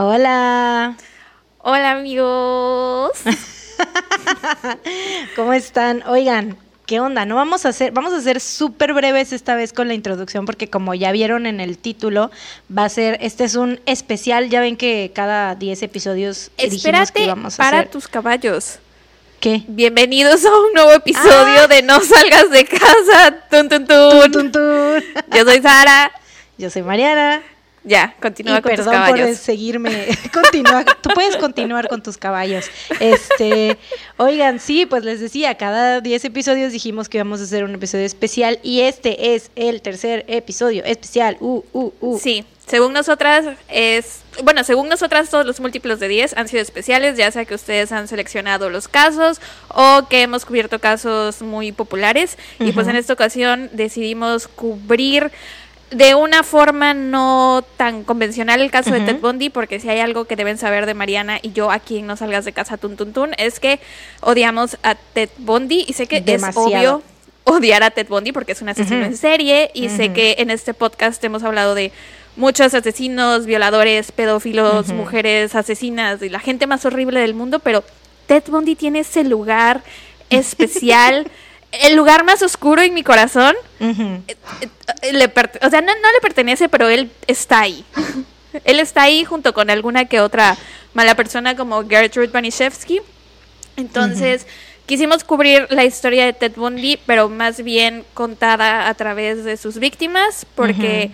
Hola. Hola amigos. ¿Cómo están? Oigan, ¿qué onda? No vamos a hacer, vamos a ser súper breves esta vez con la introducción porque como ya vieron en el título, va a ser, este es un especial, ya ven que cada 10 episodios Espérate que íbamos a para tus caballos. ¿Qué? Bienvenidos a un nuevo episodio ah. de No salgas de casa. Tun, tun, tun. Yo soy Sara. Yo soy Mariana. Ya, continúa con tus caballos. por seguirme. Continúa, tú puedes continuar con tus caballos. Este, oigan, sí, pues les decía, cada 10 episodios dijimos que íbamos a hacer un episodio especial y este es el tercer episodio especial. Uh, uh, uh. Sí, según nosotras es, bueno, según nosotras todos los múltiplos de 10 han sido especiales, ya sea que ustedes han seleccionado los casos o que hemos cubierto casos muy populares y pues en esta ocasión decidimos cubrir de una forma no tan convencional el caso de Ted Bundy, porque si hay algo que deben saber de Mariana y yo aquí en No Salgas de Casa Tun Tun Tun, es que odiamos a Ted Bundy y sé que es obvio odiar a Ted Bundy porque es un asesino en serie y sé que en este podcast hemos hablado de muchos asesinos, violadores, pedófilos, mujeres asesinas y la gente más horrible del mundo, pero Ted Bundy tiene ese lugar especial. El lugar más oscuro en mi corazón, eh, eh, le o sea, no, le pertenece, pero él está ahí. él está ahí junto con alguna que otra mala persona como Gertrude Banishevsky. Entonces, quisimos cubrir la historia de Ted Bundy, pero más bien contada a través de sus víctimas, porque...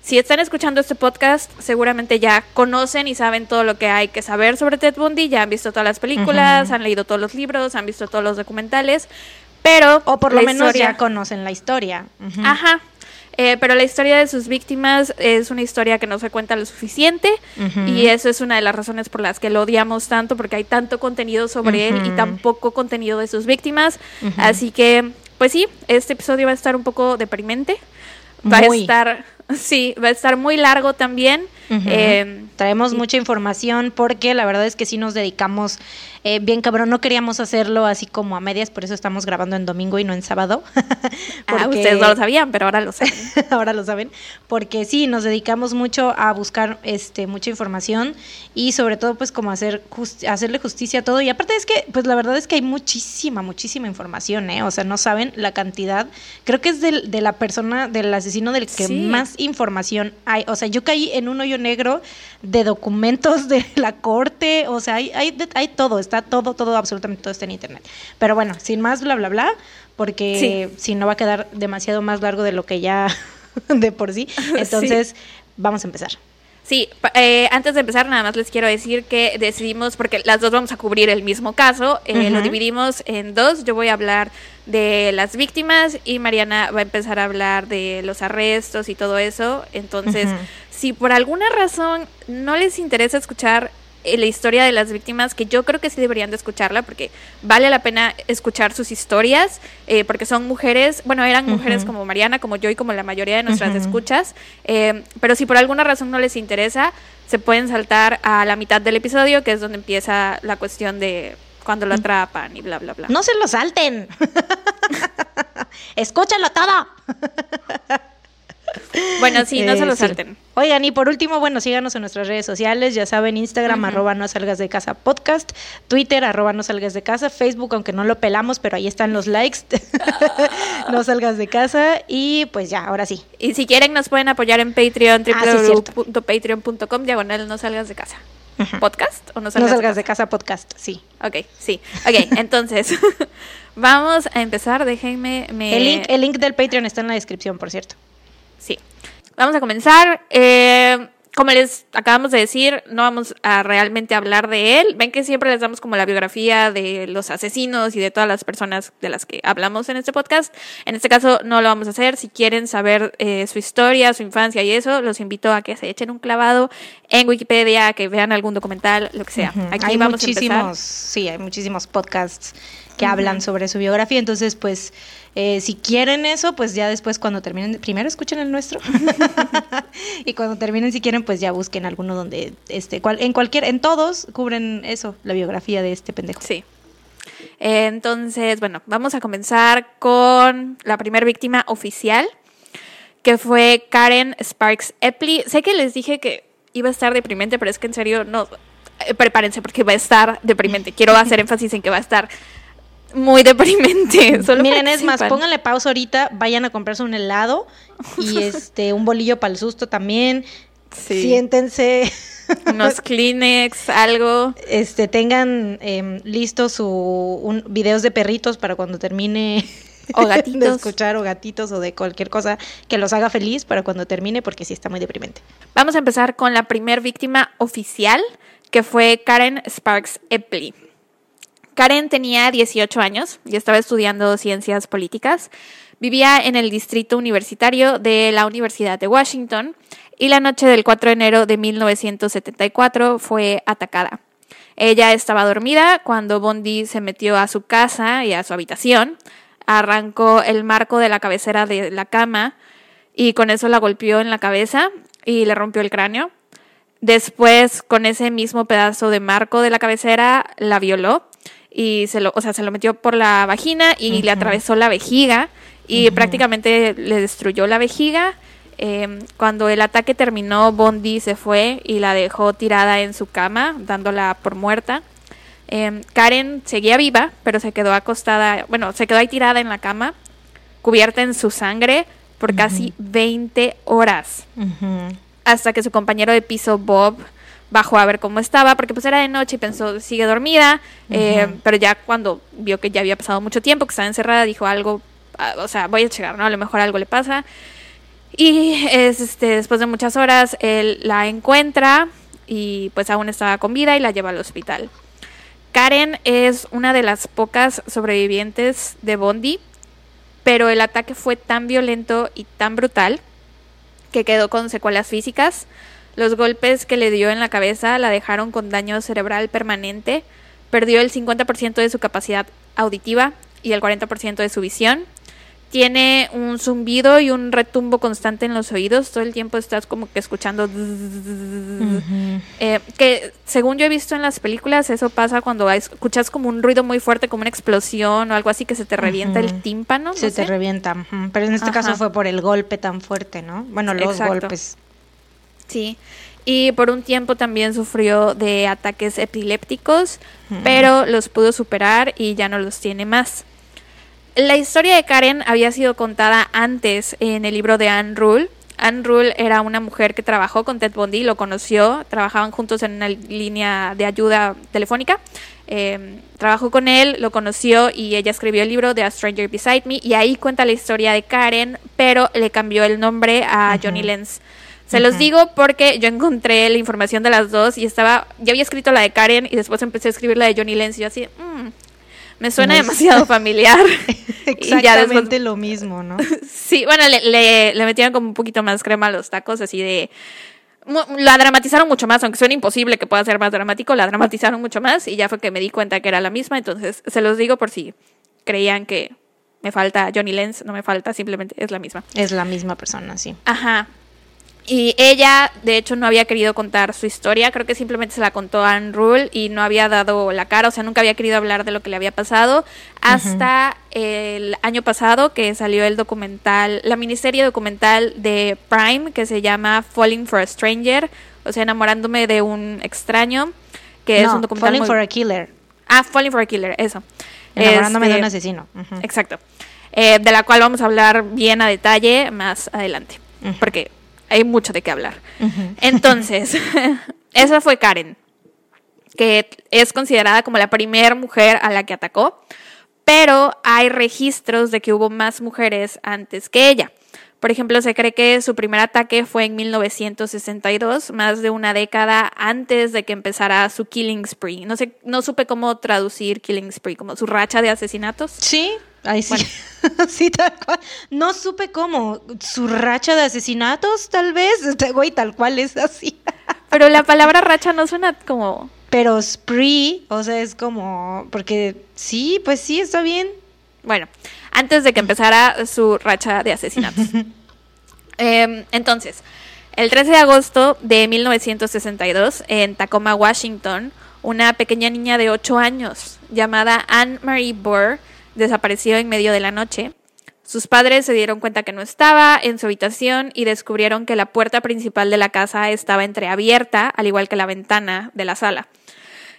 Si están escuchando este podcast, seguramente ya conocen y saben todo lo que hay que saber sobre Ted Bundy, ya han visto todas las películas, han leído todos los libros, han visto todos los documentales, pero o por lo menos ya conocen la historia. Ajá. Eh, pero la historia de sus víctimas es una historia que no se cuenta lo suficiente y eso es una de las razones por las que lo odiamos tanto porque hay tanto contenido sobre él y tan poco contenido de sus víctimas. Así que, pues sí, este episodio va a estar un poco deprimente. Va a estar, sí, va a estar muy largo también. Eh, Traemos mucha información porque la verdad es que sí nos dedicamos eh, bien cabrón. No queríamos hacerlo así como a medias, por eso estamos grabando en domingo y no en sábado. ah, ustedes no lo sabían, pero ahora lo saben. ahora lo saben. Porque sí, nos dedicamos mucho a buscar este mucha información y sobre todo pues como hacer hacerle justicia a todo. Y aparte es que pues la verdad es que hay muchísima, muchísima información, ¿eh? O sea, no saben la cantidad. Creo que es del, de la persona, del asesino del que más información hay. O sea, yo caí en un hoyo negro de documentos de la corte. O sea, hay, hay, hay todo está todo, todo, absolutamente todo está en internet. Pero bueno, sin más bla, bla, bla, porque si no va a quedar demasiado más largo de lo que ya de por sí. Entonces, vamos a empezar. Sí, eh, antes de empezar nada más les quiero decir que decidimos, porque las dos vamos a cubrir el mismo caso, eh, lo dividimos en dos, yo voy a hablar de las víctimas y Mariana va a empezar a hablar de los arrestos y todo eso, entonces si por alguna razón no les interesa escuchar la historia de las víctimas, que yo creo que sí deberían de escucharla, porque vale la pena escuchar sus historias, eh, porque son mujeres, bueno, eran mujeres como Mariana, como yo y como la mayoría de nuestras escuchas, eh, pero si por alguna razón no les interesa, se pueden saltar a la mitad del episodio, que es donde empieza la cuestión de cuando lo atrapan y bla, bla, bla. No se lo salten. Escúchenlo todo. Bueno, sí, no se lo eh, salten. Oigan, y por último, bueno, síganos en nuestras redes sociales, ya saben, Instagram, arroba no salgas de casa podcast, Twitter, arroba no salgas de casa, Facebook, aunque no lo pelamos, pero ahí están los likes, no salgas de casa, y pues ya, ahora sí. Y si quieren nos pueden apoyar en Patreon, ah, www.patreon.com, diagonal no salgas de casa. ¿Podcast o no salgas, no salgas de, casa? podcast? Sí. Ok, sí. Ok, entonces, vamos a empezar. Déjenme. Me... El, link, el link del Patreon está en la descripción, por cierto. Sí. Vamos a comenzar. Eh, como les acabamos de decir, no vamos a realmente hablar de él. Ven que siempre les damos como la biografía de los asesinos y de todas las personas de las que hablamos en este podcast. En este caso no lo vamos a hacer. Si quieren saber eh, su historia, su infancia y eso, los invito a que se echen un clavado en Wikipedia, que vean algún documental, lo que sea. Aquí hay vamos muchísimos, Sí, hay muchísimos podcasts que hablan sobre su biografía. Entonces, pues eh, si quieren eso, pues ya después cuando terminen, primero escuchen el nuestro y cuando terminen si quieren, pues ya busquen alguno donde, este, cual, en cualquier, en todos cubren eso, la biografía de este pendejo. Sí. Entonces, bueno, vamos a comenzar con la primera víctima oficial, que fue Karen Sparks Epley. Sé que les dije que iba a estar deprimente, pero es que en serio, no, eh, prepárense porque va a estar deprimente. Quiero hacer énfasis en que va a estar muy deprimente. Solo Miren, es más, pónganle pausa ahorita, vayan a comprarse un helado y este un bolillo para el susto también. Sí. Siéntense, unos Kleenex, algo. este tengan em, listos su un, videos de perritos para cuando termine O de gatitos. escuchar o gatitos o de cualquier cosa que los haga feliz para cuando termine porque sí está muy deprimente. Vamos a empezar con la primer víctima oficial, que fue Karen Sparks Epley. Karen tenía 18 años y estaba estudiando ciencias políticas. Vivía en el distrito universitario de la Universidad de Washington y la noche del 4 de enero de 1974 fue atacada. Ella estaba dormida cuando Bondi se metió a su casa y a su habitación, arrancó el marco de la cabecera de la cama y con eso la golpeó en la cabeza y le rompió el cráneo. Después, con ese mismo pedazo de marco de la cabecera, la violó y se lo, o sea, se lo metió por la vagina y le atravesó la vejiga y prácticamente le destruyó la vejiga. Eh, cuando el ataque terminó, Bondi se fue y la dejó tirada en su cama, dándola por muerta. Eh, Karen seguía viva, pero se quedó acostada, bueno, se quedó ahí tirada en la cama, cubierta en su sangre por casi 20 horas. Hasta que su compañero de piso Bob bajó a ver cómo estaba, porque pues era de noche y pensó, sigue dormida, eh, pero ya cuando vio que ya había pasado mucho tiempo, que estaba encerrada, dijo algo, ah, o sea, voy a checar, ¿no? A lo mejor algo le pasa. Y es, este, después de muchas horas, él la encuentra y pues aún estaba con vida y la lleva al hospital. Karen es una de las pocas sobrevivientes de Bondi, pero el ataque fue tan violento y tan brutal que quedó con secuelas físicas. Los golpes que le dio en la cabeza la dejaron con daño cerebral permanente. Perdió el 50% de su capacidad auditiva y el 40% de su visión. Tiene un zumbido y un retumbo constante en los oídos. Todo el tiempo estás como que escuchando. Eh, que según yo he visto en las películas, eso pasa cuando escuchas como un ruido muy fuerte, como una explosión o algo así que se te revienta el tímpano. no Se te revienta. Pero en este caso fue por el golpe tan fuerte, ¿no? Bueno, los Exacto. golpes. Sí. Y por un tiempo también sufrió de ataques epilépticos, pero los pudo superar y ya no los tiene más. La historia de Karen había sido contada antes en el libro de Anne Rule. Anne Rule era una mujer que trabajó con Ted Bundy, lo conoció, trabajaban juntos en una línea de ayuda telefónica. Eh, trabajó con él, lo conoció y ella escribió el libro de A Stranger Beside Me y ahí cuenta la historia de Karen, pero le cambió el nombre a Johnny Lenz. Se los digo porque yo encontré la información de las dos y estaba, ya había escrito la de Karen y después empecé a escribir la de Johnny Lenz y yo así, "Mm, me suena No es- demasiado familiar. Y ya Exactamente después- lo mismo, ¿no? Sí, bueno, le, le, le metieron como un poquito más crema a los tacos, así de... La dramatizaron mucho más, aunque suena imposible que pueda ser más dramático, la dramatizaron mucho más y ya fue que me di cuenta que era la misma, entonces se los digo por si creían que me falta Johnny Lenz, no me falta, simplemente es la misma. Es la misma persona, sí. Ajá. Y ella, de hecho, no había querido contar su historia, creo que simplemente se la contó a Anne Rule y no había dado la cara, o sea, nunca había querido hablar de lo que le había pasado hasta el año pasado que salió el documental, la miniserie documental de Prime que se llama Falling for a Stranger, o sea, enamorándome de un extraño, que es No, un documental Falling muy- for a Killer. Ah, Falling for a Killer, eso. Enamorándome de Este, un asesino. ujú. Exacto. Eh, de la cual vamos a hablar bien a detalle más adelante. Ujú. Porque hay mucho de qué hablar. Entonces, esa fue Karen, que es considerada como la primera mujer a la que atacó, pero hay registros de que hubo más mujeres antes que ella. Por ejemplo, se cree que su primer ataque fue en 1962, más de una década antes de que empezara su killing spree. No sé, no supe cómo traducir killing spree, como su racha de asesinatos. Sí, ahí sí. sí, tal cual. No supe cómo. Su racha de asesinatos, tal vez. Este güey, tal cual es así. Pero la palabra racha no suena como Pero spree, o sea, es como. Porque sí, pues sí, está bien. Bueno, antes de que empezara su racha de asesinatos. Em, entonces, el 13 de agosto de 1962, en Tacoma, Washington, una pequeña niña de 8 años llamada Anne Marie Burr desapareció en medio de la noche. Sus padres se dieron cuenta que no estaba en su habitación y descubrieron que la puerta principal de la casa estaba entreabierta, al igual que la ventana de la sala.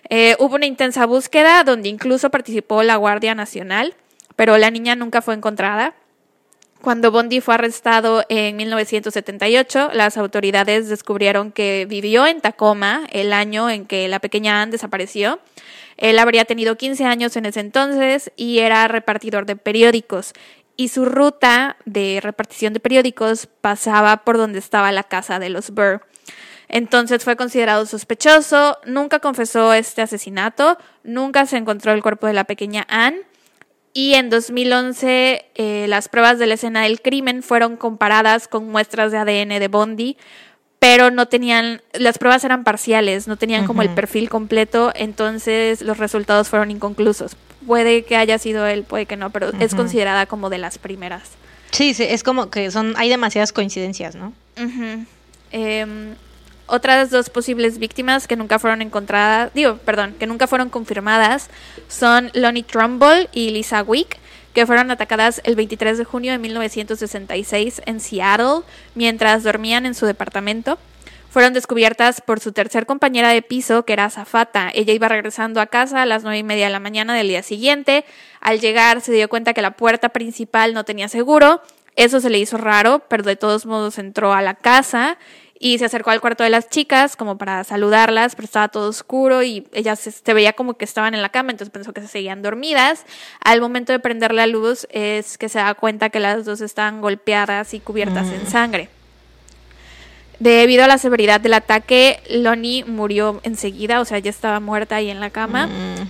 Eh, hubo una intensa búsqueda donde incluso participó la Guardia Nacional, pero la niña nunca fue encontrada. Cuando Bondi fue arrestado en 1978, las autoridades descubrieron que vivió en Tacoma el año en que la pequeña Anne desapareció. Él habría tenido 15 años en ese entonces y era repartidor de periódicos. Y su ruta de repartición de periódicos pasaba por donde estaba la casa de los Burr. Entonces fue considerado sospechoso, nunca confesó este asesinato, nunca se encontró el cuerpo de la pequeña Anne y en 2011 eh, las pruebas de la escena del crimen fueron comparadas con muestras de ADN de Bondi, pero no tenían, las pruebas eran parciales, no tenían como el perfil completo, entonces los resultados fueron inconclusos. Puede que haya sido él, puede que no, pero es considerada como de las primeras. Sí, sí, es como que son, hay demasiadas coincidencias, ¿no? Otras dos posibles víctimas que nunca fueron encontradas, digo, perdón, que nunca fueron confirmadas son Lonnie Trumbull y Lisa Wick, que fueron atacadas el 23 de junio de 1966 en Seattle mientras dormían en su departamento. Fueron descubiertas por su tercer compañera de piso, que era Zafata. Ella iba regresando a casa a las nueve y media de la mañana del día siguiente. Al llegar se dio cuenta que la puerta principal no tenía seguro. Eso se le hizo raro, pero de todos modos entró a la casa y se acercó al cuarto de las chicas como para saludarlas, pero estaba todo oscuro y ellas se, veía como que estaban en la cama, entonces pensó que se seguían dormidas. Al momento de prender la luz es que se da cuenta que las dos estaban golpeadas y cubiertas en mm. sangre. Debido a la severidad del ataque, Lonnie murió enseguida, o sea, ya estaba muerta ahí en la cama. Mm.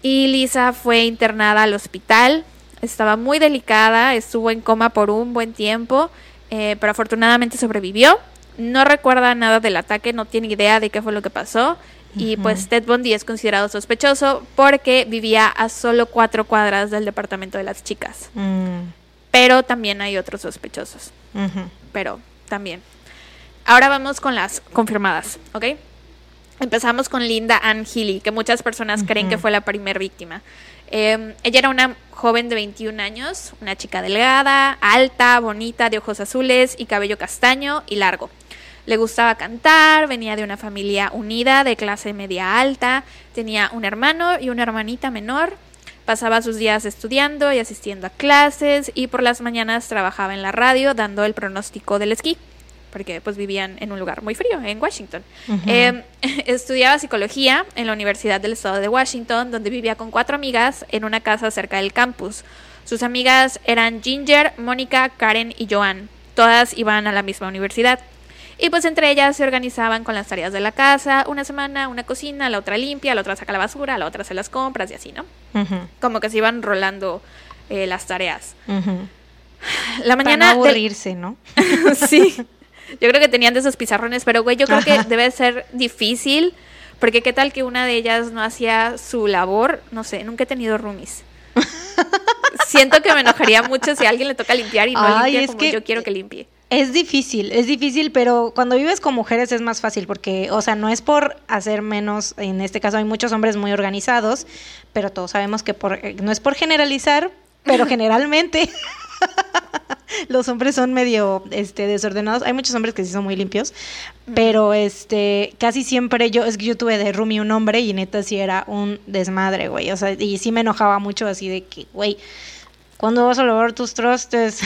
Y Lisa fue internada al hospital. Estaba muy delicada, estuvo en coma por un buen tiempo, eh, pero afortunadamente sobrevivió no recuerda nada del ataque, no tiene idea de qué fue lo que pasó. Y pues Ted Bundy es considerado sospechoso porque vivía a solo cuatro cuadras del departamento de las chicas. Mm. Pero también hay otros sospechosos. Pero también. Ahora vamos con las confirmadas, ¿ok? Empezamos con Linda Ann Healy, que muchas personas creen que fue la primera víctima. Em, ella era una joven de 21 años, una chica delgada, alta, bonita, de ojos azules y cabello castaño y largo. Le gustaba cantar, venía de una familia unida de clase media alta, tenía un hermano y una hermanita menor, pasaba sus días estudiando y asistiendo a clases y por las mañanas trabajaba en la radio dando el pronóstico del esquí porque pues vivían en un lugar muy frío, en Washington. Em, estudiaba psicología en la Universidad del Estado de Washington, donde vivía con cuatro amigas en una casa cerca del campus. Sus amigas eran Ginger, Mónica, Karen y Joan. Todas iban a la misma universidad. Y pues entre ellas se organizaban con las tareas de la casa, una semana una cocina, la otra limpia, la otra saca la basura, la otra hace las compras y así, ¿no? Como que se iban rolando eh, las tareas. La mañana... Para aburrirse, ¿no? sí. Yo creo que tenían de esos pizarrones, pero güey, yo creo que debe ser difícil, porque qué tal que una de ellas no hacía su labor, no sé, nunca he tenido roomies. Siento que me enojaría mucho si a alguien le toca limpiar y no limpia como yo quiero que limpie. Es difícil, es difícil, pero cuando vives con mujeres es más fácil porque, o sea, no es por hacer menos, en este caso hay muchos hombres muy organizados, pero todos sabemos que por, eh, no es por generalizar, pero generalmente los hombres son medio este desordenados. Hay muchos hombres que sí son muy limpios, pero este casi siempre yo es que yo tuve de roomie un hombre y neta sí era un desmadre, güey. O sea, y sí me enojaba mucho así de que, güey, ¿Cuándo vas a lavar tus trastes?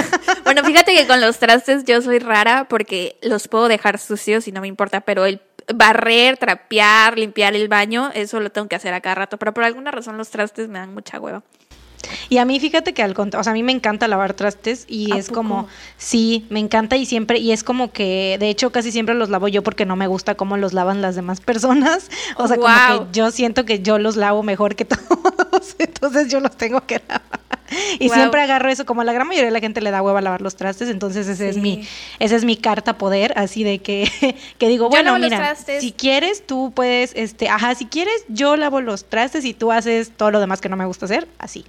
bueno, fíjate que con los trastes yo soy rara porque los puedo dejar sucios y no me importa, pero el barrer, trapear, limpiar el baño, eso lo tengo que hacer a cada rato, pero por alguna razón los trastes me dan mucha hueva. Y a mí fíjate que al contrario, o sea, a mí me encanta lavar trastes y es como, sí, me encanta y siempre, y es como que, de hecho, casi siempre los lavo yo porque no me gusta cómo los lavan las demás personas. O sea, como que yo siento que yo los lavo mejor que todos, entonces yo los tengo que lavar. y siempre agarro eso, como la gran mayoría de la gente le da hueva a lavar los trastes, entonces ese es mi, esa es mi carta poder, así de que, que digo, bueno, mira, si quieres, tú puedes, este, ajá, si quieres, yo lavo los trastes y tú haces todo lo demás que no me gusta hacer, así.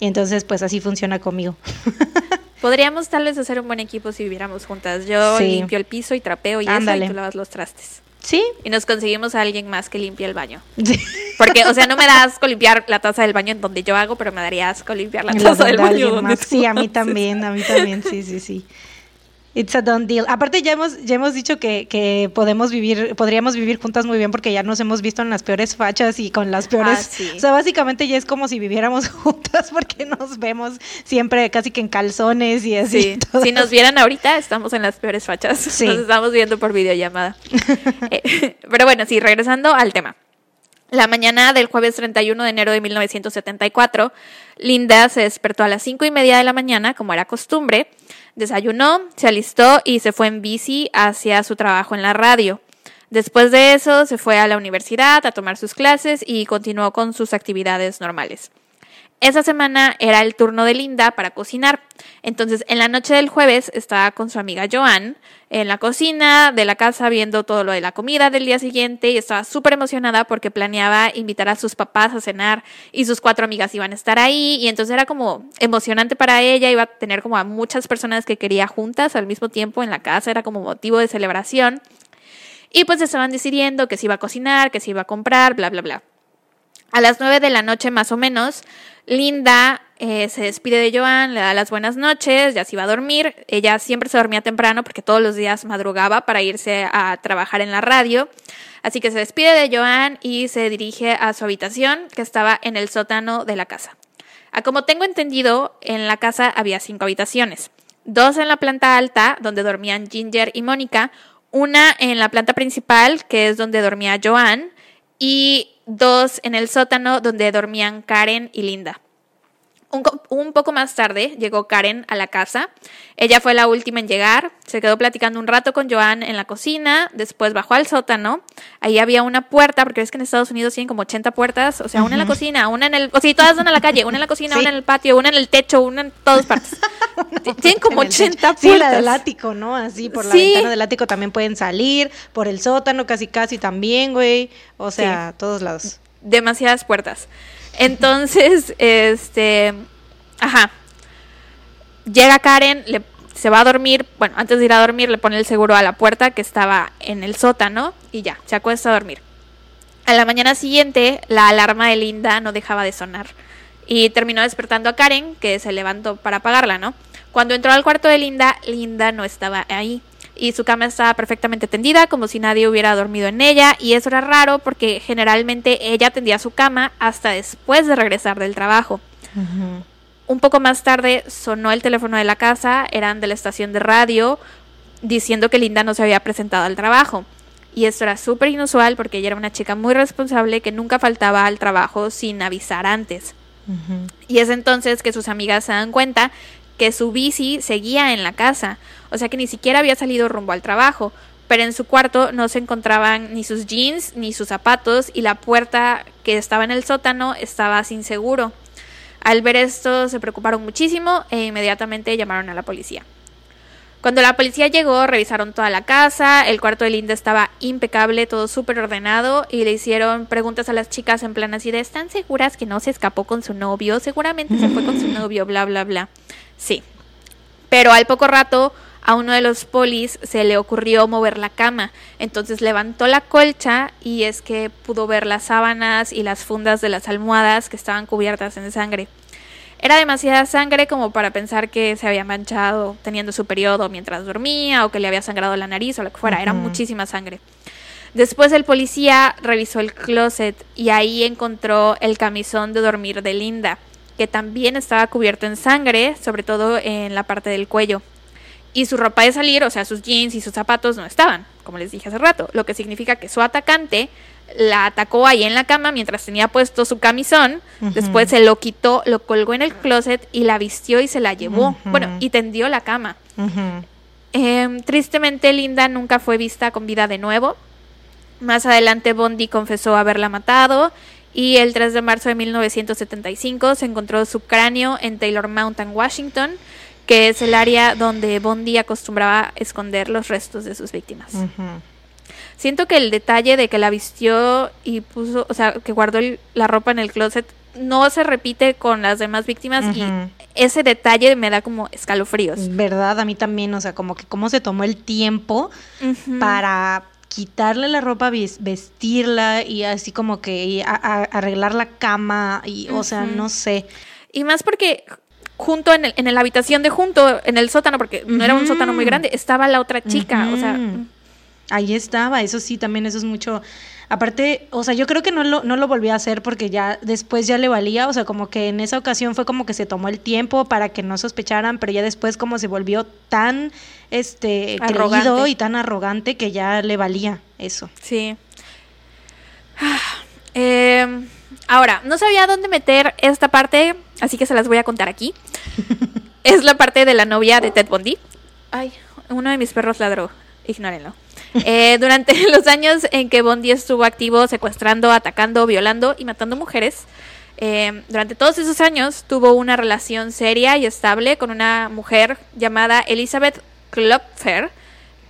Y entonces, pues así funciona conmigo. Podríamos tal vez hacer un buen equipo si viviéramos juntas. Yo limpio el piso y trapeo y eso, y tú lavas los trastes. Sí. Y nos conseguimos a alguien más que limpie el baño. Sí. Porque, o sea, no me da asco limpiar la taza del baño en donde yo hago, pero me daría asco limpiar la taza del baño donde Sí, a mí también, a mí también, sí, sí, sí. It's a done deal. Aparte ya hemos, ya hemos dicho que, que, podemos vivir, podríamos vivir juntas muy bien porque ya nos hemos visto en las peores fachas y con las peores. Ah, o sea, básicamente ya es como si viviéramos juntas porque nos vemos siempre casi que en calzones y así. Si nos vieran ahorita, estamos en las peores fachas. Sí. Nos estamos viendo por videollamada. Eh, pero bueno, sí, regresando al tema. La mañana del jueves 31 de enero de 1974, Linda se despertó a las cinco y media de la mañana, como era costumbre Desayunó, se alistó y se fue en bici hacia su trabajo en la radio. Después de eso se fue a la universidad a tomar sus clases y continuó con sus actividades normales. Esa semana era el turno de Linda para cocinar. Entonces, en la noche del jueves estaba con su amiga Joan en la cocina de la casa viendo todo lo de la comida del día siguiente y estaba súper emocionada porque planeaba invitar a sus papás a cenar y sus cuatro amigas iban a estar ahí y entonces era como emocionante para ella, iba a tener como a muchas personas que quería juntas al mismo tiempo en la casa, era como motivo de celebración. Y pues estaban decidiendo que se iba a cocinar, que se iba a comprar, bla, bla, bla. A las nueve de la noche más o menos, Linda eh, se despide de Joan, le da las buenas noches, ya se iba a dormir. Ella siempre se dormía temprano porque todos los días madrugaba para irse a trabajar en la radio. Así que se despide de Joan y se dirige a su habitación que estaba en el sótano de la casa. A como tengo entendido, en la casa había cinco habitaciones. Dos en la planta alta, donde dormían Ginger y Mónica, una en la planta principal, que es donde dormía Joan, y dos en el sótano donde dormían Karen y Linda. Un, poco más tarde llegó Karen a la casa. Ella fue la última en llegar. Se quedó platicando un rato con Joan en la cocina. Después bajó al sótano. Ahí había una puerta, porque es que en Estados Unidos tienen como 80 puertas. O sea, una en la cocina, una en el. O sea, todas van a la calle. Una en la cocina, una en el patio, una en el techo, una en todas partes. tienen como 80 puertas. Sí, la del ático, ¿no? Así, por la ventana del ático también pueden salir. Por el sótano, casi, casi también, güey. O sea, todos lados. Demasiadas puertas. Entonces, este, ajá. Llega Karen, se va a dormir, bueno, antes de ir a dormir le pone el seguro a la puerta que estaba en el sótano y ya, se acuesta a dormir. A la mañana siguiente, la alarma de Linda no dejaba de sonar y terminó despertando a Karen, que se levantó para apagarla, ¿no? Cuando entró al cuarto de Linda, Linda no estaba ahí y su cama estaba perfectamente tendida, como si nadie hubiera dormido en ella, y eso era raro porque generalmente ella tendía su cama hasta después de regresar del trabajo. Un poco más tarde sonó el teléfono de la casa, eran de la estación de radio, diciendo que Linda no se había presentado al trabajo. Y esto era súper inusual porque ella era una chica muy responsable que nunca faltaba al trabajo sin avisar antes. Y es entonces que sus amigas se dan cuenta que su bici seguía en la casa, o sea que ni siquiera había salido rumbo al trabajo, pero en su cuarto no se encontraban ni sus jeans ni sus zapatos y la puerta que estaba en el sótano estaba sin seguro. Al ver esto se preocuparon muchísimo e inmediatamente llamaron a la policía. Cuando la policía llegó, revisaron toda la casa, el cuarto de Linda estaba impecable, todo súper ordenado, y le hicieron preguntas a las chicas en plan así de, ¿están seguras que no se escapó con su novio? Seguramente se fue con su novio, bla, bla, bla. Sí. Pero al poco rato a uno de los polis se le ocurrió mover la cama. Entonces levantó la colcha y es que pudo ver las sábanas y las fundas de las almohadas que estaban cubiertas en sangre. Era demasiada sangre como para pensar que se había manchado teniendo su periodo mientras dormía o que le había sangrado la nariz o lo que fuera. Era muchísima sangre. Después el policía revisó el closet y ahí encontró el camisón de dormir de Linda que también estaba cubierto en sangre, sobre todo en la parte del cuello. Y su ropa de salir, o sea, sus jeans y sus zapatos no estaban, como les dije hace rato, lo que significa que su atacante la atacó ahí en la cama mientras tenía puesto su camisón, después se lo quitó, lo colgó en el closet y la vistió y se la llevó, bueno, y tendió la cama. Em, tristemente Linda nunca fue vista con vida de nuevo. Más adelante Bondi confesó haberla matado y el 3 de marzo de 1975 se encontró su cráneo en Taylor Mountain, Washington, que es el área donde Bondi acostumbraba esconder los restos de sus víctimas. Siento que el detalle de que la vistió y puso, o sea, que guardó la ropa en el closet no se repite con las demás víctimas y ese detalle me da como escalofríos. Verdad, a mí también, o sea, como que cómo se tomó el tiempo para quitarle la ropa, vestirla y así como que arreglar la cama y, o sea, no sé. Y más porque junto en, el, en la habitación de junto, en el sótano, porque no era un sótano muy grande, estaba la otra chica, o sea... Ahí estaba, eso sí, también eso es mucho... Aparte, o sea, yo creo que no lo, no lo volví a hacer porque ya después ya le valía, o sea, como que en esa ocasión fue como que se tomó el tiempo para que no sospecharan, pero ya después como se volvió tan, este, creído y tan arrogante que ya le valía eso. Sí. Em, ahora, no sabía dónde meter esta parte, así que se las voy a contar aquí. es la parte de la novia de Ted Bundy. Ay, uno de mis perros ladró, ignórenlo. Eh, durante los años en que Bondi estuvo activo secuestrando, atacando, violando y matando mujeres, eh, durante todos esos años tuvo una relación seria y estable con una mujer llamada Elizabeth Klopfer,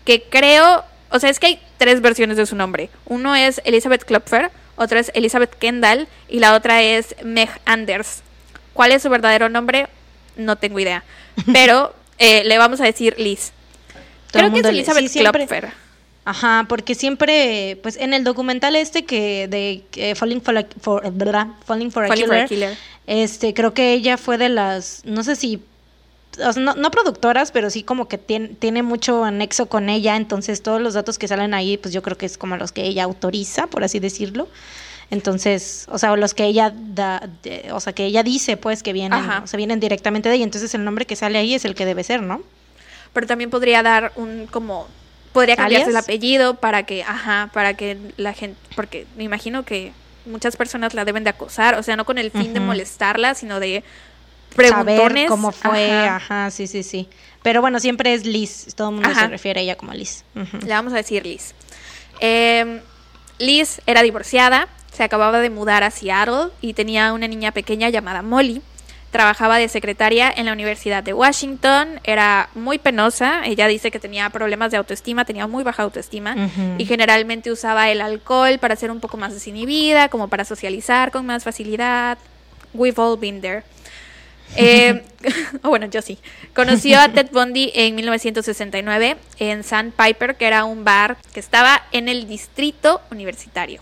que creo, o sea, es que hay tres versiones de su nombre. Uno es Elizabeth Klopfer, otro es Elizabeth Kendall y la otra es Meg Anders. ¿Cuál es su verdadero nombre? No tengo idea. Pero eh, le vamos a decir Liz. Creo que es Elizabeth Klopfer. Ajá, porque siempre, pues en el documental este que de Falling for, a, for, Falling for, a, killer, este, creo que ella fue de las, no sé si, no, productoras, pero sí como que tiene, tiene mucho anexo con ella, entonces todos los datos que salen ahí, pues yo creo que es como los que ella autoriza, por así decirlo. Entonces, o sea, los que ella da, o sea, que ella dice, pues, que vienen, o sea, vienen directamente de ella, entonces el nombre que sale ahí es el que debe ser, ¿no? Pero también podría dar un como podría cambiarse el apellido para que, ajá, para que la gente, porque me imagino que muchas personas la deben de acosar, o sea, no con el fin de molestarla, sino de preguntones. Saber cómo fue, ajá. sí, sí, sí. Pero bueno, siempre es Liz, todo el mundo se refiere a ella como Liz. Le vamos a decir Liz. Em, Liz era divorciada, se acababa de mudar a Seattle y tenía una niña pequeña llamada Molly. Trabajaba de secretaria en la Universidad de Washington, era muy penosa, ella dice que tenía problemas de autoestima, tenía muy baja autoestima y generalmente usaba el alcohol para ser un poco más desinhibida, como para socializar con más facilidad. We've all been there. Eh, bueno, yo sí. Conoció a Ted Bundy en 1969 en Sandpiper, que era un bar que estaba en el distrito universitario.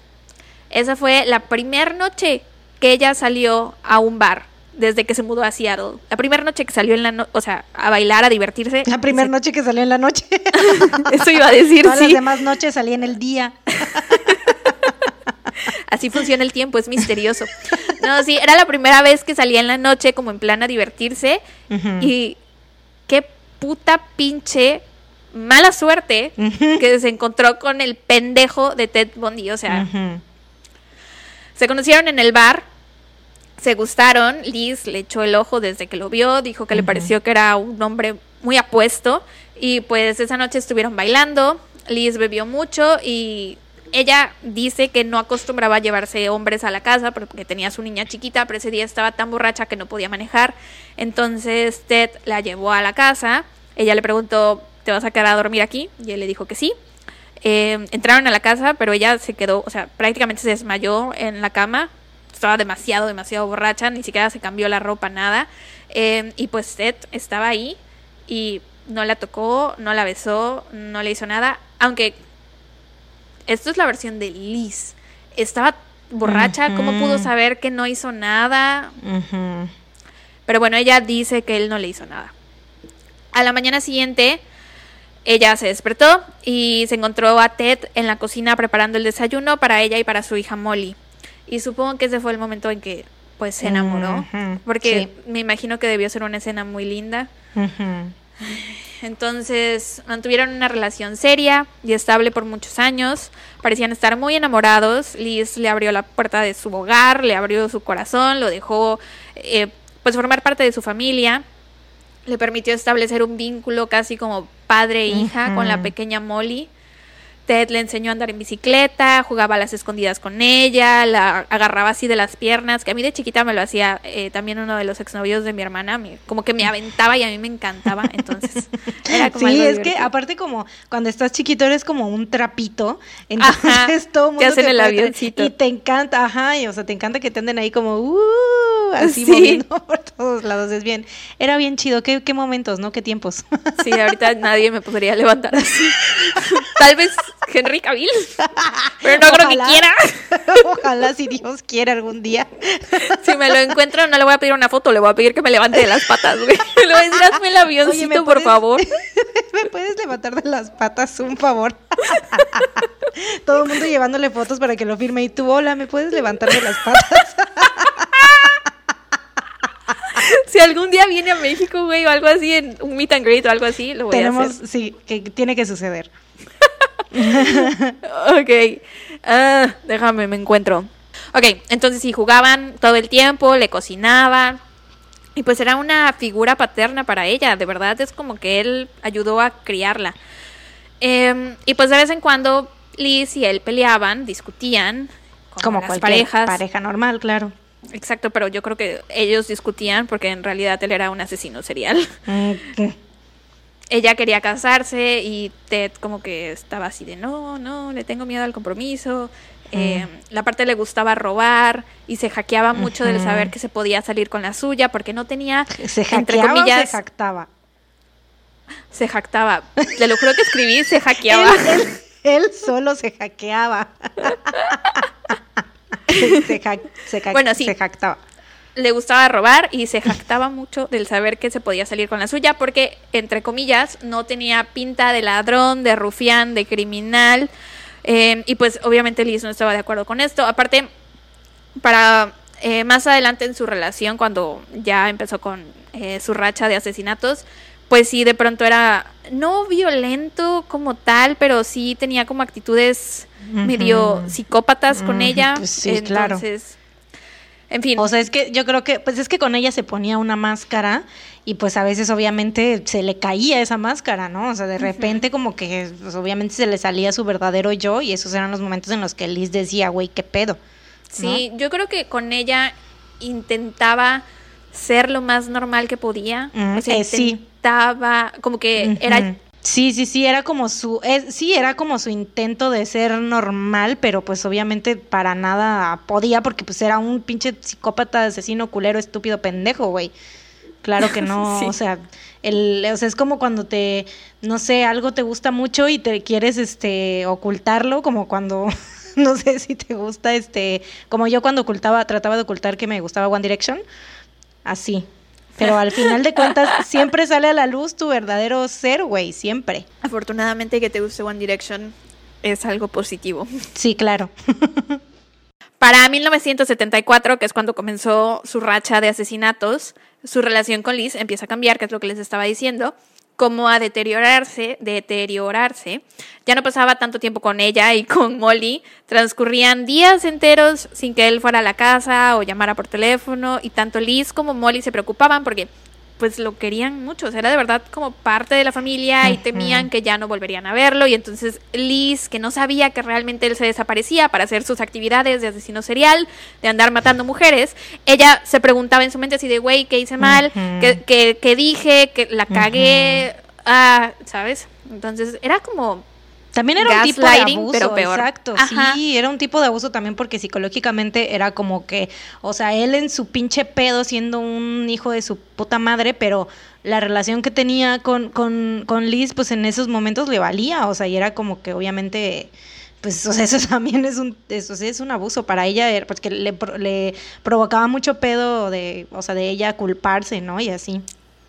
Esa fue la primera noche que ella salió a un bar desde que se mudó a Seattle. La primera noche que salió en la noche, o sea, a bailar, a divertirse. La primera noche que salió en la noche. Eso iba a decir, Todas las demás noches salía en el día. Así funciona el tiempo, es misterioso. No, sí, era la primera vez que salía en la noche como en plan a divertirse y qué puta pinche mala suerte que se encontró con el pendejo de Ted Bundy, o sea, se conocieron en el bar se gustaron, Liz le echó el ojo desde que lo vio, dijo que le pareció que era un hombre muy apuesto y pues esa noche estuvieron bailando, Liz bebió mucho y ella dice que no acostumbraba a llevarse hombres a la casa porque tenía su niña chiquita, pero ese día estaba tan borracha que no podía manejar. Entonces Ted la llevó a la casa. Ella le preguntó, ¿te vas a quedar a dormir aquí? Y él le dijo que sí. Eh, entraron a la casa, pero ella se quedó, o sea, prácticamente se desmayó en la cama estaba demasiado, demasiado borracha, ni siquiera se cambió la ropa, nada. Em, y pues Ted estaba ahí y no la tocó, no la besó, no le hizo nada. Aunque esto es la versión de Liz. Estaba borracha, ¿cómo pudo saber que no hizo nada? Pero bueno, ella dice que él no le hizo nada. A la mañana siguiente, ella se despertó y se encontró a Ted en la cocina preparando el desayuno para ella y para su hija Molly. Y supongo que ese fue el momento en que pues se enamoró, porque me imagino que debió ser una escena muy linda. Entonces mantuvieron una relación seria y estable por muchos años. Parecían estar muy enamorados. Liz le abrió la puerta de su hogar, le abrió su corazón, lo dejó eh, pues formar parte de su familia. Le permitió establecer un vínculo casi como padre e hija con la pequeña Molly. Ted le enseñó a andar en bicicleta, jugaba a las escondidas con ella, la agarraba así de las piernas, que a mí de chiquita me lo hacía eh, también uno de los exnovios de mi hermana, como que me aventaba y a mí me encantaba, entonces era como Sí, es que aparte como cuando estás chiquito eres como un trapito, entonces todo mundo te hacen el avioncito. Y te encanta, ajá, y, o sea, te encanta que te anden ahí como, uh, así Sí. moviendo por todos lados. Es bien, era bien chido. Qué, qué momentos, ¿no? Qué tiempos. Sí, ahorita nadie me podría levantar así. Tal vez Henry Cavill, pero no creo que Ojalá. quiera. Ojalá si Dios quiere algún día. Si me lo encuentro, no le voy a pedir una foto, le voy a pedir que me levante de las patas, güey. Le voy a decir, hazme el avioncito, ¿me por puedes- favor. ¿Me puedes levantar de las patas, un favor? Todo el mundo llevándole fotos para que lo firme. Y tú, hola, ¿me puedes levantar de las patas? Si algún día viene a México, güey, o algo así, en un meet and greet o algo así, lo voy a Tenemos, hacer. sí, que tiene que suceder. Ok. Ah, déjame, me encuentro. Ok, entonces sí, jugaban todo el tiempo, le cocinaban. Y pues era una figura paterna para ella. De verdad es como que él ayudó a criarla. Em, y pues de vez en cuando Liz y él peleaban, discutían. Como las cualquier parejas. pareja normal, claro. Exacto, pero yo creo que ellos discutían porque en realidad él era un asesino serial. Mm, Ella quería casarse y Ted como que estaba así de no, no, le tengo miedo al compromiso. Eh, la parte le gustaba robar y se hackeaba mucho del Ujú. saber que se podía salir con la suya porque no tenía, ¿Se entre hackeaba o comillas, se jactaba? se jactaba. Te lo juro que escribí, se hackeaba. Él, él- él solo se hackeaba. se, ja- se Bueno, sí. se jactaba. Le gustaba robar y se jactaba mucho del saber que se podía salir con la suya porque, entre comillas, no tenía pinta de ladrón, de rufián, de criminal. Eh, y pues obviamente Liz no estaba de acuerdo con esto. Aparte, para eh, más adelante en su relación, cuando ya empezó con eh, su racha de asesinatos, pues sí, de pronto era no violento como tal, pero sí tenía como actitudes medio psicópatas con ella. pues sí, claro. En fin. O sea, es que yo creo que, pues es que con ella se ponía una máscara y pues a veces obviamente se le caía esa máscara, ¿no? O sea, de repente como que pues, obviamente se le salía su verdadero yo y esos eran los momentos en los que Liz decía, güey, ¿qué pedo? Sí, yo creo que con ella intentaba ser lo más normal que podía. Mm, o sea, eh, sí. intentaba, como que era. Sí, sí, sí, era como su, es- sí, era como su intento de ser normal, pero pues obviamente para nada podía porque pues era un pinche psicópata, asesino, culero, estúpido, pendejo, güey. Claro que no, Sí. o sea, el, o sea, es como cuando te, no sé, algo te gusta mucho y te quieres, este, ocultarlo, como cuando, no sé si te gusta, este, como yo cuando ocultaba, trataba de ocultar que me gustaba One Direction, así. Pero al final de cuentas siempre sale a la luz tu verdadero ser, güey, siempre. afortunadamente que te guste One Direction es algo positivo. Sí, claro. Para 1974, que es cuando comenzó su racha de asesinatos, su relación con Liz empieza a cambiar, que es lo que les estaba diciendo, como a deteriorarse, deteriorarse. Ya no pasaba tanto tiempo con ella y con Molly, transcurrían días enteros sin que él fuera a la casa o llamara por teléfono y tanto Liz como Molly se preocupaban porque pues lo querían mucho, o sea, era de verdad como parte de la familia y temían que ya no volverían a verlo y entonces Liz, que no sabía que realmente él se desaparecía para hacer sus actividades de asesino serial, de andar matando mujeres, ella se preguntaba en su mente así de, güey, ¿qué hice mal? ¿Qué, qué- qué dije? que la cagué? Ah, ¿sabes? Entonces era como... También era un tipo de abuso, pero peor. exacto. Ajá. Sí, era un tipo de abuso también porque psicológicamente era como que, o sea, él en su pinche pedo siendo un hijo de su puta madre, pero la relación que tenía con, con, con Liz, pues en esos momentos le valía, o sea, y era como que obviamente, pues, o sea, eso también es un, eso sí es un abuso para ella, porque le, pro- le provocaba mucho pedo de, o sea, de ella culparse, ¿no? Y así,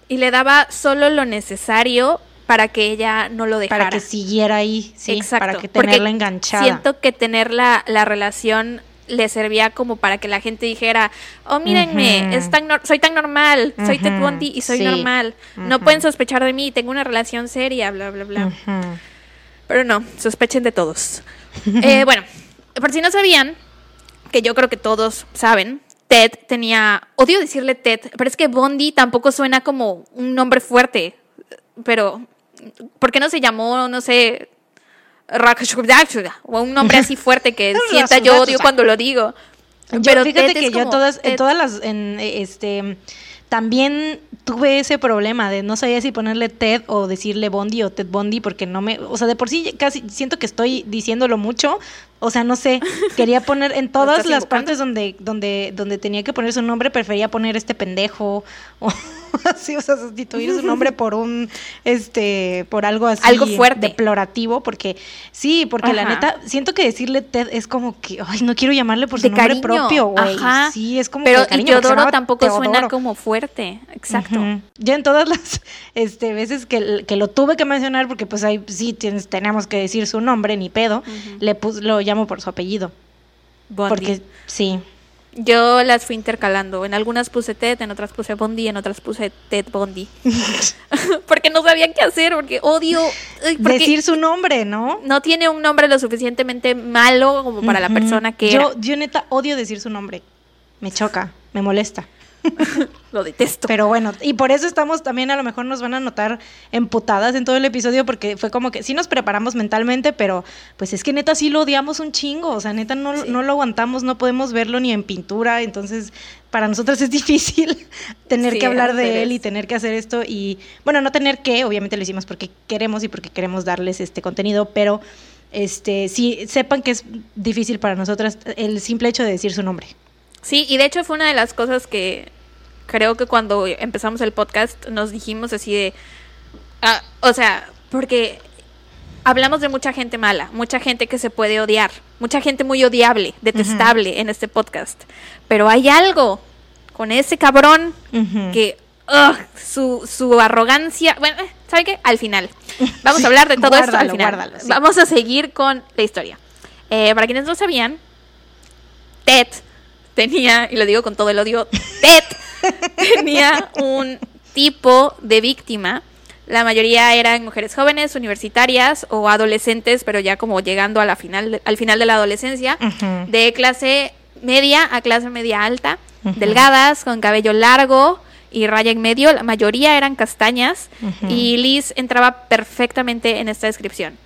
Y le daba solo lo necesario para que ella no lo dejara. para que siguiera ahí, sí, Exacto, para que porque tenerla enganchada. Siento que tener la, la relación le servía como para que la gente dijera, oh, mírenme, es tan soy tan normal, soy Ted Bundy y soy sí. normal. No pueden sospechar de mí, tengo una relación seria, bla, bla, bla. Pero no, sospechen de todos. Eh, bueno, por si no sabían, que yo creo que todos saben, Ted tenía, odio decirle Ted, pero es que Bondi tampoco suena como un nombre fuerte, pero ¿por qué no se llamó, no sé, o un nombre así fuerte que sienta yo odio cuando lo digo? Yo, Pero fíjate que yo todas, en todas las, en, este, también tuve ese problema de no sabía si ponerle Ted o decirle Bondi o Ted Bondi porque no me, o sea, de por sí casi siento que estoy diciéndolo mucho O sea, no sé, quería poner en todas las partes donde, donde, donde tenía que poner su nombre, prefería poner este pendejo o así, o sea, sustituir su nombre por un, este, por algo así. Algo fuerte. Deplorativo, porque sí, porque la neta, siento que decirle Ted es como que, ay, no quiero llamarle por su de nombre cariño. propio, güey. Ajá. Sí, es como Pero que cariño, y Teodoro tampoco suena como fuerte. Exacto. Ya en todas las este, veces que, que lo tuve que mencionar, porque pues ahí sí tienes, tenemos que decir su nombre, ni pedo, le pus, lo llamo por su apellido. Bondi. Porque sí. Yo las fui intercalando. En algunas puse Ted, en otras puse Bondi, en otras puse Ted Bondi. porque no sabía qué hacer, porque odio. porque Decir su nombre, ¿no? no tiene un nombre lo suficientemente malo como para la persona que yo, era. yo neta odio decir su nombre. Me choca, me molesta. Lo detesto. Pero bueno, y por eso estamos también, a lo mejor nos van a notar emputadas en todo el episodio, porque fue como que sí nos preparamos mentalmente, pero pues es que neta sí lo odiamos un chingo, o sea, neta no, Sí. no lo aguantamos, no podemos verlo ni en pintura, entonces para nosotros es difícil tener Sí, que hablar de él y tener que hacer esto, y bueno, no tener que, obviamente lo hicimos porque queremos y porque queremos darles este contenido, pero este sí, sepan que es difícil para nosotras el simple hecho de decir su nombre. Sí, y de hecho fue una de las cosas que creo que cuando empezamos el podcast nos dijimos así de... ah, o sea, porque hablamos de mucha gente mala, mucha gente que se puede odiar, mucha gente muy odiable, detestable en este podcast. Pero hay algo con ese cabrón que... ugh, su, su arrogancia... Bueno, eh, ¿sabe qué? Al final. Vamos Sí, a hablar de todo esto al final. guárdalo, sí. Vamos a seguir con la historia. Eh, para quienes no sabían, Ted tenía, y lo digo con todo el odio, Ted tenía un tipo de víctima. La mayoría eran mujeres jóvenes, universitarias o adolescentes, pero ya como llegando a la final, al final de la adolescencia, de clase media a clase media alta, delgadas, con cabello largo y raya en medio. La mayoría eran castañas y Liz entraba perfectamente en esta descripción.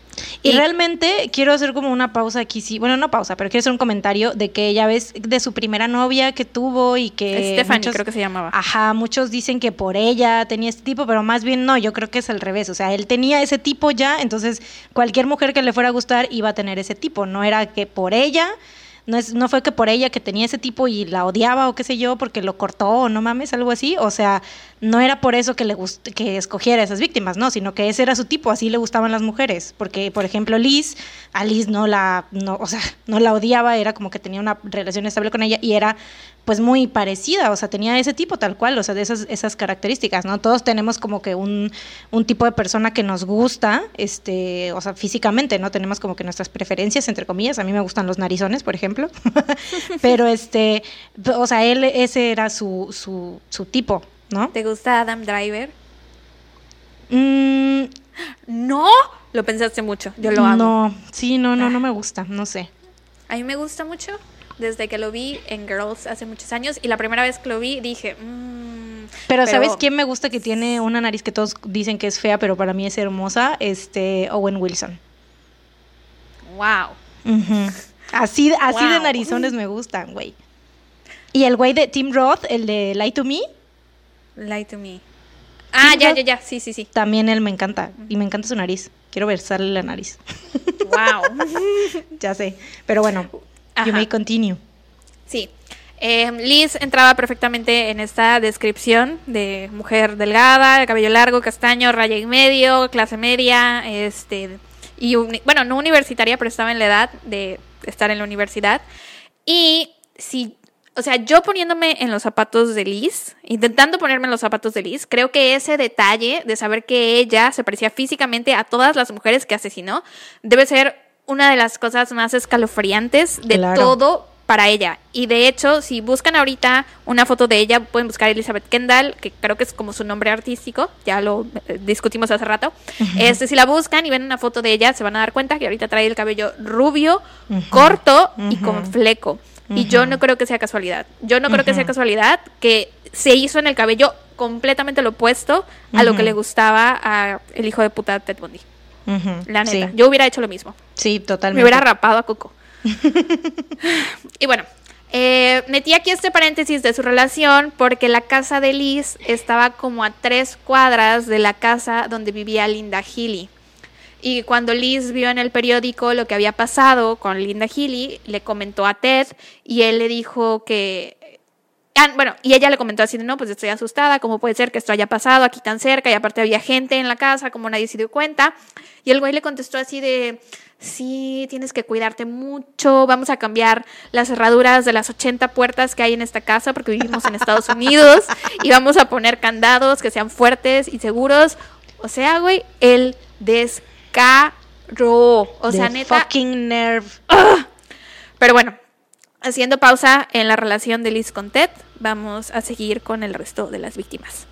Y, realmente quiero hacer como una pausa aquí, sí, bueno, no pausa, pero quiero hacer un comentario de que ya ves de su primera novia que tuvo y que... Stephanie muchos- creo que se llamaba. Ajá, muchos dicen que por ella tenía este tipo, pero más bien no, yo creo que es al revés, o sea, él tenía ese tipo ya, entonces cualquier mujer que le fuera a gustar iba a tener ese tipo, no era que por ella, no, es, no fue que por ella que tenía ese tipo y la odiaba o qué sé yo, porque lo cortó o no mames, algo así, o sea, no era por eso que le gust que escogiera a esas víctimas, no, sino que ese era su tipo, así le gustaban las mujeres, porque por ejemplo Liz, a Liz no la, no, o sea, no la odiaba, era como que tenía una relación estable con ella y era pues muy parecida, o sea, tenía ese tipo tal cual, o sea, de esas, esas características, ¿no? Todos tenemos como que un, un tipo de persona que nos gusta, este, o sea, físicamente, ¿no? Tenemos como que nuestras preferencias, entre comillas, a mí me gustan los narizones, por ejemplo, pero este, o sea, él, ese era su, su, su tipo, ¿no? ¿Te gusta Adam Driver? Mm, No, lo pensaste mucho. Yo lo amo. No, sí, no, no, Ah. no me gusta, no sé. A mí me gusta mucho desde que lo vi en Girls hace muchos años y la primera vez que lo vi dije, mm, Pero, ¿sabes quién me gusta que tiene una nariz que todos dicen que es fea, pero para mí es hermosa? Este, Owen Wilson. Wow. Ujú. Así, así de narizones me gustan, güey. Y el güey de Tim Roth, el de Lie to Me, Lie to me. Ah, Tim ya, Roth. ya, ya. Sí, sí, sí. también él me encanta. Y me encanta su nariz. Quiero besarle la nariz. Wow. ya sé. Pero bueno, Ajá. you may continue. Sí. Eh, Liz entraba perfectamente en esta descripción de mujer delgada, de cabello largo, castaño, raya en medio, clase media, este, y bueno, no universitaria, pero estaba en la edad de estar en la universidad. Y si, o sea, yo poniéndome en los zapatos de Liz, intentando ponerme en los zapatos de Liz, creo que ese detalle de saber que ella se parecía físicamente a todas las mujeres que asesinó, debe ser una de las cosas más escalofriantes de Claro. todo para ella. Y de hecho, si buscan ahorita una foto de ella, pueden buscar Elizabeth Kendall, que creo que es como su nombre artístico, ya lo eh, discutimos hace rato. Este, si la buscan y ven una foto de ella, se van a dar cuenta que ahorita trae el cabello rubio, corto y con fleco. Y yo no creo que sea casualidad. Yo no creo que sea casualidad que se hizo en el cabello completamente lo opuesto a lo que le gustaba a el hijo de puta Ted Bundy. La neta. Sí, Yo hubiera hecho lo mismo. sí, Me totalmente. hubiera rapado a Coco. y bueno, eh, metí aquí este paréntesis de su relación porque la casa de Liz estaba como a tres cuadras de la casa donde vivía Linda Healy. Y cuando Liz vio en el periódico lo que había pasado con Linda Healy, le comentó a Ted y él le dijo que Ah, bueno, y ella le comentó así, no, pues estoy asustada, ¿cómo puede ser que esto haya pasado aquí tan cerca? Y aparte había gente en la casa, como nadie se dio cuenta. Y el güey le contestó así de, sí, tienes que cuidarte mucho, vamos a cambiar las cerraduras de las 80 puertas que hay en esta casa porque vivimos en Estados Unidos y vamos a poner candados que sean fuertes y seguros. O sea, güey, el descaro. O sea, neta. Fucking nerve. Pero bueno, haciendo pausa en la relación de Liz con Ted, vamos a seguir con el resto de las víctimas.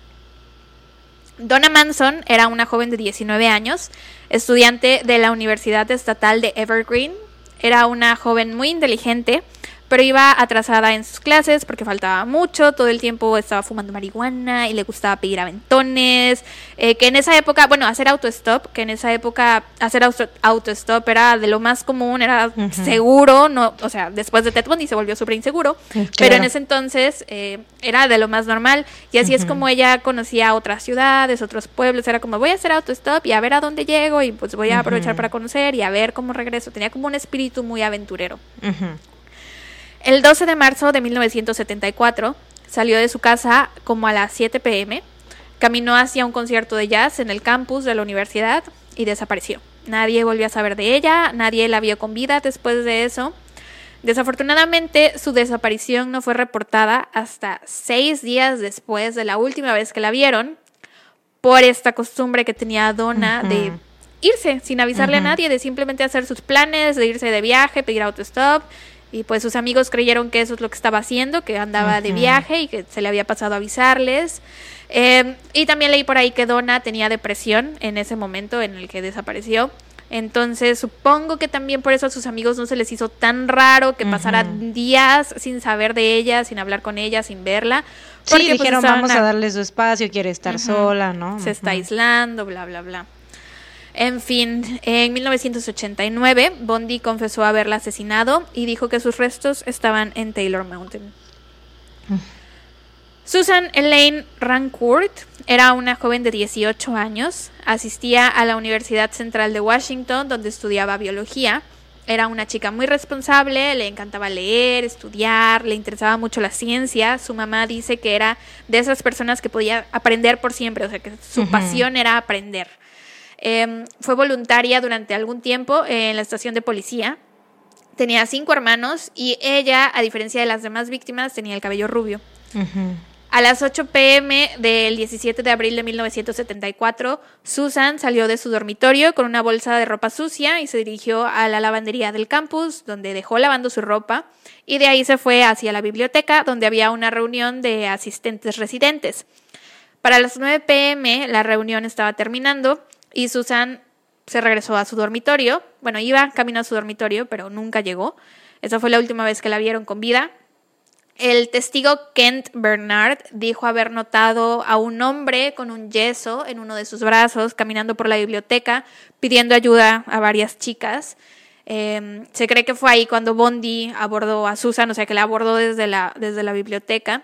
Donna Manson era una joven de 19 años, estudiante de la Universidad Estatal de Evergreen. Era una joven muy inteligente pero iba atrasada en sus clases porque faltaba mucho, todo el tiempo estaba fumando marihuana y le gustaba pedir aventones, eh, que en esa época, bueno, hacer autostop, que en esa época hacer autostop era de lo más común, era seguro, no, o sea, después de Ted Bundy se volvió súper inseguro, pero en ese entonces eh, era de lo más normal y así es como ella conocía otras ciudades, otros pueblos, era como voy a hacer autostop y a ver a dónde llego y pues voy a aprovechar para conocer y a ver cómo regreso, tenía como un espíritu muy aventurero. El 12 de marzo de 1974 salió de su casa como a las 7 pm, caminó hacia un concierto de jazz en el campus de la universidad y desapareció. Nadie volvió a saber de ella, nadie la vio con vida después de eso. Desafortunadamente, su desaparición no fue reportada hasta seis días después de la última vez que la vieron, por esta costumbre que tenía Donna de irse sin avisarle a nadie, de simplemente hacer sus planes, de irse de viaje, pedir autostop y pues sus amigos creyeron que eso es lo que estaba haciendo, que andaba de viaje y que se le había pasado a avisarles. Em, y también leí por ahí que Donna tenía depresión en ese momento en el que desapareció. Entonces supongo que también por eso a sus amigos no se les hizo tan raro que pasara días sin saber de ella, sin hablar con ella, sin verla. Porque, sí, pues, dijeron vamos a darle su espacio, quiere estar sola, ¿no? Se está aislando, bla, bla, bla. En fin, en 1989, Bondi confesó haberla asesinado y dijo que sus restos estaban en Taylor Mountain. Susan Elaine Rancourt era una joven de 18 años, asistía a la Universidad Central de Washington donde estudiaba biología. Era una chica muy responsable, le encantaba leer, estudiar, le interesaba mucho la ciencia. Su mamá dice que era de esas personas que podía aprender por siempre, o sea que su pasión era aprender. Em, fue voluntaria durante algún tiempo en la estación de policía. Tenía cinco hermanos y ella, a diferencia de las demás víctimas, tenía el cabello rubio. A las 8 pm del 17 de abril de 1974, Susan salió de su dormitorio con una bolsa de ropa sucia y se dirigió a la lavandería del campus, donde dejó lavando su ropa, y de ahí se fue hacia la biblioteca, donde había una reunión de asistentes residentes. Para las 9 pm la reunión estaba terminando y Susan se regresó a su dormitorio. Bueno, iba camino a su dormitorio, pero nunca llegó. Esa fue la última vez que la vieron con vida. El testigo Kent Bernard dijo haber notado a un hombre con un yeso en uno de sus brazos caminando por la biblioteca pidiendo ayuda a varias chicas. Em, se cree que fue ahí cuando Bondi abordó a Susan, o sea que la abordó desde la, desde la biblioteca.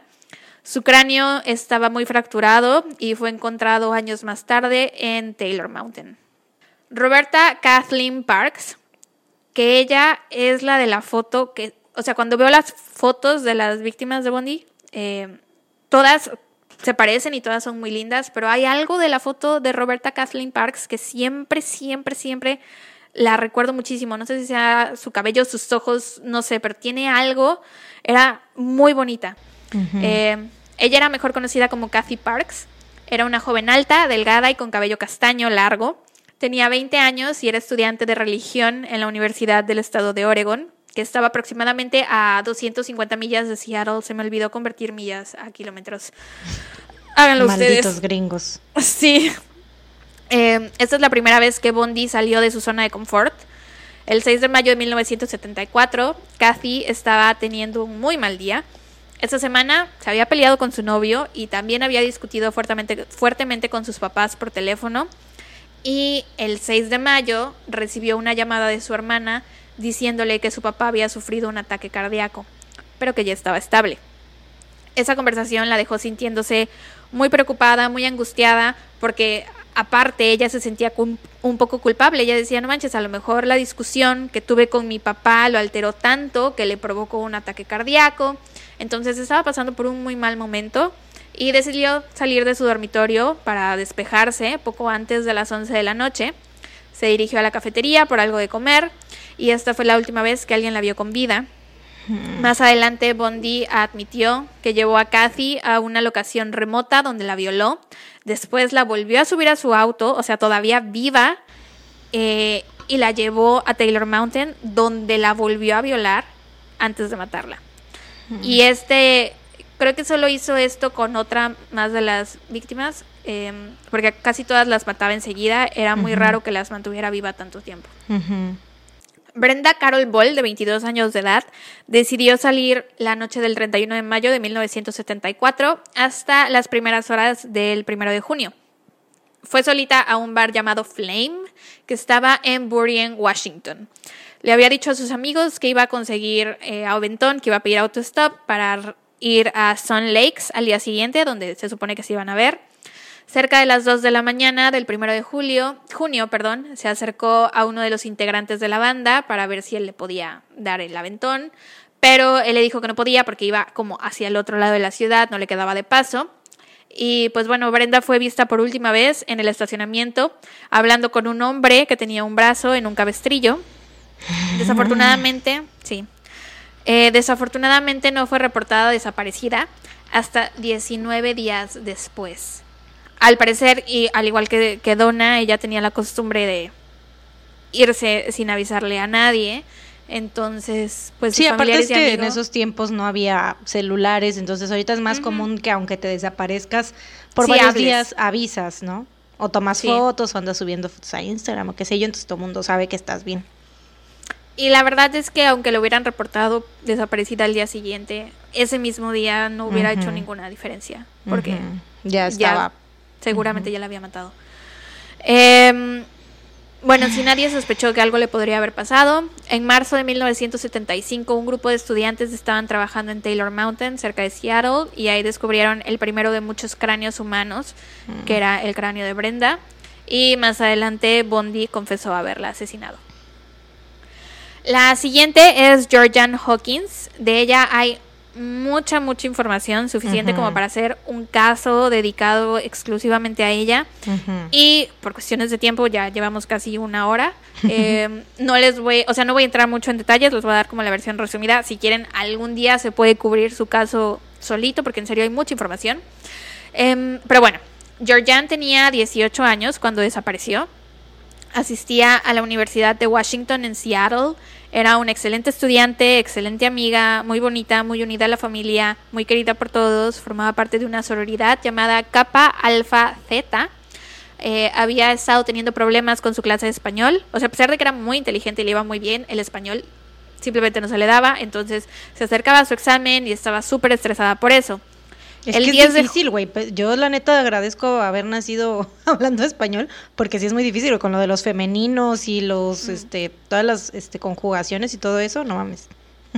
Su cráneo estaba muy fracturado y fue encontrado años más tarde en Taylor Mountain. Roberta Kathleen Parks, que ella es la de la foto que, o sea, cuando veo las fotos de las víctimas de Bondi, eh, todas se parecen y todas son muy lindas, pero hay algo de la foto de Roberta Kathleen Parks que siempre, siempre, siempre la recuerdo muchísimo. No sé si sea su cabello, sus ojos, no sé, pero tiene algo. Era muy bonita. Eh, ella era mejor conocida como Kathy Parks. Era una joven alta, delgada y con cabello castaño largo. Tenía 20 años y era estudiante de religión en la Universidad del Estado de Oregon, que estaba aproximadamente a 250 millas de Seattle. Se me olvidó convertir millas a kilómetros. Háganlo Malditos gringos. Sí. Eh, esta es la primera vez que Bondi salió de su zona de confort. El 6 de mayo de 1974, Kathy estaba teniendo un muy mal día. Esta semana se había peleado con su novio y también había discutido fuertemente, fuertemente con sus papás por teléfono. Y el 6 de mayo recibió una llamada de su hermana diciéndole que su papá había sufrido un ataque cardíaco, pero que ya estaba estable. Esa conversación la dejó sintiéndose muy preocupada, muy angustiada, porque aparte ella se sentía un poco culpable. Ella decía, no manches, a lo mejor la discusión que tuve con mi papá lo alteró tanto que le provocó un ataque cardíaco. Entonces estaba pasando por un muy mal momento y decidió salir de su dormitorio para despejarse poco antes de las 11 de la noche. Se dirigió a la cafetería por algo de comer y esta fue la última vez que alguien la vio con vida. Más adelante, Bondi admitió que llevó a Kathy a una locación remota donde la violó. Después la volvió a subir a su auto, o sea, todavía viva, eh, y la llevó a Taylor Mountain, donde la volvió a violar antes de matarla. Y este, creo que solo hizo esto con otra más de las víctimas, em, porque casi todas las mataba enseguida. Era muy raro que las mantuviera viva tanto tiempo. Brenda Carol Ball, de 22 años de edad, decidió salir la noche del 31 de mayo de 1974 hasta las primeras horas del 1 de junio. Fue solita a un bar llamado Flame, que estaba en Burien, Washington. Le había dicho a sus amigos que iba a conseguir eh, a Oventón, que iba a pedir autostop para ir a Sun Lakes al día siguiente, donde se supone que se iban a ver. Cerca de las 2 de la mañana del 1 de julio, junio, perdón, se acercó a uno de los integrantes de la banda para ver si él le podía dar el aventón, pero él le dijo que no podía porque iba como hacia el otro lado de la ciudad, no le quedaba de paso. Y pues bueno, Brenda fue vista por última vez en el estacionamiento hablando con un hombre que tenía un brazo en un cabestrillo. Desafortunadamente, sí. Eh, desafortunadamente no fue reportada desaparecida hasta 19 días después al parecer, y al igual que, que Donna, ella tenía la costumbre de irse sin avisarle a nadie. Entonces, pues sí, aparte es que en esos tiempos no había celulares, entonces ahorita es más común que aunque te desaparezcas por varios días avisas, ¿no? O tomas fotos o andas subiendo fotos a Instagram o qué sé yo, entonces todo el mundo sabe que estás bien. Y la verdad es que aunque lo hubieran reportado desaparecida al día siguiente, ese mismo día no hubiera hecho ninguna diferencia, porque ya estaba. Seguramente ya la había matado. Em, bueno, si nadie sospechó que algo le podría haber pasado, en marzo de 1975 un grupo de estudiantes estaban trabajando en Taylor Mountain, cerca de Seattle, y ahí descubrieron el primero de muchos cráneos humanos, que era el cráneo de Brenda, y más adelante Bondi confesó haberla asesinado. La siguiente es Georgian Hawkins. De ella hay mucha, mucha información, suficiente como para hacer un caso dedicado exclusivamente a ella. Y por cuestiones de tiempo, ya llevamos casi una hora. Eh, no les voy, o sea, no voy a entrar mucho en detalles, les voy a dar como la versión resumida. Si quieren, algún día se puede cubrir su caso solito, porque en serio hay mucha información. Em, pero bueno, Georgian tenía 18 años cuando desapareció. Asistía a la Universidad de Washington en Seattle era una excelente estudiante, excelente amiga, muy bonita, muy unida a la familia, muy querida por todos. Formaba parte de una sororidad llamada Kappa Alpha Zeta. Eh, había estado teniendo problemas con su clase de español. O sea, a pesar de que era muy inteligente y le iba muy bien, el español simplemente no se le daba. Entonces se acercaba a su examen y estaba súper estresada por eso. Es que es difícil, güey. Pues, yo la neta agradezco haber nacido hablando español, porque sí es muy difícil con lo de los femeninos y los, este, todas las este, conjugaciones y todo eso, no mames.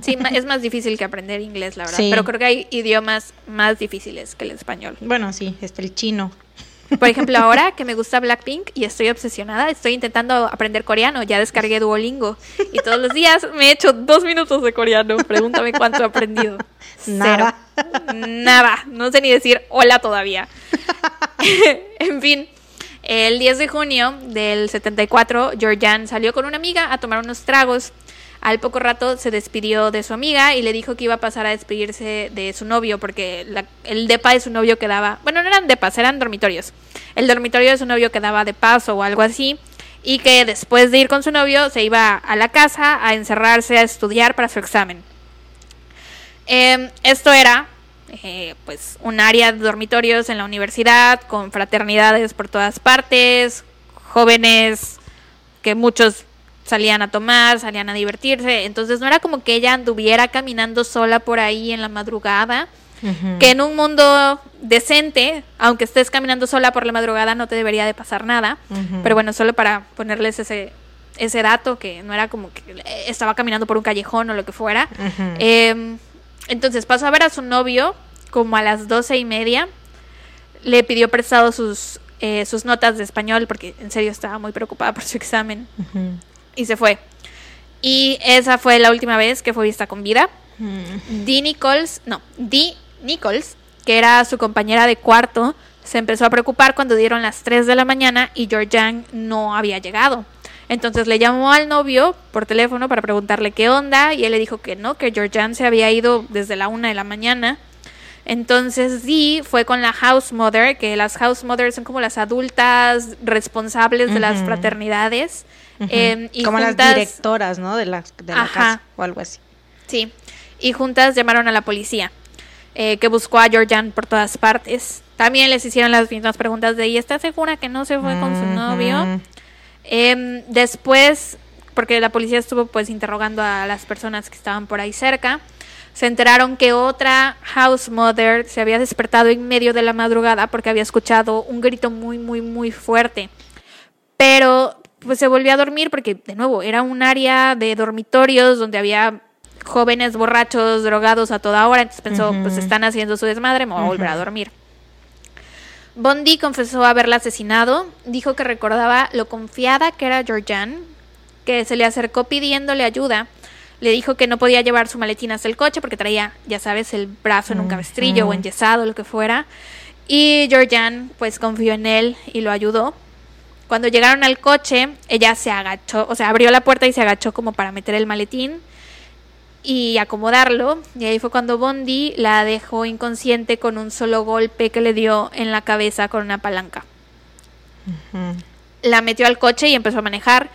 Sí, es más difícil que aprender inglés, la verdad. Pero creo que hay idiomas más difíciles que el español. Bueno, sí, este, el chino. Por ejemplo, ahora que me gusta Blackpink y estoy obsesionada, estoy intentando aprender coreano. Ya descargué Duolingo y todos los días me he hecho dos minutos de coreano. Pregúntame cuánto he aprendido. Nada. Nada. No sé ni decir hola todavía. en fin, el 10 de junio del 74, Georgian salió con una amiga a tomar unos tragos. Al poco rato se despidió de su amiga y le dijo que iba a pasar a despedirse de su novio porque el depa de su novio quedaba, bueno, no eran depas, eran dormitorios. El dormitorio de su novio quedaba de paso o algo así y que después de ir con su novio se iba a la casa a encerrarse a estudiar para su examen. Em, esto era eh, pues un área de dormitorios en la universidad con fraternidades por todas partes, jóvenes que muchos salían a tomar, salían a divertirse, entonces no era como que ella anduviera caminando sola por ahí en la madrugada, que en un mundo decente, aunque estés caminando sola por la madrugada, no te debería de pasar nada, pero bueno, solo para ponerles ese, ese dato, que no era como que estaba caminando por un callejón o lo que fuera. Em, entonces pasó a ver a su novio como a las doce y media, le pidió prestado sus eh, sus notas de español porque en serio estaba muy preocupada por su examen. Y se fue. Y esa fue la última vez que fue vista con vida. Mm. Dee Nichols, no, Dee Nichols, que era su compañera de cuarto, se empezó a preocupar cuando dieron las 3 de la mañana y Georgian no había llegado. Entonces le llamó al novio por teléfono para preguntarle qué onda y él le dijo que no, que Georgian se había ido desde la 1 de la mañana. Entonces Dee fue con la house mother, que las house mothers son como las adultas responsables de las Ujú. Em, y Como juntas- las directoras, ¿no? De la, de la Ajá. casa o algo así. Sí, y juntas llamaron a la policía, eh, que buscó a Georgian por todas partes. También les hicieron las mismas preguntas de, ¿y está segura que no se fue con su novio? Em, después, porque la policía estuvo pues interrogando a las personas que estaban por ahí cerca, se enteraron que otra house mother se había despertado en medio de la madrugada porque había escuchado un grito muy, muy, muy fuerte. Pero pues se volvió a dormir porque, de nuevo, era un área de dormitorios donde había jóvenes borrachos, drogados a toda hora. Entonces pensó, pues están haciendo su desmadre, me voy a volver a dormir. Bondi confesó haberla asesinado, dijo que recordaba lo confiada que era Georgian, que se le acercó pidiéndole ayuda. Le dijo que no podía llevar su maletín hasta el coche porque traía, ya sabes, el brazo en un cabestrillo o Ujú. enyesado, lo que fuera. Y Georgian, pues confió en él y lo ayudó. Cuando llegaron al coche, ella se agachó, o sea, abrió la puerta y se agachó como para meter el maletín y acomodarlo. Y ahí fue cuando Bondi la dejó inconsciente con un solo golpe que le dio en la cabeza con una palanca. La metió al coche y empezó a manejar.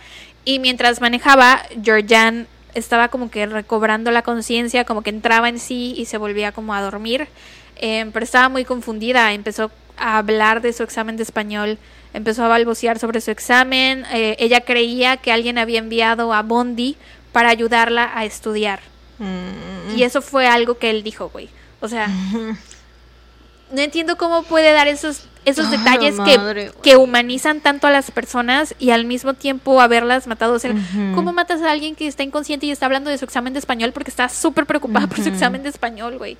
Y mientras manejaba, Georgian estaba como que recobrando la conciencia, como que entraba en sí y se volvía como a dormir. Eh, pero estaba muy confundida, empezó a hablar de su examen de español, empezó a balbucear sobre su examen. eh, ella creía que alguien había enviado a Bondi para ayudarla a estudiar. Mm. Y eso fue algo que él dijo, güey. O sea, no entiendo cómo puede dar esos, esos detalles madre, que, que humanizan tanto a las personas y al mismo tiempo haberlas matado. O sea, Ujú. ¿cómo matas a alguien que está inconsciente y está hablando de su examen de español porque está súper preocupada por su examen de español, güey?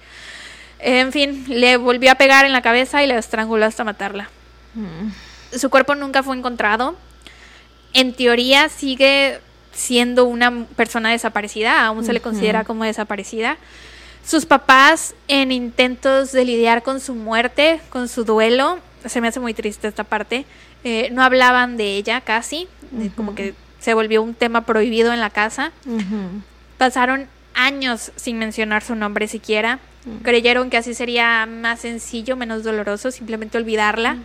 En fin, le volvió a pegar en la cabeza y la estranguló hasta matarla. Mm. Su cuerpo nunca fue encontrado. En teoría sigue siendo una persona desaparecida, aún se le considera como desaparecida. Sus papás, en intentos de lidiar con su muerte, con su duelo, se me hace muy triste esta parte, eh, no hablaban de ella casi, eh, como que se volvió un tema prohibido en la casa. Pasaron años sin mencionar su nombre siquiera. Creyeron que así sería más sencillo, menos doloroso, simplemente olvidarla.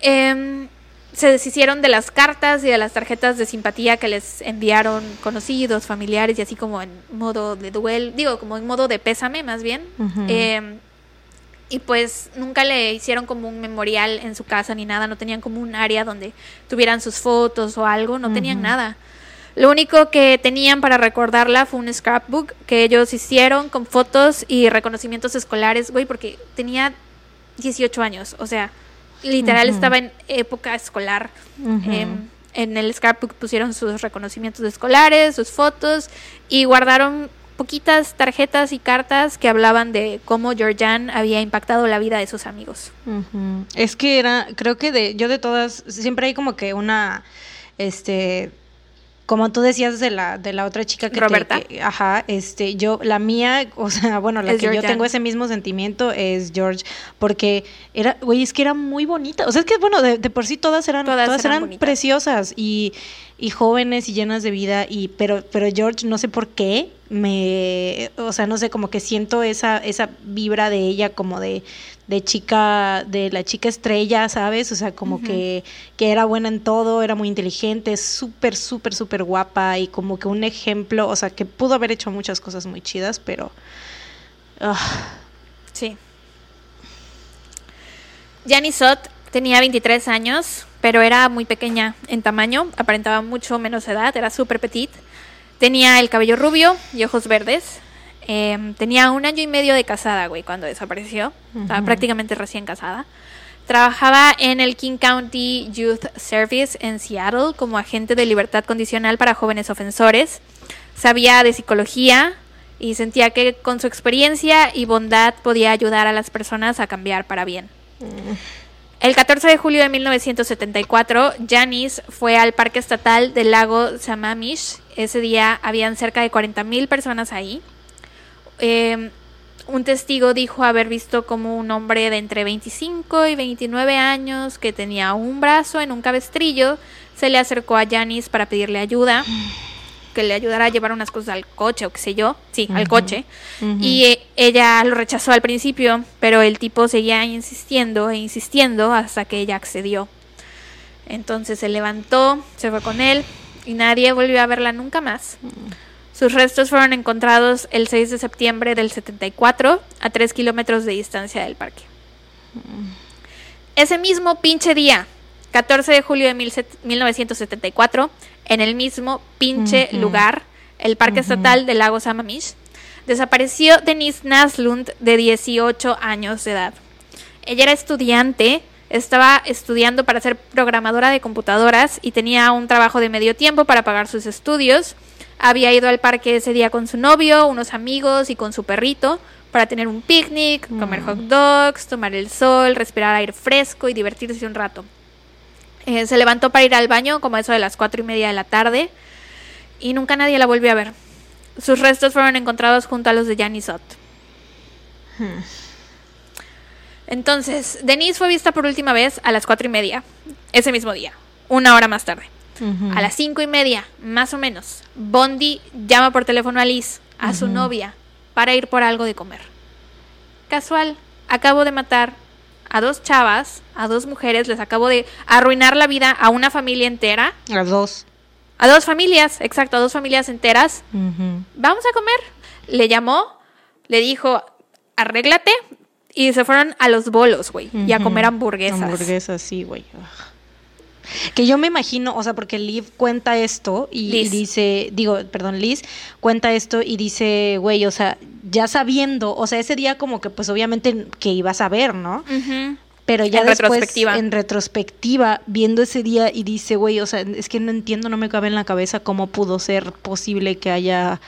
Em, se deshicieron de las cartas y de las tarjetas de simpatía que les enviaron conocidos, familiares y así como en modo de duelo, digo, como en modo de pésame más bien. Em, y pues nunca le hicieron como un memorial en su casa ni nada, no tenían como un área donde tuvieran sus fotos o algo, no tenían nada. Lo único que tenían para recordarla fue un scrapbook que ellos hicieron con fotos y reconocimientos escolares, güey, porque tenía 18 años, o sea, literal estaba en época escolar. Em, en el scrapbook pusieron sus reconocimientos escolares, sus fotos y guardaron poquitas tarjetas y cartas que hablaban de cómo Georgian había impactado la vida de sus amigos. Es que era, creo que de, yo de todas, siempre hay como que una, este, como tú decías de la, de la otra chica que te- Roberta. que- ajá, este, yo, la mía, o sea, bueno, la Es que yo tengo ese mismo sentimiento es George, porque era, güey, es que era muy bonita, o sea, es que, bueno, de, de por sí todas eran, Todas todas, eran eran, preciosas y, y jóvenes y llenas de vida, y, pero, pero George, no sé por qué, me, o sea, no sé, como que siento esa, esa vibra de ella como de, de chica, de la chica estrella, ¿sabes? O sea, como que, que era buena en todo, era muy inteligente, súper, súper, súper guapa y como que un ejemplo, o sea, que pudo haber hecho muchas cosas muy chidas, pero... ah, Sí. Janice Sott tenía 23 años, pero era muy pequeña en tamaño, aparentaba mucho menos edad, era súper petit. Tenía el cabello rubio y ojos verdes. Em, tenía un año y medio de casada, güey, cuando desapareció. Estaba prácticamente recién casada. Trabajaba en el King County Youth Service en Seattle como agente de libertad condicional para jóvenes ofensores. Sabía de psicología y sentía que con su experiencia y bondad podía ayudar a las personas a cambiar para bien. El 14 de julio de 1974, Janice fue al Parque Estatal del lago Sammamish. Ese día habían cerca de 40.000 personas ahí. Eh, un testigo dijo haber visto como un hombre de entre 25 y 29 años que tenía un brazo en un cabestrillo se le acercó a Janice para pedirle ayuda, que le ayudara a llevar unas cosas al coche o qué sé yo, sí, al coche. Y eh, ella lo rechazó al principio, pero el tipo seguía insistiendo e insistiendo hasta que ella accedió. Entonces se levantó, se fue con él y nadie volvió a verla nunca más. Sus restos fueron encontrados el 6 de septiembre del 74 a 3 kilómetros de distancia del parque. Ese mismo pinche día, 14 de julio de 1974, en el mismo pinche lugar, el Parque Estatal del Lago Sammamish, desapareció Denise Naslund de 18 años de edad. Ella era estudiante, estaba estudiando para ser programadora de computadoras y tenía un trabajo de medio tiempo para pagar sus estudios. Había ido al parque ese día con su novio, unos amigos y con su perrito para tener un picnic, comer hot dogs, tomar el sol, respirar aire fresco y divertirse un rato. Eh, se levantó para ir al baño como eso de las cuatro y media de la tarde y nunca nadie la volvió a ver. Sus restos fueron encontrados junto a los de Janice Ott. Entonces, Denise fue vista por última vez a las cuatro y media, ese mismo día, una hora más tarde. A las cinco y media, más o menos, Bondi llama por teléfono a Liz, a su novia, para ir por algo de comer. Casual, acabo de matar a dos chavas, a dos mujeres, les acabo de arruinar la vida a una familia entera. A dos. A dos familias, exacto, a dos familias enteras. Vamos a comer. Le llamó, le dijo, arréglate. Y se fueron a los bolos, güey. Y a comer hamburguesas. Hamburguesas, sí, güey. Que yo me imagino, o sea, porque Liv cuenta esto y, dice, digo, perdón, Liz cuenta esto y dice, güey, o sea, ya sabiendo, o sea, ese día como que pues obviamente que ibas a ver, ¿no? Pero ya En después, retrospectiva. en retrospectiva, viendo ese día y dice, güey, o sea, es que no entiendo, no me cabe en la cabeza cómo pudo ser posible que haya,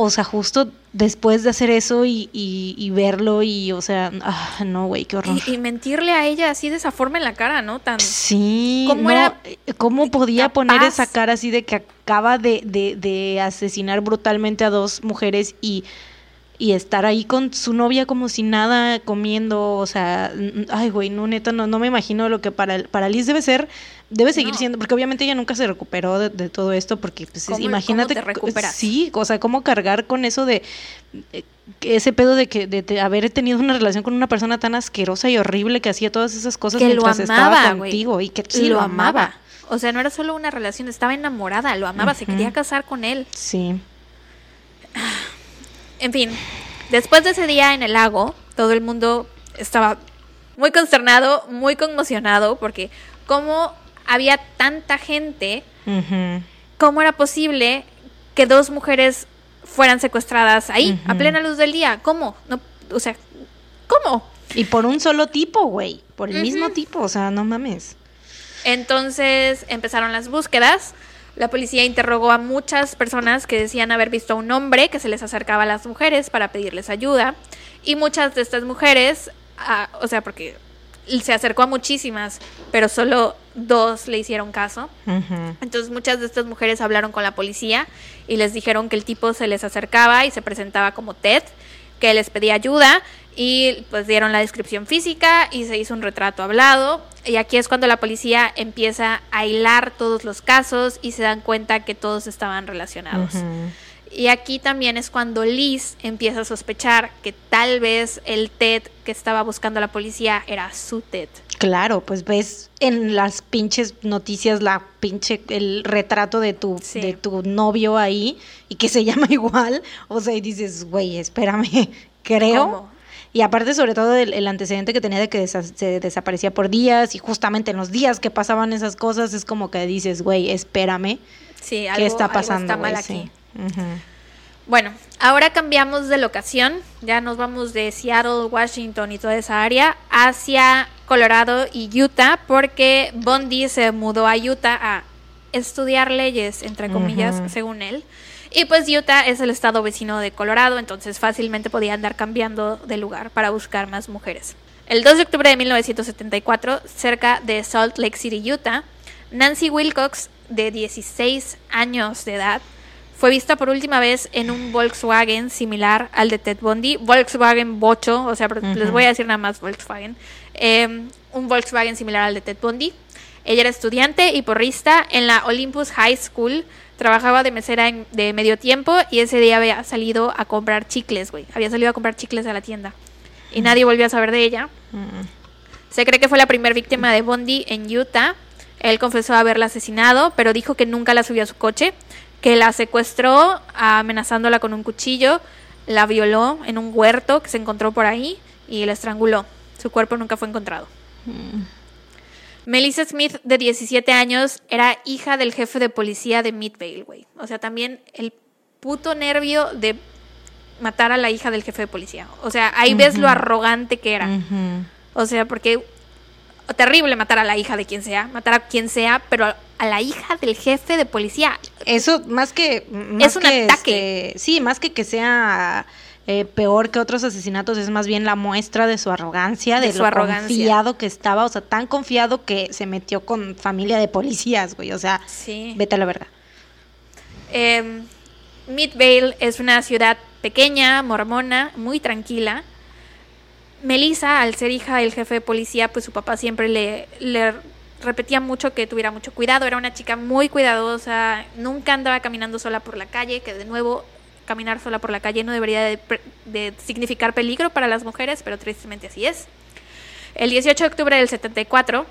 o sea, justo después de hacer eso y, y, y verlo y, o sea, ah, no, güey, qué horror. Y, y mentirle a ella así de esa forma en la cara, ¿no? Tan... Sí, ¿Cómo no, era ¿cómo podía capaz? poner esa cara así de que acaba de, de, de asesinar brutalmente a dos mujeres y, y estar ahí con su novia como si nada comiendo? O sea, ay, güey, no, neta, no, no me imagino lo que para, para Liz debe ser, debe seguir No. siendo, porque obviamente ella nunca se recuperó de, de todo esto, porque pues, es- ¿Cómo- imagínate, cómo te recuperas? sí, o sea, cómo cargar con eso de eh, ese pedo de que de, de haber tenido una relación con una persona tan asquerosa y horrible que hacía todas esas cosas que lo mientras amaba, estaba contigo y que sí lo amaba. O sea, no era solo una relación, estaba enamorada, lo amaba, se quería casar con él. Sí. En fin, después de ese día en el lago, todo el mundo estaba muy consternado, muy conmocionado, porque como había tanta gente. ¿cómo era posible que dos mujeres fueran secuestradas ahí, a plena luz del día? ¿Cómo? No, o sea, ¿cómo? Y por un solo tipo, güey. Por el mismo tipo, o sea, no mames. Entonces empezaron las búsquedas. La policía interrogó a muchas personas que decían haber visto a un hombre que se les acercaba a las mujeres para pedirles ayuda. Y muchas de estas mujeres, ah, o sea, porque se acercó a muchísimas, pero solo dos le hicieron caso. Entonces muchas de estas mujeres hablaron con la policía y les dijeron que el tipo se les acercaba y se presentaba como Ted, que les pedía ayuda y pues dieron la descripción física y se hizo un retrato hablado. Y aquí es cuando la policía empieza a hilar todos los casos y se dan cuenta que todos estaban relacionados. Y aquí también es cuando Liz empieza a sospechar que tal vez el Ted que estaba buscando la policía era su Ted. Claro, pues ves en las pinches noticias la pinche el retrato de tu Sí. de tu novio ahí y que se llama igual, o sea, y dices, güey, espérame, creo. ¿Cómo? Y aparte sobre todo el, el antecedente que tenía de que desa- se desaparecía por días y justamente en los días que pasaban esas cosas es como que dices, güey, espérame, Sí, ¿qué algo, está algo pasando? está mal aquí. Sí. Bueno, ahora cambiamos de locación, ya nos vamos de Seattle, Washington y toda esa área hacia Colorado y Utah porque Bondi se mudó a Utah a estudiar leyes, entre comillas, según él. Y pues Utah es el estado vecino de Colorado, entonces fácilmente podía andar cambiando de lugar para buscar más mujeres. El 2 de octubre de 1974, cerca de Salt Lake City, Utah, Nancy Wilcox, de 16 años de edad, fue vista por última vez en un Volkswagen similar al de Ted Bundy, Volkswagen Bocho, o sea, les voy a decir nada más Volkswagen, em, un Volkswagen similar al de Ted Bundy. Ella era estudiante y porrista en la Olympus High School, trabajaba de mesera de medio tiempo y ese día había salido a comprar chicles, güey, había salido a comprar chicles a la tienda y nadie volvió a saber de ella. Se cree que fue la primera víctima de Bundy en Utah. Él confesó haberla asesinado, pero dijo que nunca la subió a su coche, que la secuestró amenazándola con un cuchillo, la violó en un huerto que se encontró por ahí y la estranguló. Su cuerpo nunca fue encontrado. Melissa Smith, de 17 años, era hija del jefe de policía de Midvale, güey. O sea, también el puto nervio de matar a la hija del jefe de policía. O sea, ahí ves lo arrogante que era. O sea, porque terrible matar a la hija de quien sea, matar a quien sea, pero a, la hija del jefe de policía. Eso más que es un ataque. Este, sí, más que que sea eh, peor que otros asesinatos es más bien la muestra de su arrogancia, de, su lo confiado que estaba, o sea, tan confiado que se metió con familia de policías, güey, o sea, vete a la verdad. Eh, Midvale es una ciudad pequeña, mormona, muy tranquila. Melissa, al ser hija del jefe de policía, pues su papá siempre le, repetía mucho que tuviera mucho cuidado. Era una chica muy cuidadosa, nunca andaba caminando sola por la calle, que de nuevo caminar sola por la calle no debería de, significar peligro para las mujeres, pero tristemente así es. El 18 de octubre del 74,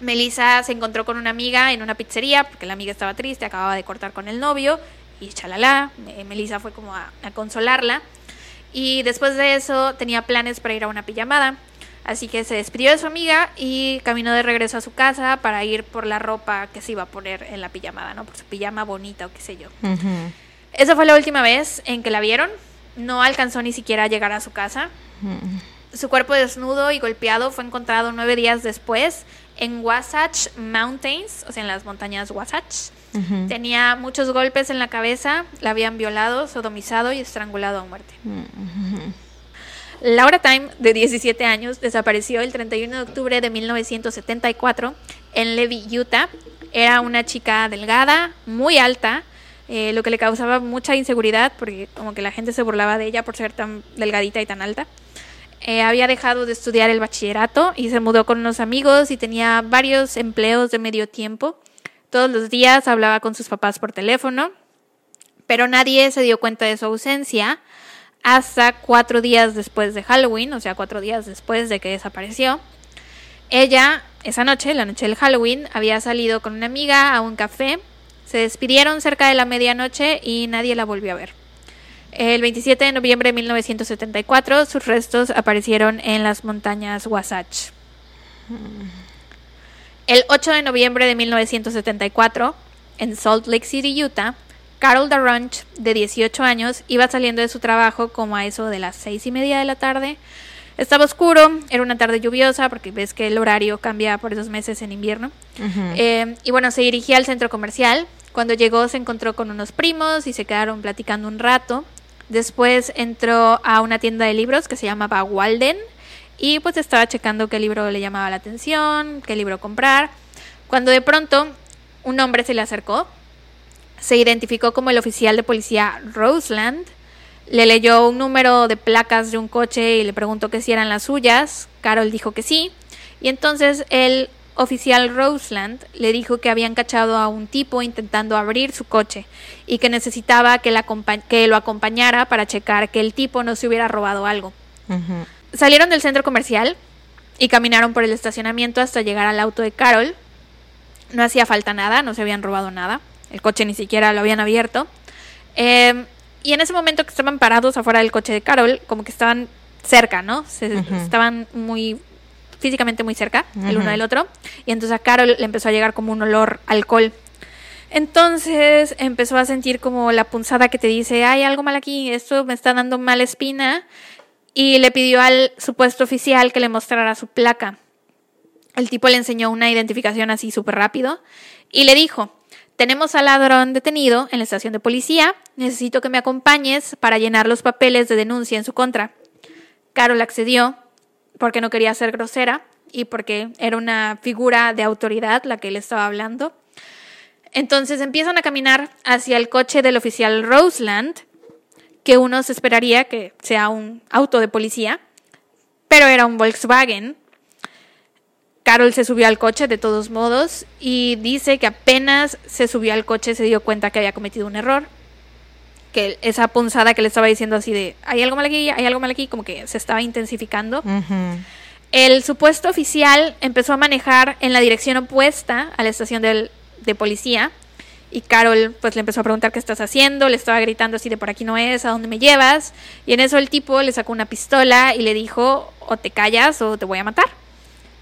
Melissa se encontró con una amiga en una pizzería, porque la amiga estaba triste, acababa de cortar con el novio, y chalala. Melissa fue como a, consolarla. Y después de eso tenía planes para ir a una pijamada. Así que se despidió de su amiga y caminó de regreso a su casa para ir por la ropa que se iba a poner en la pijamada, ¿no? Por su pijama bonita o qué sé yo. Esa fue la última vez en que la vieron. No alcanzó ni siquiera a llegar a su casa. Su cuerpo desnudo y golpeado fue encontrado nueve días después en Wasatch Mountains, o sea, en las montañas Wasatch. Tenía muchos golpes en la cabeza, la habían violado, sodomizado y estrangulado a muerte. Laura Time, de 17 años, desapareció el 31 de octubre de 1974 en Levy, Utah. Era una chica delgada, muy alta, eh, lo que le causaba mucha inseguridad porque como que la gente se burlaba de ella por ser tan delgadita y tan alta. Eh, había dejado de estudiar el bachillerato y se mudó con unos amigos y tenía varios empleos de medio tiempo. Todos los días hablaba con sus papás por teléfono, pero nadie se dio cuenta de su ausencia hasta cuatro días después de Halloween, o sea, cuatro días después de que desapareció. Ella, esa noche, la noche del Halloween, había salido con una amiga a un café, se despidieron cerca de la medianoche y nadie la volvió a ver. El 27 de noviembre de 1974, sus restos aparecieron en las montañas Wasatch. El 8 de noviembre de 1974, en Salt Lake City, Utah, Carol Darunch, de 18 años, iba saliendo de su trabajo como a eso de las seis y media de la tarde. Estaba oscuro, era una tarde lluviosa, porque ves que el horario cambia por esos meses en invierno. Eh, y bueno, se dirigía al centro comercial. Cuando llegó se encontró con unos primos y se quedaron platicando un rato. Después entró a una tienda de libros que se llamaba Walden y pues estaba checando qué libro le llamaba la atención, qué libro comprar. Cuando de pronto un hombre se le acercó, se identificó como el oficial de policía Roseland, le leyó un número de placas de un coche y le preguntó que si eran las suyas. Carol dijo que sí. Y entonces el oficial Roseland le dijo que habían cachado a un tipo intentando abrir su coche y que necesitaba que, que lo acompañara para checar que el tipo no se hubiera robado algo. Salieron del centro comercial y caminaron por el estacionamiento hasta llegar al auto de Carol. No hacía falta nada, no se habían robado nada. El coche ni siquiera lo habían abierto. Em, y en ese momento que estaban parados afuera del coche de Carol, como que estaban cerca, ¿no? Estaban muy físicamente muy cerca el uno del otro. Y entonces a Carol le empezó a llegar como un olor alcohol. Entonces empezó a sentir como la punzada que te dice, hay algo mal aquí, esto me está dando mala espina. Y le pidió al supuesto oficial que le mostrara su placa. El tipo le enseñó una identificación así súper rápido y le dijo, tenemos al ladrón detenido en la estación de policía, necesito que me acompañes para llenar los papeles de denuncia en su contra. Carol accedió porque no quería ser grosera y porque era una figura de autoridad la que él estaba hablando. Entonces empiezan a caminar hacia el coche del oficial Roseland, que uno se esperaría que sea un auto de policía, pero era un Volkswagen. Carol se subió al coche de todos modos y dice que apenas se subió al coche se dio cuenta que había cometido un error. Que esa punzada que le estaba diciendo así de, hay algo mal aquí, hay algo mal aquí, como que se estaba intensificando. El supuesto oficial empezó a manejar en la dirección opuesta a la estación del, de policía y Carol pues le empezó a preguntar qué estás haciendo, le estaba gritando así de por aquí no es, a dónde me llevas y en eso el tipo le sacó una pistola y le dijo o te callas o te voy a matar.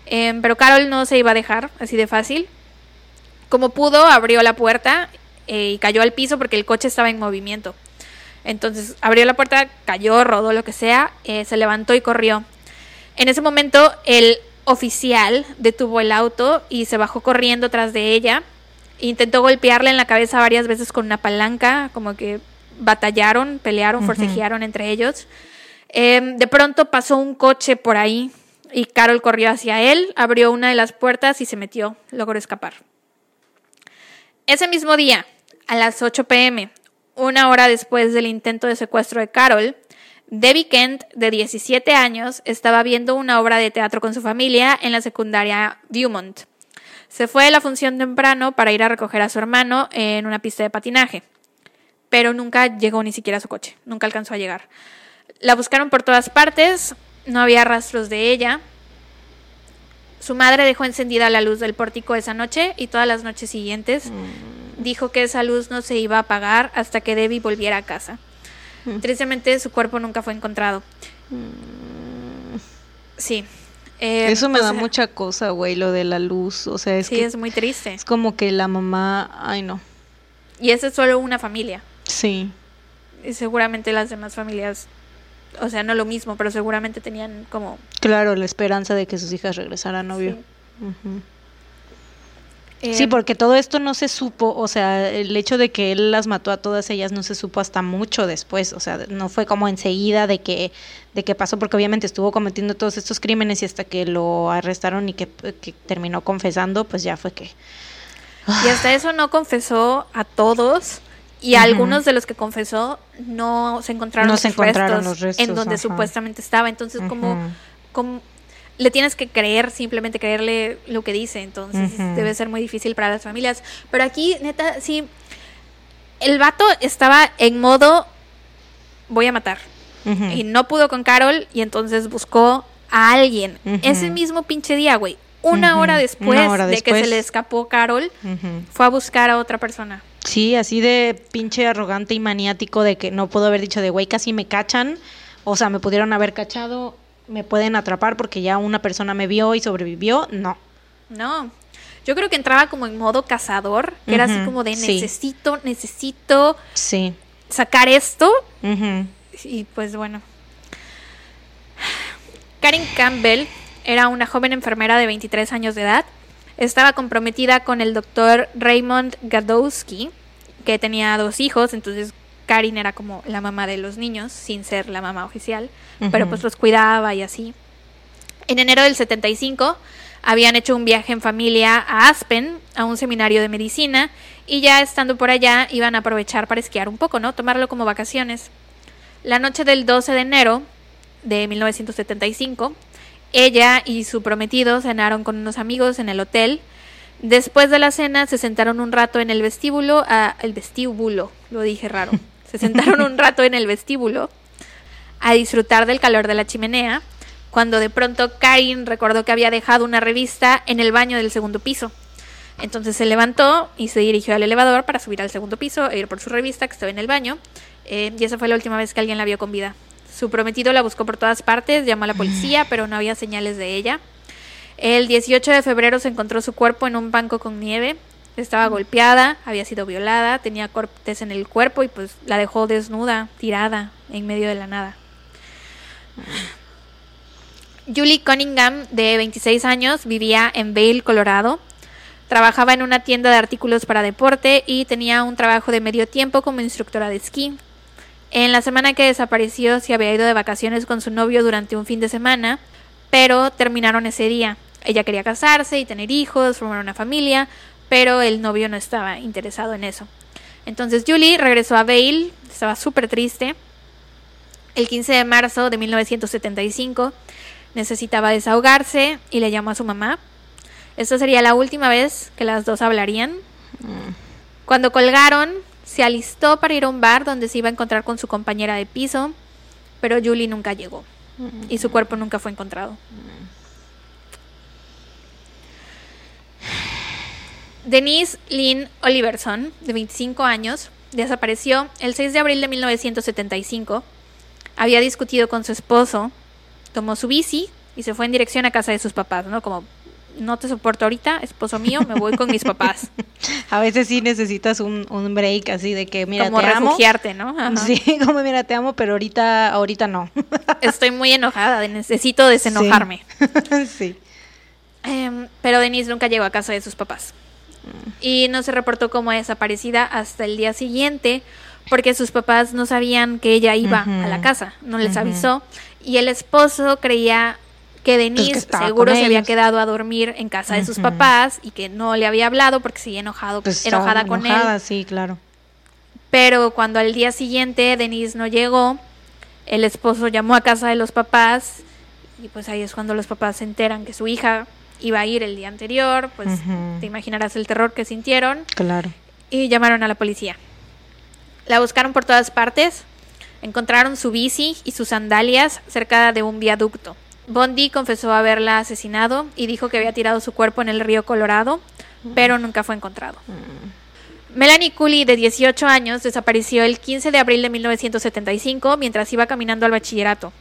Em, pero Carol no se iba a dejar así de fácil. Como pudo, abrió la puerta eh, y cayó al piso porque el coche estaba en movimiento. Entonces abrió la puerta, cayó, rodó lo que sea, eh, se levantó y corrió. En ese momento el oficial detuvo el auto y se bajó corriendo tras de ella. Intentó golpearle en la cabeza varias veces con una palanca, como que batallaron, pelearon, forcejearon entre ellos. Em, de pronto pasó un coche por ahí y Carol corrió hacia él, abrió una de las puertas y se metió, logró escapar. Ese mismo día, a las 8 pm, una hora después del intento de secuestro de Carol, Debbie Kent, de 17 años, estaba viendo una obra de teatro con su familia en la secundaria Dumont. Se fue a la función temprano para ir a recoger a su hermano en una pista de patinaje, pero nunca llegó ni siquiera a su coche, nunca alcanzó a llegar. La buscaron por todas partes, no había rastros de ella. Su madre dejó encendida la luz del pórtico esa noche y todas las noches siguientes mm. dijo que esa luz no se iba a apagar hasta que Debbie volviera a casa. Mm. Tristemente su cuerpo nunca fue encontrado. Mm. Sí. Eh, Eso me da mucha cosa, güey, lo de la luz. O sea, es sí, es muy triste. Es como que la mamá, ay no. Y esa es solo una familia. Sí. Y seguramente las demás familias o sea, no lo mismo, pero seguramente tenían como... Claro, la esperanza de que sus hijas regresaran, obvio. Sí. Eh, porque todo esto no se supo, o sea, el hecho de que él las mató a todas ellas no se supo hasta mucho después, o sea, no fue como enseguida de que, de que pasó, porque obviamente estuvo cometiendo todos estos crímenes y hasta que lo arrestaron y que, que terminó confesando, pues ya fue que... Y hasta eso no confesó a todos, y algunos de los que confesó no se encontraron, los, restos en donde supuestamente estaba. Entonces, como, como le tienes que creer, simplemente creerle lo que dice. Entonces, debe ser muy difícil para las familias. Pero aquí, neta, sí, el vato estaba en modo voy a matar. Y no pudo con Carol y entonces buscó a alguien. Ese mismo pinche día, güey. Una, hora después de que se le escapó Carol, fue a buscar a otra persona. Sí, así de pinche arrogante y maniático de que no puedo haber dicho de güey, casi me cachan. O sea, me pudieron haber cachado, me pueden atrapar porque ya una persona me vio y sobrevivió. No. No. Yo creo que entraba como en modo cazador, que era así como de necesito, necesito sí. sacar esto. Y pues bueno. Karen Campbell era una joven enfermera de 23 años de edad estaba comprometida con el doctor Raymond Gadowski, que tenía dos hijos, entonces Karin era como la mamá de los niños, sin ser la mamá oficial, pero pues los cuidaba y así. En enero del 75 habían hecho un viaje en familia a Aspen, a un seminario de medicina, y ya estando por allá iban a aprovechar para esquiar un poco, ¿no? Tomarlo como vacaciones. La noche del 12 de enero de 1975, ella y su prometido cenaron con unos amigos en el hotel. Después de la cena se sentaron un rato en el vestíbulo, a, el vestíbulo, lo dije raro. Se sentaron un rato en el vestíbulo a disfrutar del calor de la chimenea, cuando de pronto Karin recordó que había dejado una revista en el baño del segundo piso. Entonces se levantó y se dirigió al elevador para subir al segundo piso e ir por su revista que estaba en el baño. Eh, y esa fue la última vez que alguien la vio con vida. Su prometido la buscó por todas partes, llamó a la policía, pero no había señales de ella. El 18 de febrero se encontró su cuerpo en un banco con nieve. Estaba golpeada, había sido violada, tenía cortes en el cuerpo y pues la dejó desnuda, tirada, en medio de la nada. Julie Cunningham, de 26 años, vivía en Vail, Colorado. Trabajaba en una tienda de artículos para deporte y tenía un trabajo de medio tiempo como instructora de esquí. En la semana que desapareció se había ido de vacaciones con su novio durante un fin de semana, pero terminaron ese día. Ella quería casarse y tener hijos, formar una familia, pero el novio no estaba interesado en eso. Entonces Julie regresó a Vail, estaba súper triste. El 15 de marzo de 1975 necesitaba desahogarse y le llamó a su mamá. Esta sería la última vez que las dos hablarían. Cuando colgaron, se alistó para ir a un bar donde se iba a encontrar con su compañera de piso, pero Julie nunca llegó y su cuerpo nunca fue encontrado. Denise Lynn Oliverson, de 25 años, desapareció el 6 de abril de 1975. Había discutido con su esposo, tomó su bici y se fue en dirección a casa de sus papás, ¿no? Como no te soporto ahorita, esposo mío, me voy con mis papás. A veces sí necesitas un, un break así de que, mira, como te amo. refugiarte, ¿no? Ajá. Sí, como mira, te amo, pero ahorita, ahorita no. Estoy muy enojada, necesito desenojarme. sí. Em, pero Denise nunca llegó a casa de sus papás. Y no se reportó como desaparecida hasta el día siguiente porque sus papás no sabían que ella iba a la casa, no les avisó. Y el esposo creía que Denise Pues estaba seguro se había quedado a dormir en casa de sus papás y que no le había hablado porque seguía enojado, Pues enojada con enojada, él. sí, claro. Pero cuando al día siguiente Denise no llegó, el esposo llamó a casa de los papás y pues ahí es cuando los papás se enteran que su hija iba a ir el día anterior, pues te imaginarás el terror que sintieron Claro. y llamaron a la policía. La buscaron por todas partes, encontraron su bici y sus sandalias cerca de un viaducto. Bondi confesó haberla asesinado y dijo que había tirado su cuerpo en el río Colorado, pero nunca fue encontrado. Melanie Cooley, de 18 años, desapareció el 15 de abril de 1975 mientras iba caminando al bachillerato.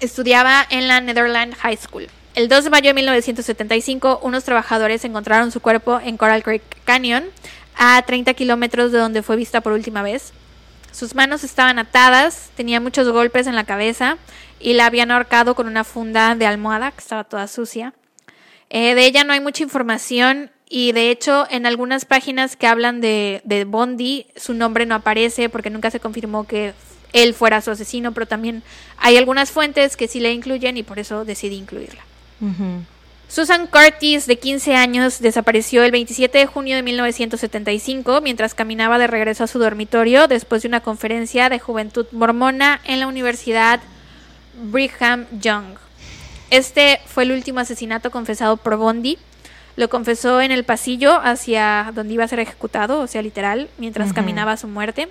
Estudiaba en la Netherland High School. El 2 de mayo de 1975, unos trabajadores encontraron su cuerpo en Coral Creek Canyon, a 30 kilómetros de donde fue vista por última vez. Sus manos estaban atadas, tenía muchos golpes en la cabeza y la habían ahorcado con una funda de almohada que estaba toda sucia. Eh, de ella no hay mucha información y de hecho en algunas páginas que hablan de, de Bondi su nombre no aparece porque nunca se confirmó que él fuera su asesino, pero también hay algunas fuentes que sí le incluyen y por eso decidí incluirla. Susan Curtis, de 15 años, desapareció el 27 de junio de 1975 mientras caminaba de regreso a su dormitorio después de una conferencia de juventud mormona en la Universidad Brigham Young. Este fue el último asesinato confesado por Bondi. Lo confesó en el pasillo hacia donde iba a ser ejecutado, o sea, literal, mientras caminaba a su muerte.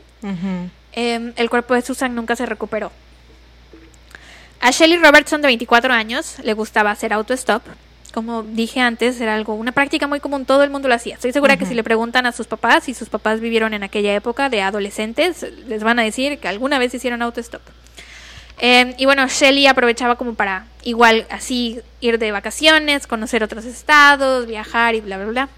Em, el cuerpo de Susan nunca se recuperó. A Shelley Robertson, de 24 años, le gustaba hacer autostop. Como dije antes, era algo, una práctica muy común, todo el mundo lo hacía. Estoy segura que si le preguntan a sus papás, si sus papás vivieron en aquella época de adolescentes, les van a decir que alguna vez hicieron autostop. Em, y bueno, Shelley aprovechaba como para igual así ir de vacaciones, conocer otros estados, viajar y bla, bla, bla.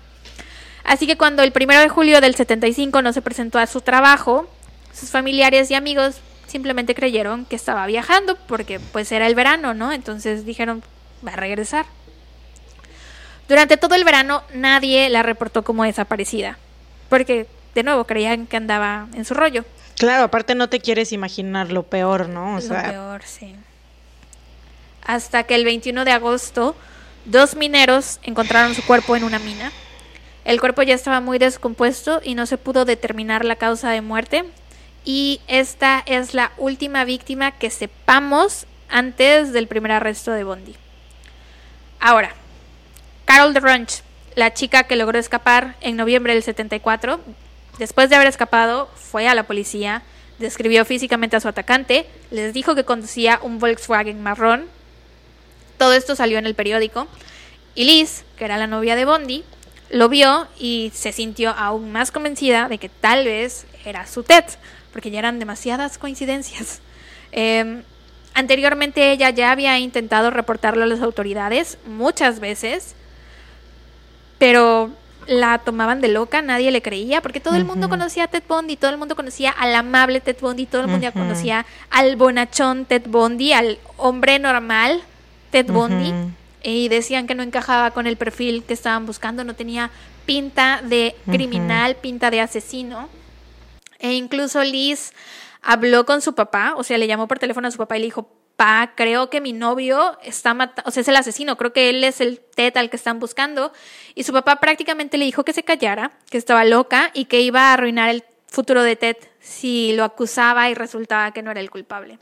Así que cuando el primero de julio del 75 no se presentó a su trabajo, sus familiares y amigos simplemente creyeron que estaba viajando porque pues era el verano, ¿no? Entonces dijeron, va a regresar. Durante todo el verano nadie la reportó como desaparecida, porque de nuevo creían que andaba en su rollo. Claro, aparte no te quieres imaginar lo peor, ¿no? O Lo sea, peor, sí. Hasta que el 21 de agosto, dos mineros encontraron su cuerpo en una mina. El cuerpo ya estaba muy descompuesto y no se pudo determinar la causa de muerte. Y esta es la última víctima que sepamos antes del primer arresto de Bondi. Ahora, Carol DeRunch, la chica que logró escapar en noviembre del 74, después de haber escapado, fue a la policía, describió físicamente a su atacante, les dijo que conducía un Volkswagen marrón. Todo esto salió en el periódico. Y Liz, que era la novia de Bondi, lo vio y se sintió aún más convencida de que tal vez era su Ted, porque ya eran demasiadas coincidencias. Eh, anteriormente ella ya había intentado reportarlo a las autoridades muchas veces, pero la tomaban de loca, nadie le creía, porque todo el mundo conocía a Ted Bundy, todo el mundo conocía al amable Ted Bundy, todo el mundo ya Ujú. conocía al bonachón Ted Bundy, al hombre normal Ted Bundy, y decían que no encajaba con el perfil que estaban buscando, no tenía pinta de criminal, pinta de asesino. E incluso Liz habló con su papá, o sea, le llamó por teléfono a su papá y le dijo, pa, creo que mi novio está matando, o sea, es el asesino, creo que él es el Ted al que están buscando. Y su papá prácticamente le dijo que se callara, que estaba loca y que iba a arruinar el futuro de Ted si lo acusaba y resultaba que no era el culpable.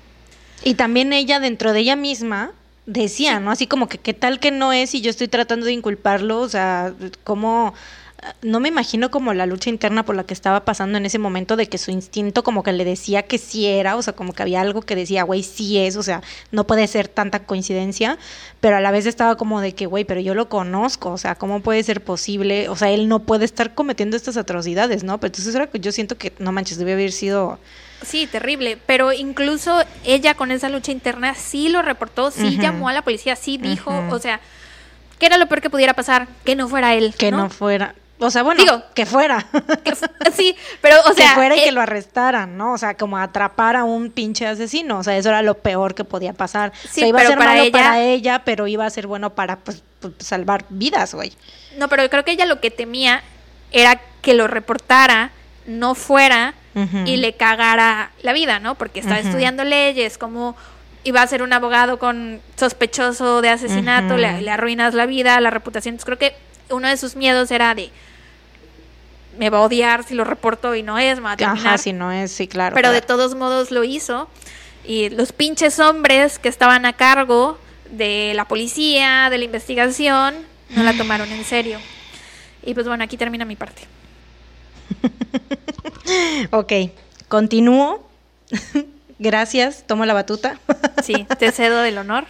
Y también ella, dentro de ella misma, decía, ¿no? Así como que qué tal que no es y yo estoy tratando de inculparlo, o sea, cómo no me imagino como la lucha interna por la que estaba pasando en ese momento de que su instinto como que le decía que sí era, o sea, como que había algo que decía, güey, sí es, o sea, no puede ser tanta coincidencia, pero a la vez estaba como de que, güey, pero yo lo conozco, o sea, ¿cómo puede ser posible? O sea, él no puede estar cometiendo estas atrocidades, ¿no? Pero entonces era, yo siento que, no manches, debe haber sido... Sí, terrible, pero incluso ella con esa lucha interna sí lo reportó, sí llamó a la policía, sí dijo, o sea, ¿qué era lo peor que pudiera pasar? Que no fuera él. Que no fuera. O sea, bueno, Digo, que fuera. sí, pero, o sea. Que fuera y que eh, lo arrestaran, ¿no? O sea, como atrapar a un pinche asesino. O sea, eso era lo peor que podía pasar. Sí, o sea, iba a ser para malo ella, para ella, pero iba a ser bueno para pues, pues, salvar vidas, güey. No, pero creo que ella lo que temía era que lo reportara, no fuera y le cagara la vida, ¿no? Porque estaba estudiando leyes, como iba a ser un abogado con sospechoso de asesinato, le, le arruinas la vida, la reputación. Entonces creo que uno de sus miedos era de me va a odiar si lo reporto y no es, me Ajá, si no es, sí, claro. Pero de todos modos lo hizo. Y los pinches hombres que estaban a cargo de la policía, de la investigación, no la tomaron en serio. Y pues bueno, aquí termina mi parte. ok, continúo. Gracias, tomo la batuta. sí, te cedo el honor.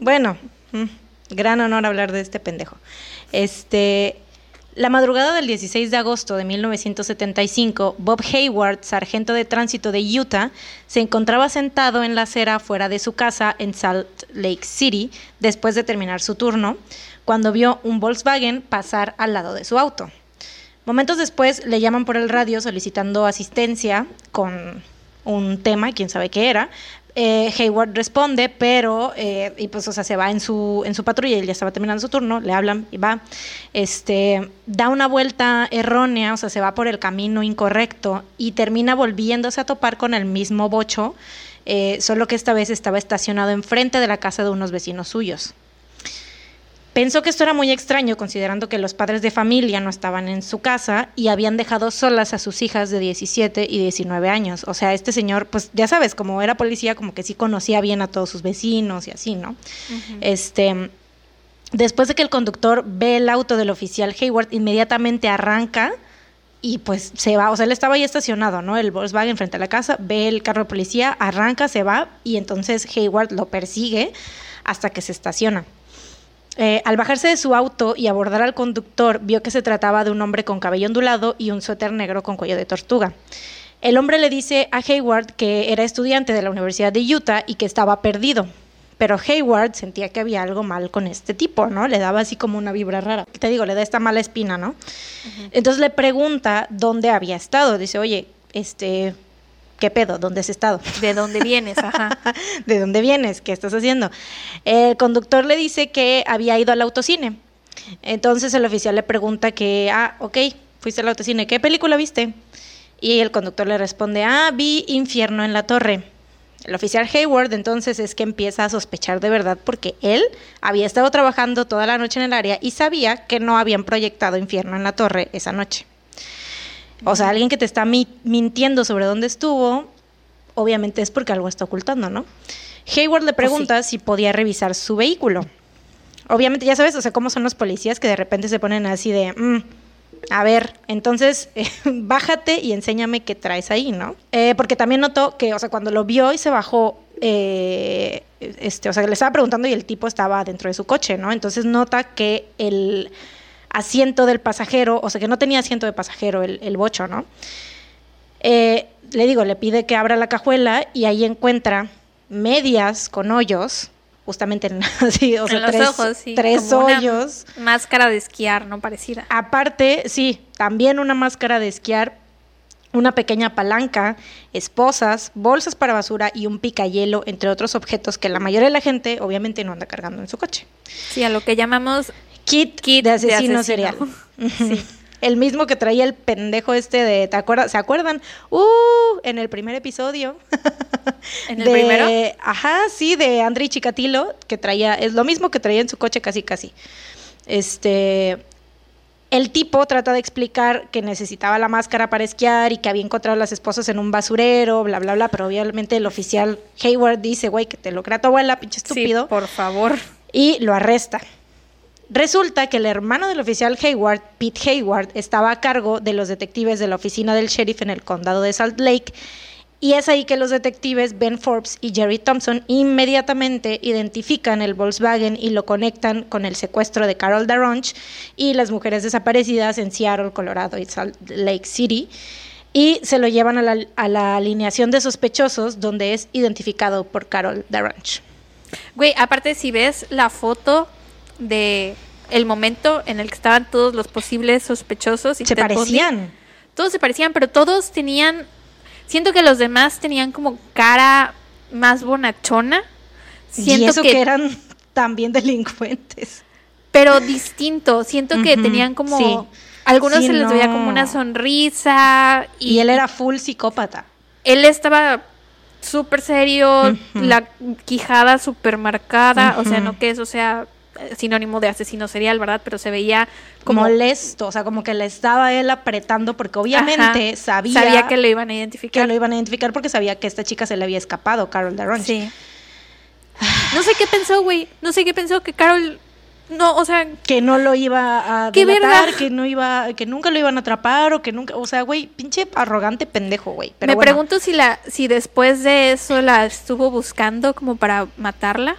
bueno, mm, gran honor hablar de este pendejo. Este, la madrugada del 16 de agosto de 1975, Bob Hayward, sargento de tránsito de Utah, se encontraba sentado en la acera fuera de su casa en Salt Lake City después de terminar su turno, cuando vio un Volkswagen pasar al lado de su auto. Momentos después le llaman por el radio solicitando asistencia con un tema, quién sabe qué era, eh, Hayward responde, pero, eh, y pues, o sea, se va en su, en su patrulla, él ya estaba terminando su turno, le hablan y va, este, da una vuelta errónea, o sea, se va por el camino incorrecto y termina volviéndose a topar con el mismo bocho, eh, solo que esta vez estaba estacionado enfrente de la casa de unos vecinos suyos. Pensó que esto era muy extraño considerando que los padres de familia no estaban en su casa y habían dejado solas a sus hijas de 17 y 19 años. O sea, este señor, pues ya sabes, como era policía, como que sí conocía bien a todos sus vecinos y así, ¿no? Este, después de que el conductor ve el auto del oficial Hayward, inmediatamente arranca y pues se va, o sea, él estaba ahí estacionado, ¿no? El Volkswagen frente a la casa, ve el carro de policía, arranca, se va y entonces Hayward lo persigue hasta que se estaciona. Eh, al bajarse de su auto y abordar al conductor, vio que se trataba de un hombre con cabello ondulado y un suéter negro con cuello de tortuga. El hombre le dice a Hayward que era estudiante de la Universidad de Utah y que estaba perdido. Pero Hayward sentía que había algo mal con este tipo, ¿no? Le daba así como una vibra rara. Te digo, le da esta mala espina, ¿no? Entonces le pregunta dónde había estado. Dice, oye, este, ¿qué pedo? ¿Dónde has estado? ¿De dónde vienes? Ajá. ¿De dónde vienes? ¿Qué estás haciendo? El conductor le dice que había ido al autocine. Entonces el oficial le pregunta que, ah, ok, fuiste al autocine, ¿qué película viste? Y el conductor le responde, ah, vi Infierno en la Torre. El oficial Hayward entonces es que empieza a sospechar de verdad porque él había estado trabajando toda la noche en el área y sabía que no habían proyectado Infierno en la Torre esa noche. O sea, alguien que te está mintiendo sobre dónde estuvo, obviamente es porque algo está ocultando, ¿no? Hayward le pues pregunta si podía revisar su vehículo. Obviamente, ya sabes, o sea, cómo son los policías que de repente se ponen así de, mm, a ver, entonces bájate y enséñame qué traes ahí, ¿no? Eh, porque también notó que, o sea, cuando lo vio y se bajó, eh, este, o sea, le estaba preguntando y el tipo estaba dentro de su coche, ¿no? Entonces nota que el asiento del pasajero, o sea, que no tenía asiento de pasajero el, bocho, ¿no? Eh, le digo, le pide que abra la cajuela y ahí encuentra medias con hoyos, justamente en, así, o sea, tres, ojos, tres hoyos. máscara de esquiar, ¿no? Parecida. Aparte, sí, también una máscara de esquiar, una pequeña palanca, esposas, bolsas para basura y un picayelo, entre otros objetos que la mayoría de la gente obviamente no anda cargando en su coche. Sí, a lo que llamamos kit, de, asesino serial. el mismo que traía el pendejo este de, ¿te acuerdas? ¿Se acuerdan? Uh, en el primer episodio. ¿En el primero? Ajá, sí, de André Chikatilo, que traía, es lo mismo que traía en su coche casi casi. Este, el tipo trata de explicar que necesitaba la máscara para esquiar y que había encontrado a las esposas en un basurero, bla, bla, bla, pero obviamente el oficial Hayward dice, güey, que te lo crea tu abuela, pinche estúpido. Sí, por favor. Y lo arresta. Resulta que el hermano del oficial Hayward, Pete Hayward, estaba a cargo de los detectives de la oficina del sheriff en el condado de Salt Lake y es ahí que los detectives Ben Forbes y Jerry Thompson inmediatamente identifican el Volkswagen y lo conectan con el secuestro de Carol Daronch y las mujeres desaparecidas en Seattle, Colorado y Salt Lake City. Y se lo llevan a la, a la alineación de sospechosos donde es identificado por Carol Daronch. Güey, aparte si ves la foto de el momento en el que estaban todos los posibles sospechosos y Se parecían. todos se parecían, pero todos tenían siento que los demás tenían como cara más bonachona. Siento y eso que, eran también delincuentes. pero distinto, siento que tenían como sí. algunos Sí, se les veía como una sonrisa y, Y él era full psicópata. él estaba súper serio, la quijada súper marcada, o sea, no que eso sea sinónimo de asesino serial, ¿verdad? Pero se veía como molesto, o sea, como que le estaba él apretando porque obviamente Ajá, sabía, sabía que lo iban a identificar. que lo iban a identificar porque sabía que esta chica se le había escapado, Carol Daronch. Sí. No sé qué pensó, güey. No sé qué pensó que Carol no, o sea, Que no lo iba a ¡Qué delatar, que no iba, que nunca lo iban a atrapar o que nunca, o sea, güey, pinche arrogante pendejo, güey. Me bueno, pregunto si la si después de eso la estuvo buscando como para matarla.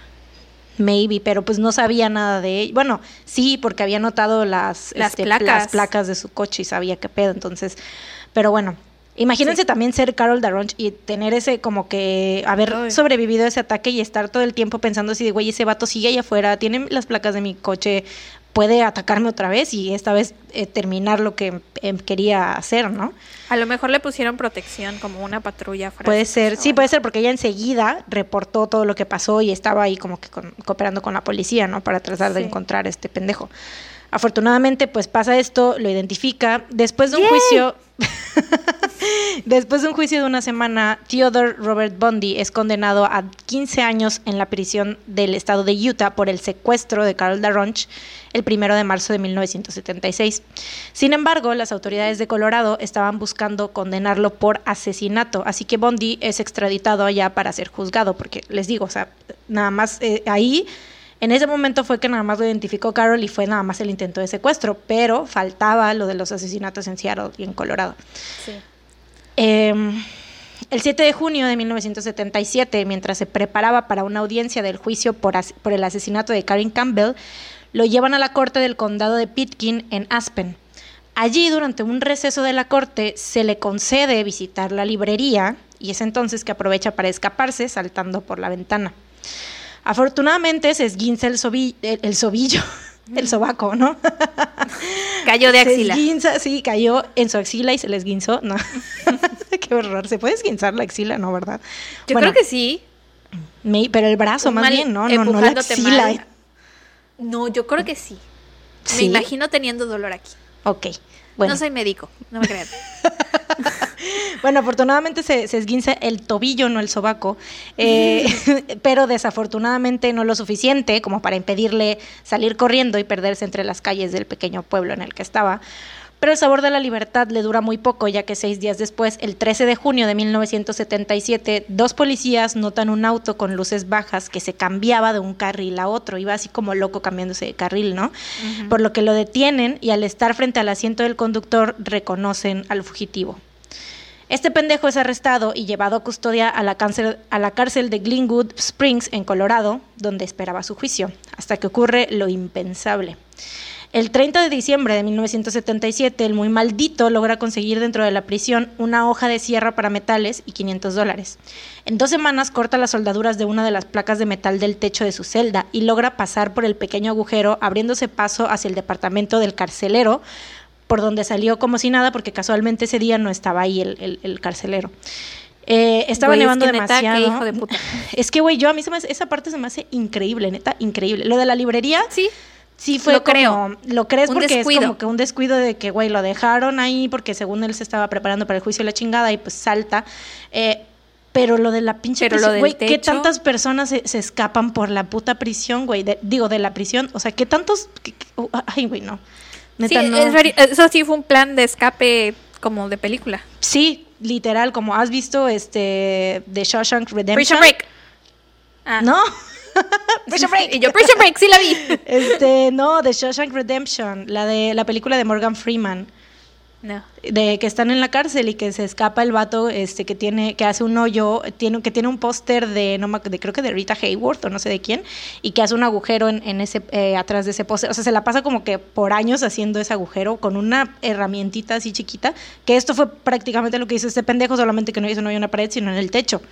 Maybe, pero pues no sabía nada de ella. Bueno, sí, porque había notado las, Las este, placas. las placas de su coche y sabía qué pedo, entonces, pero bueno. Imagínense también ser Carol Daronch y tener ese como que haber Ay. sobrevivido a ese ataque y estar todo el tiempo pensando así de, güey, ese vato sigue allá afuera, tiene las placas de mi coche, puede atacarme otra vez y esta vez eh, terminar lo que em, quería hacer, ¿no? A lo mejor le pusieron protección como una patrulla Puede ser, sí, puede ser porque ella enseguida reportó todo lo que pasó y estaba ahí como que con- cooperando con la policía, ¿no? Para tratar de Sí. encontrar a este pendejo. Afortunadamente, pues pasa esto, lo identifica. Después de un ¡Yay! juicio, después de un juicio de una semana, Theodore Robert Bundy es condenado a 15 años en la prisión del estado de Utah por el secuestro de Carol Daronch el primero de marzo de 1976. Sin embargo, las autoridades de Colorado estaban buscando condenarlo por asesinato, así que Bundy es extraditado allá para ser juzgado, porque les digo, o sea, nada más eh, ahí, en ese momento fue que nada más lo identificó Carol y fue nada más el intento de secuestro, pero faltaba lo de los asesinatos en Seattle y en Colorado. Sí. Eh, el 7 de junio de 1977, mientras se preparaba para una audiencia del juicio por, as- por el asesinato de Karen Campbell, lo llevan a la corte del condado de Pitkin en Aspen. Allí, durante un receso de la corte, se le concede visitar la librería y es entonces que aprovecha para escaparse saltando por la ventana. Afortunadamente se esguinza el, sobi- el, el sobillo, el sobaco, ¿no? Cayó de Se axila. esguinza, sí, cayó en su axila y se le esguinzó. No. Qué horror. ¿Se puede esguinzar la axila? No, ¿verdad? Yo Bueno, creo que sí. me- pero el brazo Un más bien, ¿no? No, no la axila. mal. No, yo creo que sí. Me imagino teniendo dolor aquí. Ok. Bueno. No soy médico, no me crean. Bueno, afortunadamente se, se esguinza el tobillo, no el sobaco, eh, pero desafortunadamente no lo suficiente como para impedirle salir corriendo y perderse entre las calles del pequeño pueblo en el que estaba. Pero el sabor de la libertad le dura muy poco, ya que seis días después, el 13 de junio de 1977, dos policías notan un auto con luces bajas que se cambiaba de un carril a otro, iba así como loco cambiándose de carril, ¿no? Por lo que lo detienen y al estar frente al asiento del conductor reconocen al fugitivo. Este pendejo es arrestado y llevado a custodia a la, cárcel, de Glenwood Springs, en Colorado, donde esperaba su juicio, hasta que ocurre lo impensable. El 30 de diciembre de 1977, el muy maldito logra conseguir dentro de la prisión una hoja de sierra para metales y 500 dólares. En dos semanas corta las soldaduras de una de las placas de metal del techo de su celda y logra pasar por el pequeño agujero, abriéndose paso hacia el departamento del carcelero, por donde salió como si nada, porque casualmente ese día no estaba ahí el, el- el carcelero. Eh, estaba es nevando neta, demasiado. hijo de puta. Es que, güey, yo a mí se me hace- esa parte se me hace increíble, neta, increíble. Lo de la librería, Sí, Sí fue Lo como, creo. lo crees Un porque descuido. es como que un descuido de que, güey, lo dejaron ahí porque según él se estaba preparando para el juicio de la chingada y pues salta. Eh, pero lo de la pinche Pero prisión, güey, ¿qué tantas personas se, se escapan por la puta prisión, güey? Digo, de la prisión, o sea, ¿qué tantos? qué- qué- oh, ay, güey, no. Sí, Neta, no. es veri- eso sí fue un plan de escape como de película. Sí, literal, como has visto este de Shawshank Redemption. Prison Break. Ah. No. Prison Break. Y yo, Prison Break, sí la vi. Este, no, de Shawshank Redemption, la de la película de Morgan Freeman. No. de que están en la cárcel y que se escapa el vato este que tiene que hace un hoyo tiene que tiene un póster de no de creo que de Rita Hayworth o no sé de quién y que hace un agujero en, ese eh, atrás de ese póster. O sea se la pasa como que por años haciendo ese agujero con una herramientita así chiquita que esto fue prácticamente lo que hizo este pendejo solamente que no hizo no hay una pared sino en el techo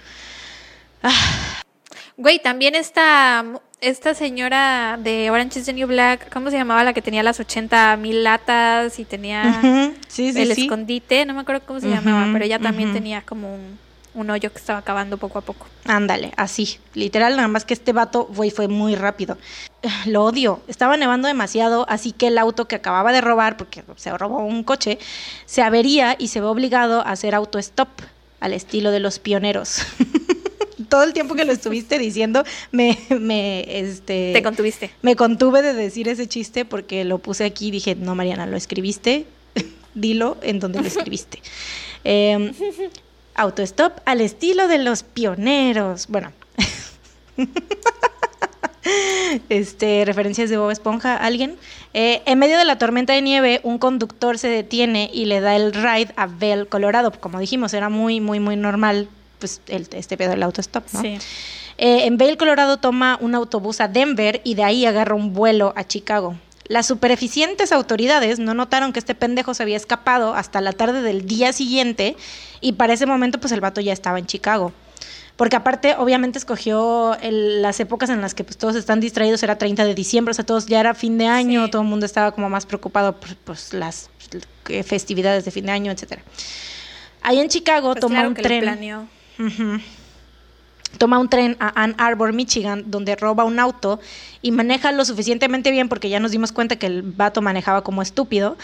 Güey, también esta, esta señora de Orange is the New Black, ¿cómo se llamaba la que tenía las 80 mil latas y tenía Ujú, sí sí el sí escondite? No me acuerdo cómo se llamaba, pero ella también tenía como un, un hoyo que estaba acabando poco a poco. Ándale, así, literal, nada más que este vato güey, fue muy rápido. Lo odio, estaba nevando demasiado, así que el auto que acababa de robar, porque se robó un coche, se avería y se ve obligado a hacer auto-stop al estilo de los pioneros. Todo el tiempo que lo estuviste diciendo, me, me, este, Te contuviste. me contuve de decir ese chiste porque lo puse aquí y dije, no, Mariana, lo escribiste, dilo en donde lo escribiste. Eh, autostop al estilo de los pioneros. Bueno. Este, referencias de Bob Esponja, ¿alguien? Eh, en medio de la tormenta de nieve, un conductor se detiene y le da el ride a Bell, Colorado. Como dijimos, era muy, muy, muy normal, pues, el, este pedo del autostop, ¿no? Sí. Eh, en Vail, Colorado, toma un autobús a Denver y de ahí agarra un vuelo a Chicago. Las supereficientes autoridades no notaron que este pendejo se había escapado hasta la tarde del día siguiente y para ese momento pues el vato ya estaba en Chicago. Porque aparte, obviamente escogió el- las épocas en las que pues, todos están distraídos, era 30 de diciembre, o sea, todos ya era fin de año, Sí. todo el mundo estaba como más preocupado por pues, las festividades de fin de año, etcétera. Ahí en Chicago Pues toma claro un que lo tren. Toma un tren a Ann Arbor, Michigan, donde roba un auto y maneja lo suficientemente bien, porque ya nos dimos cuenta que el vato manejaba como estúpido,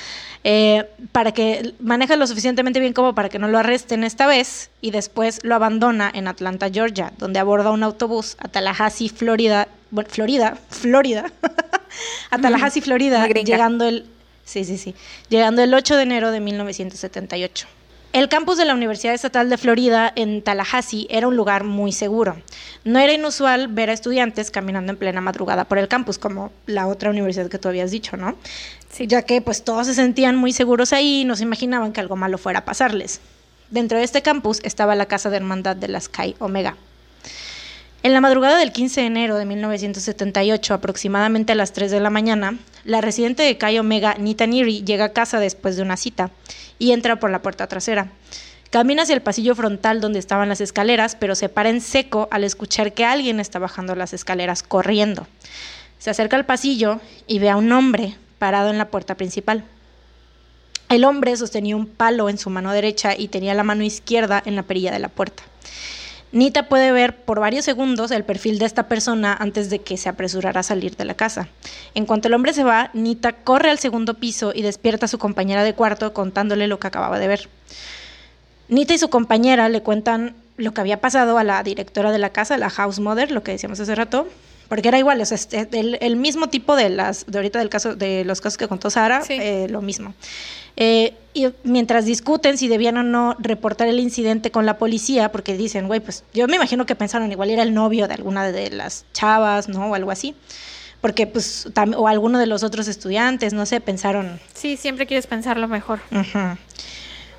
eh, para que maneja lo suficientemente bien como para que no lo arresten esta vez y después lo abandona en Atlanta, Georgia, donde aborda un autobús a Tallahassee, Florida, bueno, Florida, Florida, a Tallahassee, Florida, llegando el, sí, sí, sí, llegando el 8 de enero de 1978. El campus de la Universidad Estatal de Florida en Tallahassee era un lugar muy seguro. No era inusual ver a estudiantes caminando en plena madrugada por el campus, como la otra universidad que tú habías dicho, ¿no? Sí. Ya que pues todos se sentían muy seguros ahí y no se imaginaban que algo malo fuera a pasarles. Dentro de este campus estaba la casa de hermandad de las Chi Omega. En la madrugada del 15 de enero de 1978, aproximadamente a las 3 de la mañana, la residente de Chi Omega, Nita Neary, llega a casa después de una cita y entra por la puerta trasera. Camina hacia el pasillo frontal donde estaban las escaleras, pero se para en seco al escuchar que alguien está bajando las escaleras corriendo. Se acerca al pasillo y ve a un hombre parado en la puerta principal. El hombre sostenía un palo en su mano derecha y tenía la mano izquierda en la perilla de la puerta. Nita puede ver por varios segundos el perfil de esta persona antes de que se apresurara a salir de la casa. En cuanto el hombre se va, Nita corre al segundo piso y despierta a su compañera de cuarto contándole lo que acababa de ver. Nita y su compañera le cuentan lo que había pasado a la directora de la casa, la house mother, lo que decíamos hace rato, porque era igual, o sea, el, el mismo tipo de las de ahorita del caso de los casos que contó Sara, Sí. eh, lo mismo. Eh, y mientras discuten si debían o no reportar el incidente con la policía, porque dicen, güey, pues yo me imagino que pensaron igual era el novio de alguna de las chavas, ¿no? O algo así. Porque, pues, o alguno de los otros estudiantes, no sé, pensaron, Sí, siempre quieres pensar lo mejor.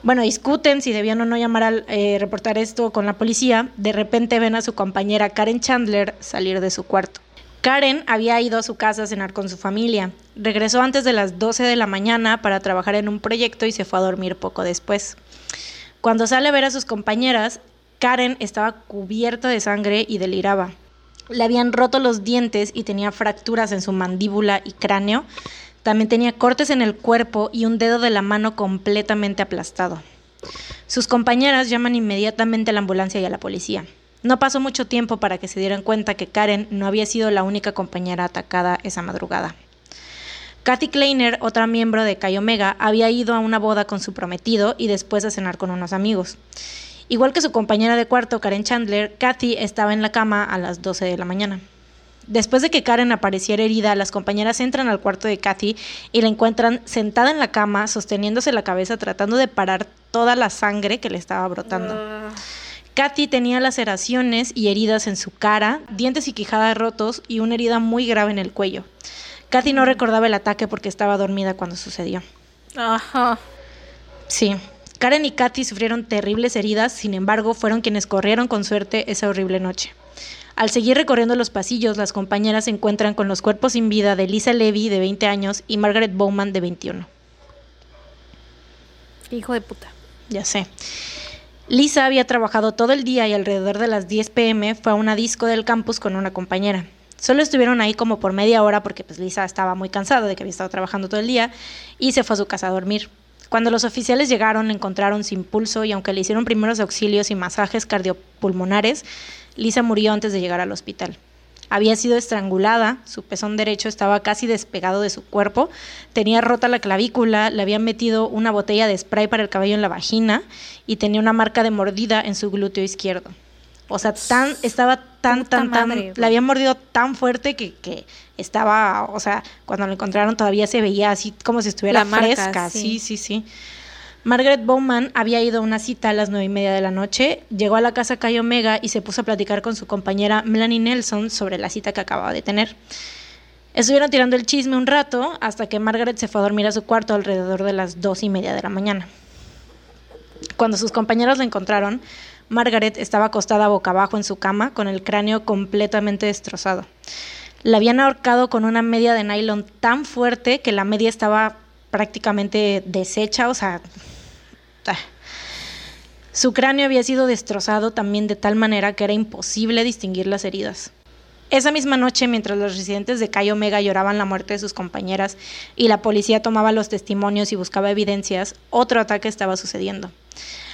Bueno, discuten si debían o no llamar al eh, reportar esto con la policía. De repente ven a su compañera Karen Chandler salir de su cuarto. Karen había ido a su casa a cenar con su familia. Regresó antes de las 12 de la mañana para trabajar en un proyecto y se fue a dormir poco después. Cuando sale a ver a sus compañeras, Karen estaba cubierta de sangre y deliraba. Le habían roto los dientes y tenía fracturas en su mandíbula y cráneo. También tenía cortes en el cuerpo y un dedo de la mano completamente aplastado. Sus compañeras llaman inmediatamente a la ambulancia y a la policía. No pasó mucho tiempo para que se dieran cuenta que Karen no había sido la única compañera atacada esa madrugada. Kathy Kleiner, otra miembro de Chi Omega, había ido a una boda con su prometido y después a cenar con unos amigos. Igual que su compañera de cuarto, Karen Chandler, Kathy estaba en la cama a las 12 de la mañana. Después de que Karen apareciera herida, las compañeras entran al cuarto de Kathy y la encuentran sentada en la cama, sosteniéndose la cabeza, tratando de parar toda la sangre que le estaba brotando. Kathy tenía laceraciones y heridas en su cara, dientes y quijadas rotos y una herida muy grave en el cuello. Kathy no recordaba el ataque porque estaba dormida cuando sucedió. Ajá. Sí, Karen y Kathy sufrieron terribles heridas, sin embargo, fueron quienes corrieron con suerte esa horrible noche. Al seguir recorriendo los pasillos, las compañeras se encuentran con los cuerpos sin vida de Lisa Levy, de 20 años, y Margaret Bowman, de 21. Hijo de puta. Ya sé. Lisa había trabajado todo el día y alrededor de las 10 pm fue a una disco del campus con una compañera. Solo estuvieron ahí como por media hora porque pues Lisa estaba muy cansada de que había estado trabajando todo el día y se fue a su casa a dormir. Cuando los oficiales llegaron, encontraron sin pulso y aunque le hicieron primeros auxilios y masajes cardiopulmonares, Lisa murió antes de llegar al hospital. Había sido estrangulada, su pezón derecho estaba casi despegado de su cuerpo, tenía rota la clavícula, le habían metido una botella de spray para el cabello en la vagina y tenía una marca de mordida en su glúteo izquierdo. O sea, tan, estaba tan, Puta tan, tan, madre, la habían mordido tan fuerte que, que estaba, o sea, cuando lo encontraron todavía se veía así como si estuviera La marca, fresca. sí. sí, sí, sí. Margaret Bowman había ido a una cita a las nueve y media de la noche, llegó a la casa Calle Omega y se puso a platicar con su compañera Melanie Nelson sobre la cita que acababa de tener. Estuvieron tirando el chisme un rato hasta que Margaret se fue a dormir a su cuarto alrededor de las dos y media de la mañana. Cuando sus compañeros la encontraron, Margaret estaba acostada boca abajo en su cama con el cráneo completamente destrozado. La habían ahorcado con una media de nylon tan fuerte que la media estaba prácticamente deshecha, o sea. Su cráneo había sido destrozado también de tal manera que era imposible distinguir las heridas. Esa misma noche, mientras los residentes de Cayo Omega lloraban la muerte de sus compañeras y la policía tomaba los testimonios y buscaba evidencias, otro ataque estaba sucediendo.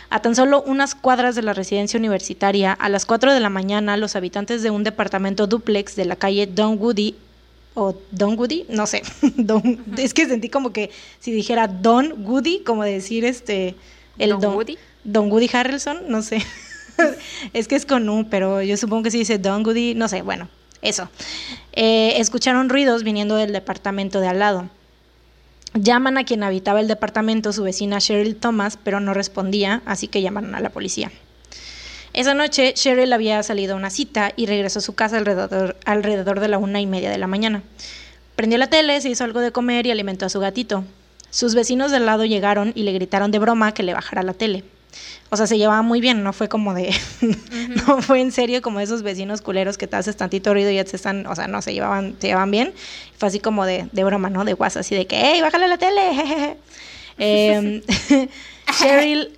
A tan solo unas cuadras de la residencia universitaria, a las 4 de la mañana, los habitantes de un departamento duplex de la calle Dunwoody o Don Woody, no sé, Don- es que sentí como que si dijera Don Woody, como decir este el ¿Don Woody? Don Woody Harrelson, no sé. es que es con U, pero yo supongo que se dice Don Woody, no sé, bueno, eso. Eh, escucharon ruidos viniendo del departamento de al lado. Llaman a quien habitaba el departamento, su vecina Cheryl Thomas, pero no respondía, así que llamaron a la policía. Esa noche, Cheryl había salido a una cita y regresó a su casa alrededor, alrededor de la una y media de la mañana. Prendió la tele, se hizo algo de comer y alimentó a su gatito. Sus vecinos del lado llegaron y le gritaron de broma que le bajara la tele. O sea, se llevaba muy bien, no fue como de. no fue en serio como esos vecinos culeros que te haces tantito ruido y ya se están. O sea, no, se llevaban, se llevaban bien. Fue así como de, de broma, ¿no? De guasa, así de que, ¡hey, bájale la tele! jejeje". Em, Cheryl.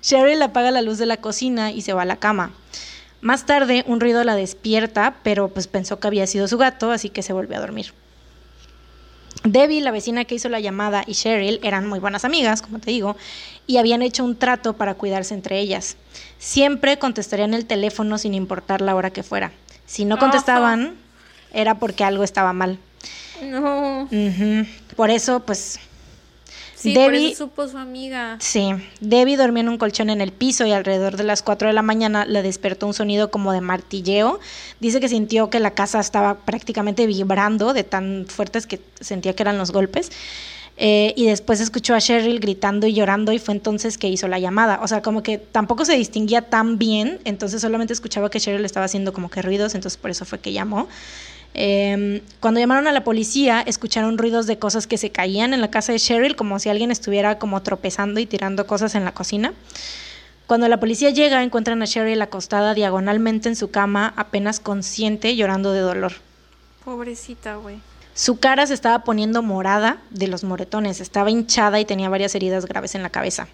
Cheryl apaga la luz de la cocina y se va a la cama. Más tarde, un ruido la despierta, pero pues pensó que había sido su gato, así que se volvió a dormir. Debbie, la vecina que hizo la llamada, y Cheryl eran muy buenas amigas, como te digo, y habían hecho un trato para cuidarse entre ellas. Siempre contestarían el teléfono sin importar la hora que fuera. Si no contestaban, era porque algo estaba mal. No. Por eso, pues, Sí, por Debbie- eso supo su amiga. Sí, Debbie dormía en un colchón en el piso y alrededor de las 4 de la mañana le despertó un sonido como de martilleo. Dice que sintió que la casa estaba prácticamente vibrando de tan fuertes que sentía que eran los golpes. Eh, y después escuchó a Cheryl gritando y llorando y fue entonces que hizo la llamada. O sea, como que tampoco se distinguía tan bien, entonces solamente escuchaba que Cheryl estaba haciendo como que ruidos, entonces por eso fue que llamó. Eh, cuando llamaron a la policía, escucharon ruidos de cosas que se caían en la casa de Cheryl, como si alguien estuviera como tropezando y tirando cosas en la cocina. Cuando la policía llega, encuentran a Cheryl acostada diagonalmente en su cama, apenas consciente, llorando de dolor. Pobrecita, güey. Su cara se estaba poniendo morada de los moretones, estaba hinchada y tenía varias heridas graves en la cabeza.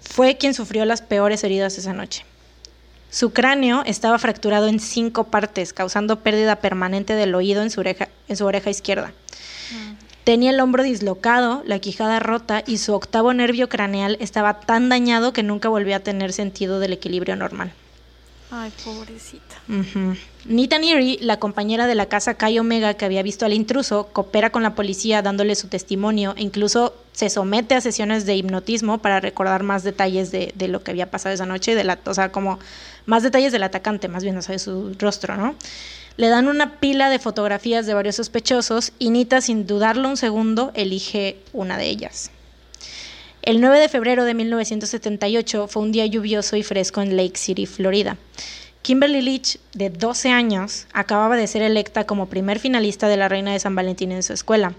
Fue quien sufrió las peores heridas esa noche. Su cráneo estaba fracturado en cinco partes, causando pérdida permanente del oído en su oreja, en su oreja izquierda. Tenía el hombro dislocado, la quijada rota y su octavo nervio craneal estaba tan dañado que nunca volvió a tener sentido del equilibrio normal. Ay, pobrecita. Nita Neary, la compañera de la casa Kai Omega que había visto al intruso, coopera con la policía dándole su testimonio e incluso se somete a sesiones de hipnotismo para recordar más detalles de, de lo que había pasado esa noche, de la, o sea, como más detalles del atacante, más bien, o sea, de su rostro, ¿no? Le dan una pila de fotografías de varios sospechosos y Nita, sin dudarlo un segundo, elige una de ellas. El 9 de febrero de 1978 fue un día lluvioso y fresco en Lake City, Florida. Kimberly Leach, de 12 años, acababa de ser electa como primer finalista de la Reina de San Valentín en su escuela.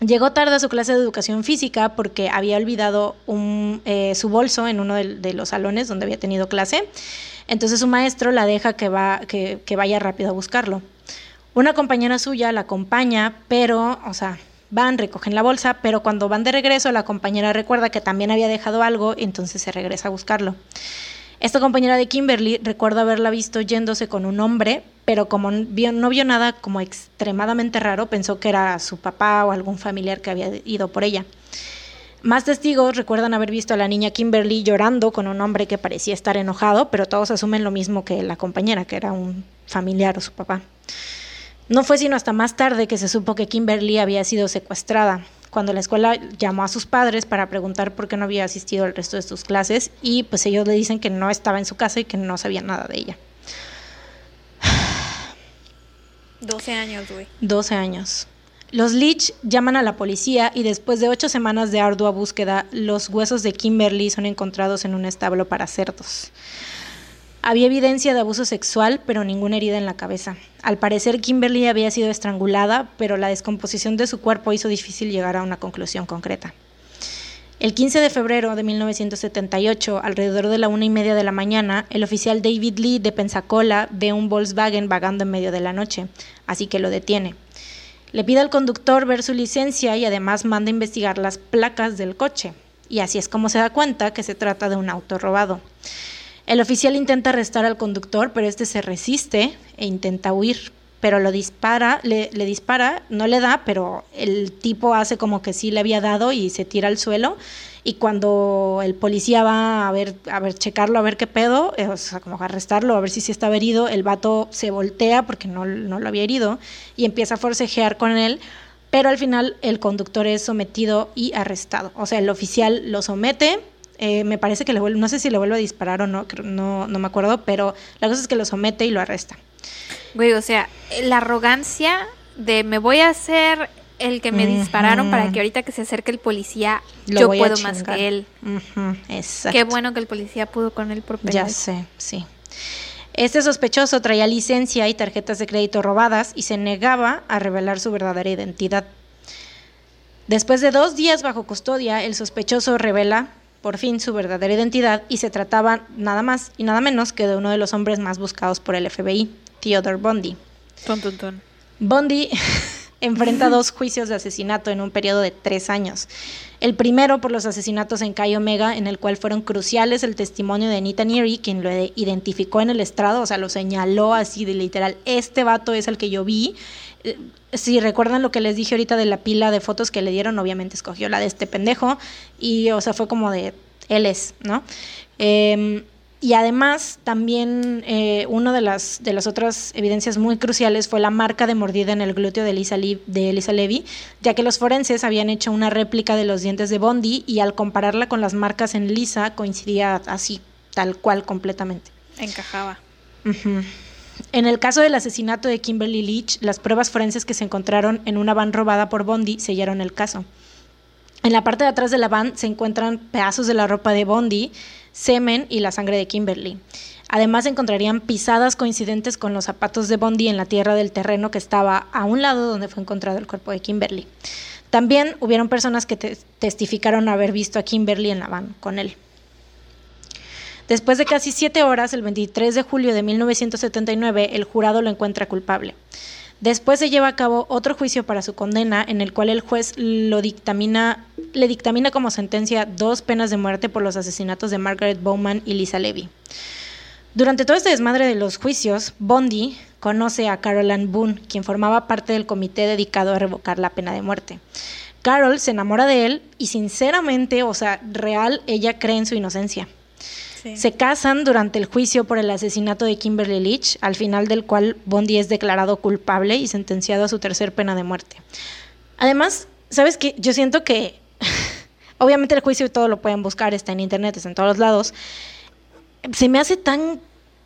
Llegó tarde a su clase de educación física porque había olvidado eh, su bolso en uno de, los salones donde había tenido clase. Entonces su maestro la deja que, que vaya rápido a buscarlo. Una compañera suya la acompaña, pero, o sea, van, recogen la bolsa, pero cuando van de regreso la compañera recuerda que también había dejado algo, entonces se regresa a buscarlo. Esta compañera de Kimberly recuerda haberla visto yéndose con un hombre, pero como vio, no vio nada como extremadamente raro, pensó que era su papá o algún familiar que había ido por ella. Más testigos recuerdan haber visto a la niña Kimberly llorando con un hombre que parecía estar enojado, pero todos asumen lo mismo que la compañera, que era un familiar o su papá. No fue sino hasta más tarde que se supo que Kimberly había sido secuestrada, cuando la escuela llamó a sus padres para preguntar por qué no había asistido al resto de sus clases y pues ellos le dicen que no estaba en su casa y que no sabían nada de ella. 12 años, güey. 12 años. Los Leach llaman a la policía y después de ocho semanas de ardua búsqueda, los huesos de Kimberly son encontrados en un establo para cerdos. Había evidencia de abuso sexual, pero ninguna herida en la cabeza. Al parecer, Kimberly había sido estrangulada, pero la descomposición de su cuerpo hizo difícil llegar a una conclusión concreta. El 15 de febrero de 1978, alrededor de la una y media de la mañana, el oficial David Lee de Pensacola ve un Volkswagen vagando en medio de la noche, así que lo detiene. Le pide al conductor ver su licencia y además manda investigar las placas del coche. Y así es como se da cuenta que se trata de un auto robado. El oficial intenta arrestar al conductor, pero este se resiste e intenta huir. Pero lo dispara, le, dispara, no le da, pero el tipo hace como que sí le había dado y se tira al suelo. Y cuando el policía va a ver, a ver, checarlo, a ver qué pedo, eh, o sea, como arrestarlo, a ver si sí estaba herido, el vato se voltea porque no, no lo había herido y empieza a forcejear con él. Pero al final el conductor es sometido y arrestado. O sea, el oficial lo somete, eh, me parece que le vuelve, no sé si le vuelve a disparar o no, no, no me acuerdo, pero la cosa es que lo somete y lo arresta. Güey, o sea, la arrogancia de me voy a hacer el que me uh -huh. dispararon para que ahorita que se acerque el policía lo yo puedo más que él. Uh -huh. Exacto. Qué bueno que el policía pudo con él por Ya sé, sí. Este sospechoso traía licencia y tarjetas de crédito robadas y se negaba a revelar su verdadera identidad. Después de dos días bajo custodia, el sospechoso revela por fin su verdadera identidad y se trataba nada más y nada menos que de uno de los hombres más buscados por el FBI, Theodore Bundy. Ton, ton, ton. Bundy enfrenta dos juicios de asesinato en un periodo de tres años. El primero por los asesinatos en Cayo Omega, en el cual fueron cruciales el testimonio de Anita Neary, quien lo identificó en el estrado, o sea, lo señaló así de literal, este vato es el que yo vi. Si recuerdan lo que les dije ahorita de la pila de fotos que le dieron, obviamente escogió la de este pendejo y, o sea, fue como de, él es, ¿no? Eh, y además, también eh, una de las, de las otras evidencias muy cruciales fue la marca de mordida en el glúteo de Elisa, de Elisa Levy, ya que los forenses habían hecho una réplica de los dientes de Bondi y al compararla con las marcas en Lisa coincidía así, tal cual, completamente. Encajaba. Uh -huh. En el caso del asesinato de Kimberly Leach, las pruebas forenses que se encontraron en una van robada por Bondi sellaron el caso. En la parte de atrás de la van se encuentran pedazos de la ropa de Bondi, semen y la sangre de Kimberly. Además encontrarían pisadas coincidentes con los zapatos de Bondi en la tierra del terreno que estaba a un lado donde fue encontrado el cuerpo de Kimberly. También hubieron personas que te testificaron haber visto a Kimberly en la van con él. Después de casi siete horas, el 23 de julio de 1979, el jurado lo encuentra culpable. Después se lleva a cabo otro juicio para su condena, en el cual el juez le dictamina como sentencia dos penas de muerte por los asesinatos de Margaret Bowman y Lisa Levy. Durante todo este desmadre de los juicios, Bondi conoce a Carol Ann Boone, quien formaba parte del comité dedicado a revocar la pena de muerte. Carol se enamora de él y sinceramente, o sea, real, ella cree en su inocencia. Sí. Se casan durante el juicio por el asesinato de Kimberly Leach, al final del cual Bondi es declarado culpable y sentenciado a su tercer pena de muerte. Además, ¿sabes qué? Yo siento que, obviamente el juicio y todo lo pueden buscar, está en internet, está en todos lados. Se me hace tan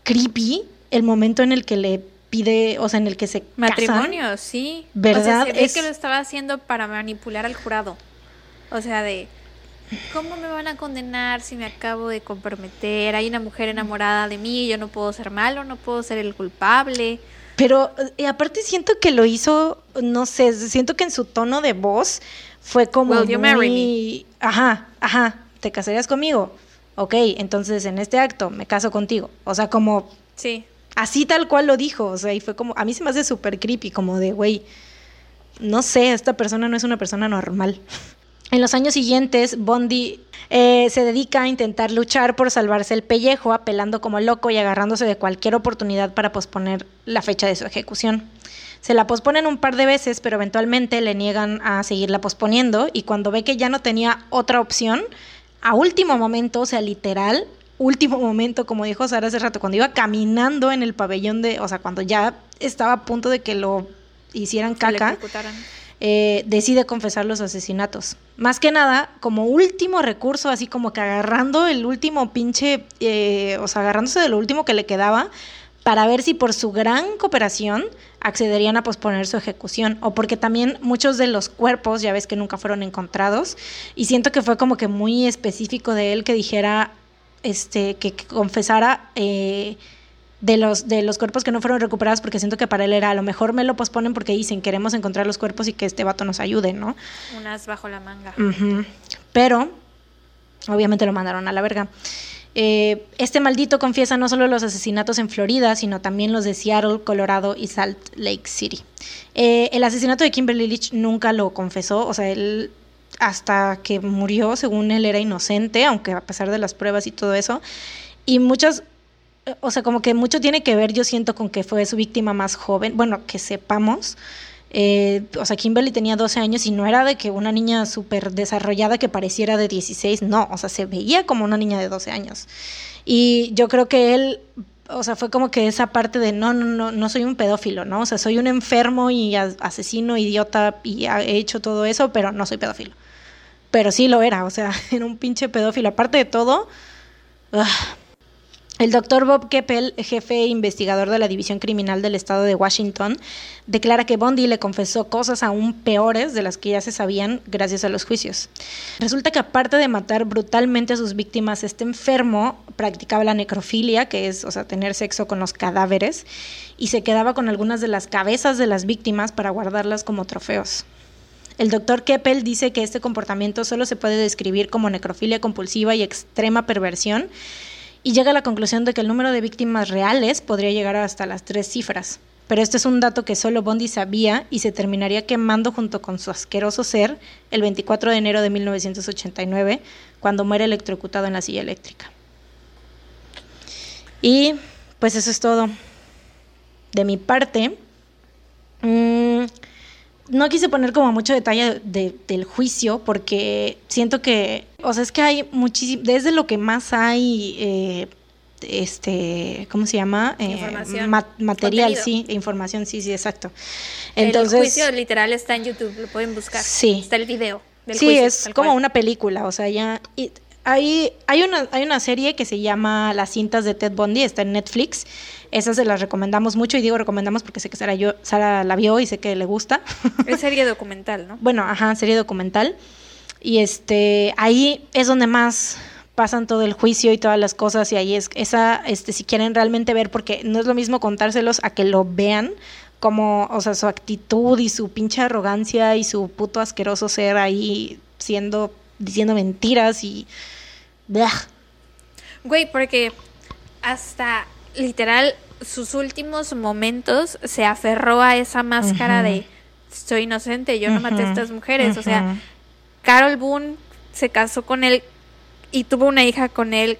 creepy el momento en el que le pide, o sea, en el que se casan. Matrimonio, sí. ¿Verdad? O sea, se ve Es- que lo estaba haciendo para manipular al jurado. O sea, de ¿cómo me van a condenar si me acabo de comprometer? Hay una mujer enamorada de mí, yo no puedo ser malo, no puedo ser el culpable. Pero eh, aparte siento que lo hizo, no sé, siento que en su tono de voz fue como Will you marry muy... Ajá, ajá, ¿te casarías conmigo? Ok, entonces en este acto me caso contigo. O sea, como Sí. así tal cual lo dijo. O sea, y fue como, a mí se me hace súper creepy, como de, güey, no sé, esta persona no es una persona normal. En los años siguientes, Bondi eh, se dedica a intentar luchar por salvarse el pellejo, apelando como loco y agarrándose de cualquier oportunidad para posponer la fecha de su ejecución. Se la posponen un par de veces, pero eventualmente le niegan a seguirla posponiendo y cuando ve que ya no tenía otra opción, a último momento, o sea, literal, último momento, como dijo Sara hace rato, cuando iba caminando en el pabellón de, o sea, cuando ya estaba a punto de que lo hicieran caca. Eh, decide confesar los asesinatos. Más que nada, como último recurso, así como que agarrando el último pinche, eh, o sea, agarrándose de lo último que le quedaba, para ver si por su gran cooperación accederían a posponer su ejecución, o porque también muchos de los cuerpos, ya ves que nunca fueron encontrados, y siento que fue como que muy específico de él que dijera, este, que, confesara eh, de los, de los cuerpos que no fueron recuperados, porque siento que para él era, a lo mejor me lo posponen porque dicen, queremos encontrar los cuerpos y que este vato nos ayude, ¿no? Unas bajo la manga. Pero, obviamente lo mandaron a la verga. Eh, este maldito confiesa no solo los asesinatos en Florida, sino también los de Seattle, Colorado y Salt Lake City. Eh, el asesinato de Kimberly Leach nunca lo confesó, o sea, él hasta que murió, según él, era inocente, aunque a pesar de las pruebas y todo eso. Y muchas, o sea, como que mucho tiene que ver, yo siento, con que fue su víctima más joven, bueno, que sepamos. Eh, o sea, Kimberly tenía 12 años y no era de que una niña súper desarrollada que pareciera de 16, no, o sea, se veía como una niña de 12 años. Y yo creo que él, o sea, fue como que esa parte de no, no, no, no soy un pedófilo, ¿no? O sea, soy un enfermo y asesino, idiota y he hecho todo eso, pero no soy pedófilo. Pero sí lo era, o sea, era un pinche pedófilo. Aparte de todo, ugh, el doctor Bob Keppel, jefe investigador de la División Criminal del Estado de Washington, declara que Bondi le confesó cosas aún peores de las que ya se sabían gracias a los juicios. Resulta que aparte de matar brutalmente a sus víctimas, este enfermo practicaba la necrofilia, que es, o sea, tener sexo con los cadáveres, y se quedaba con algunas de las cabezas de las víctimas para guardarlas como trofeos. El doctor Keppel dice que este comportamiento solo se puede describir como necrofilia compulsiva y extrema perversión, y llega a la conclusión de que el número de víctimas reales podría llegar hasta las tres cifras. Pero este es un dato que solo Bondi sabía y se terminaría quemando junto con su asqueroso ser el 24 de enero de 1989, cuando muere electrocutado en la silla eléctrica. Y pues eso es todo. De mi parte, mm, no quise poner como mucho detalle de- del juicio porque siento que, o sea, es que hay muchísimo, desde lo que más hay, eh, este, ¿cómo se llama? Eh, ma- material, Contenido. sí, información, sí, sí, exacto. el juicio literal está en YouTube, lo pueden buscar. Sí. Está el video del sí, juicio, es como cual. una película, o sea, ya... y hay, hay, una, hay una serie que se llama Las cintas de Ted Bundy, está en Netflix. Esas se las recomendamos mucho y digo recomendamos porque sé que Sara, yo, Sara la vio y sé que le gusta. Es serie documental, ¿no? bueno, ajá, serie documental. Y este, ahí es donde más pasan todo el juicio y todas las cosas y ahí es esa, este, si quieren realmente ver, porque no es lo mismo contárselos a que lo vean, como, o sea, su actitud y su pinche arrogancia y su puto asqueroso ser ahí siendo, diciendo mentiras y... Blah. Güey, porque hasta literal sus últimos momentos se aferró a esa máscara de soy inocente, yo no maté a estas mujeres. O sea. Carol Boone se casó con él y tuvo una hija con él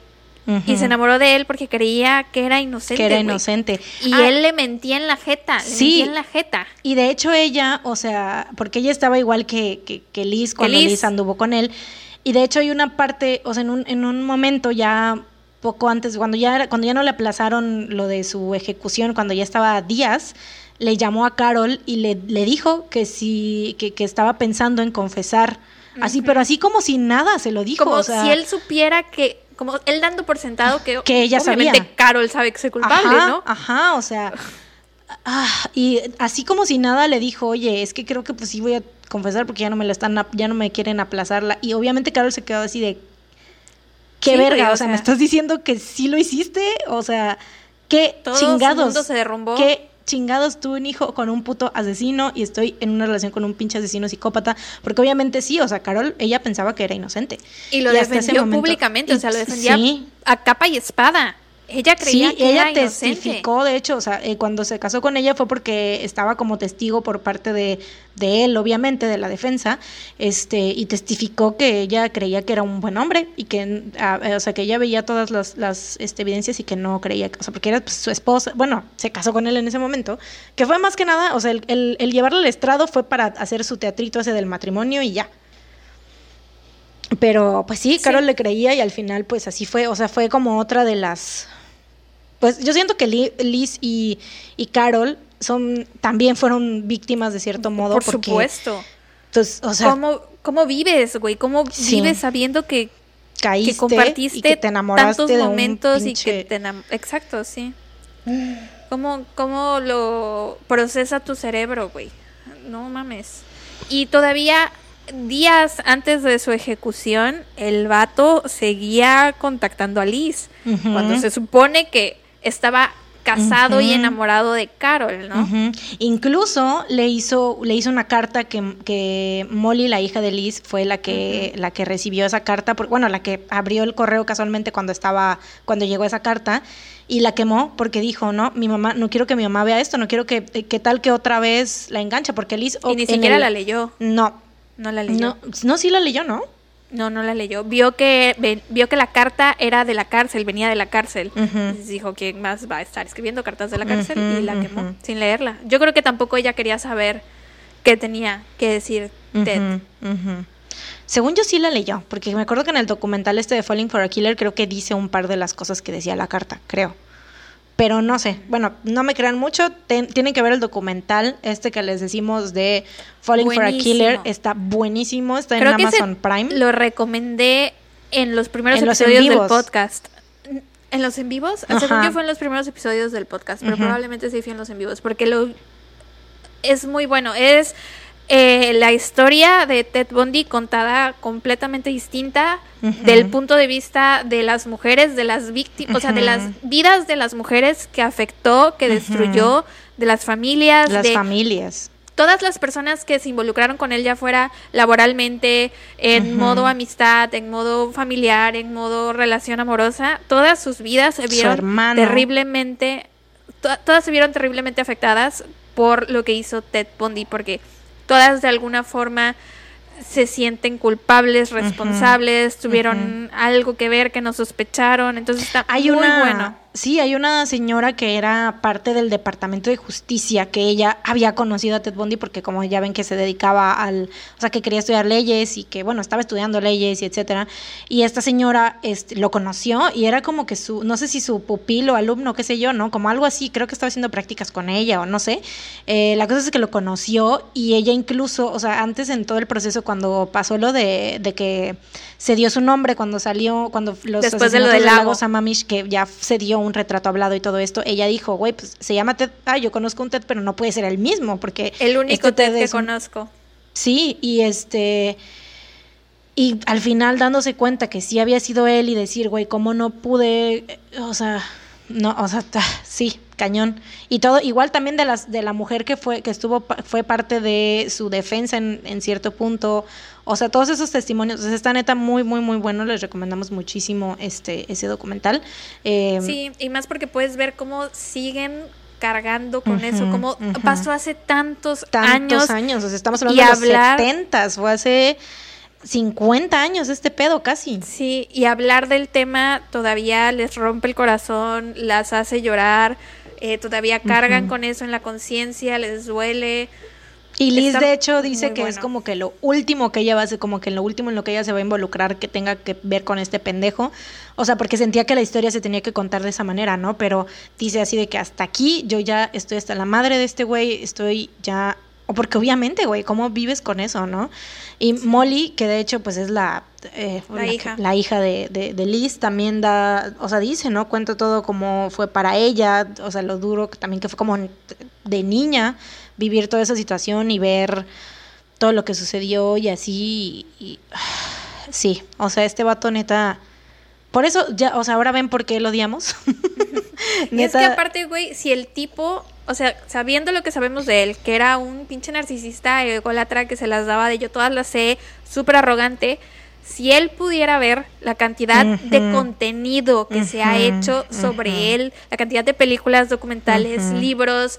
y se enamoró de él porque creía que era inocente. que era inocente. Y Ah, él le mentía en la jeta, le Sí. mentía en la jeta. Y de hecho ella, o sea, porque ella estaba igual que, que, que Liz cuando Liz. Liz. anduvo con él. Y de hecho hay una parte, o sea, en un, en un momento ya, poco antes, cuando ya, era, cuando ya no le aplazaron lo de su ejecución, cuando ya estaba a días, le llamó a Carol y le, le dijo que sí, que, que estaba pensando en confesar. Así, pero así como si nada se lo dijo. Como o sea, si él supiera que, como él dando por sentado que, Que ella obviamente sabía. Carol sabe que es culpable, ajá, ¿no? Ajá, o sea. ah, y así como si nada le dijo, oye, es que creo que pues sí voy a confesar porque ya no me la están, ya no me quieren aplazarla. Y obviamente Carol se quedó así de qué Sí, verga, o, sea, me estás diciendo que sí lo hiciste, o sea, qué Todo su chingados. mundo se derrumbó. Qué chingados tuve un hijo con un puto asesino y estoy en una relación con un pinche asesino psicópata, porque obviamente sí, o sea, Carol, ella pensaba que era inocente. Y lo defendió momento- públicamente, o sea, lo defendía Sí, a capa y espada. Ella creía Sí, que ella era inocente. testificó, de hecho, o sea, eh, cuando se casó con ella fue porque estaba como testigo por parte de, de él, obviamente, de la defensa, este, y testificó que ella creía que era un buen hombre y que, ah, eh, o sea, que ella veía todas las, las este, evidencias y que no creía, o sea, porque era pues, su esposa, bueno, se casó con él en ese momento, que fue más que nada, o sea, el, el, el llevarla al estrado fue para hacer su teatrito ese del matrimonio y ya. Pero pues sí, Sí. Carol le creía y al final pues así fue, o sea, fue como otra de las... Pues yo siento que Li- Liz y, y Carol son también fueron víctimas de cierto modo. Por porque, supuesto. Pues, o sea, ¿Cómo, ¿Cómo vives, güey? ¿Cómo Sí. vives sabiendo que, caíste que compartiste y que te enamoraste tantos de un momentos y pinche- que te Exacto, sí. ¿Cómo, ¿Cómo lo procesa tu cerebro, güey? No mames. Y todavía días antes de su ejecución, el vato seguía contactando a Liz. Cuando se supone que estaba casado y enamorado de Carol, ¿no? Incluso le hizo, le hizo una carta que, que Molly, la hija de Liz, fue la que, la que recibió esa carta, por- bueno, la que abrió el correo casualmente cuando estaba, cuando llegó esa carta, y la quemó porque dijo, no, mi mamá, no quiero que mi mamá vea esto, no quiero que, que tal que otra vez la engancha, porque Liz Y ni siquiera el- la leyó. No, No la leyó. no, no, sí la leyó, ¿no? No, no la leyó. Vio que ve- vio que la carta era de la cárcel, venía de la cárcel. Dijo, ¿quién más va a estar escribiendo cartas de la cárcel? Y la quemó sin leerla. Yo creo que tampoco ella quería saber qué tenía que decir Ted. Según yo sí la leyó, porque me acuerdo que en el documental este de Falling for a Killer creo que dice un par de las cosas que decía la carta, creo. Pero no sé, bueno, no me crean mucho, ten- tienen que ver el documental este que les decimos de Falling for a. Killer, está buenísimo, está Creo en que Amazon Prime. lo recomendé en los primeros En los en episodios del podcast. ¿En los en vivos? Según Ajá. yo fue en los primeros episodios del podcast, pero probablemente sí fue en los en vivos, porque lo es muy bueno. Es eh, la historia de Ted Bundy contada completamente distinta del punto de vista de las mujeres, de las víctimas, o sea, de las vidas de las mujeres que afectó, que destruyó, de las familias, Las de familias. todas las personas que se involucraron con él, ya fuera laboralmente, en modo amistad, en modo familiar, en modo relación amorosa, todas sus vidas se vieron terriblemente, to- todas se vieron terriblemente afectadas por lo que hizo Ted Bundy, porque todas de alguna forma se sienten culpables, responsables, tuvieron algo que ver, que no sospecharon, entonces está Hay muy una, bueno. Sí, hay una señora que era parte del Departamento de Justicia que ella había conocido a Ted Bundy porque como ya ven que se dedicaba al, o sea, que quería estudiar leyes y que bueno, estaba estudiando leyes y etcétera. Y esta señora este, lo conoció y era como que su, no sé si su pupilo, alumno, qué sé yo, ¿no? Como algo así, creo que estaba haciendo prácticas con ella o no sé. Eh, la cosa es que lo conoció y ella incluso, o sea, antes en todo el proceso cuando pasó lo de, de que se dio su nombre, cuando salió, cuando los Después de lo del lago Samamish, que ya se dio un retrato hablado y todo esto, ella dijo, güey, pues se llama Ted, ah, yo conozco un Ted, pero no puede ser el mismo, porque... El único este Ted que es conozco. Sí, y este... Y al final dándose cuenta que sí había sido él y decir, güey, ¿cómo no pude? O sea, no, o sea, ta- sí, cañón. Y todo, igual también de las, de la mujer que fue, que estuvo, fue parte de su defensa en, en cierto punto. O sea, todos esos testimonios. O sea, está neta muy, muy, muy bueno. Les recomendamos muchísimo este, ese documental. Eh, Sí, y más porque puedes ver cómo siguen cargando con eso, cómo ujú. pasó hace tantos, tantos años. años. O sea, estamos hablando de los hablar- 70 fue hace 50 años este pedo casi. Sí, y hablar del tema todavía les rompe el corazón, las hace llorar, eh, todavía cargan con eso en la conciencia, les duele. Y Liz, Está de hecho, dice que es como que lo último que ella va a hacer, como que en lo último en lo que ella se va a involucrar que tenga que ver con este pendejo. O sea, porque sentía que la historia se tenía que contar de esa manera, ¿no? Pero dice así de que hasta aquí yo ya estoy hasta la madre de este güey, estoy ya. O porque obviamente, güey, ¿cómo vives con eso, no? Y Molly, que de hecho, pues es la. eh, La hija. la hija de, de, de Liz, también da. O sea, dice, ¿no? Cuenta todo cómo fue para ella, o sea, lo duro que también que fue como de niña vivir toda esa situación y ver todo lo que sucedió y así. Y, y- sí, o sea, este vato neta. Por eso, ya, o sea, ahora ven por qué lo odiamos. Y es que aparte, güey, si el tipo, o sea, sabiendo lo que sabemos de él, que era un pinche narcisista, ególatra, que se las daba de yo todas las sé, súper arrogante, si él pudiera ver la cantidad de contenido que se ha hecho sobre él, la cantidad de películas, documentales, libros,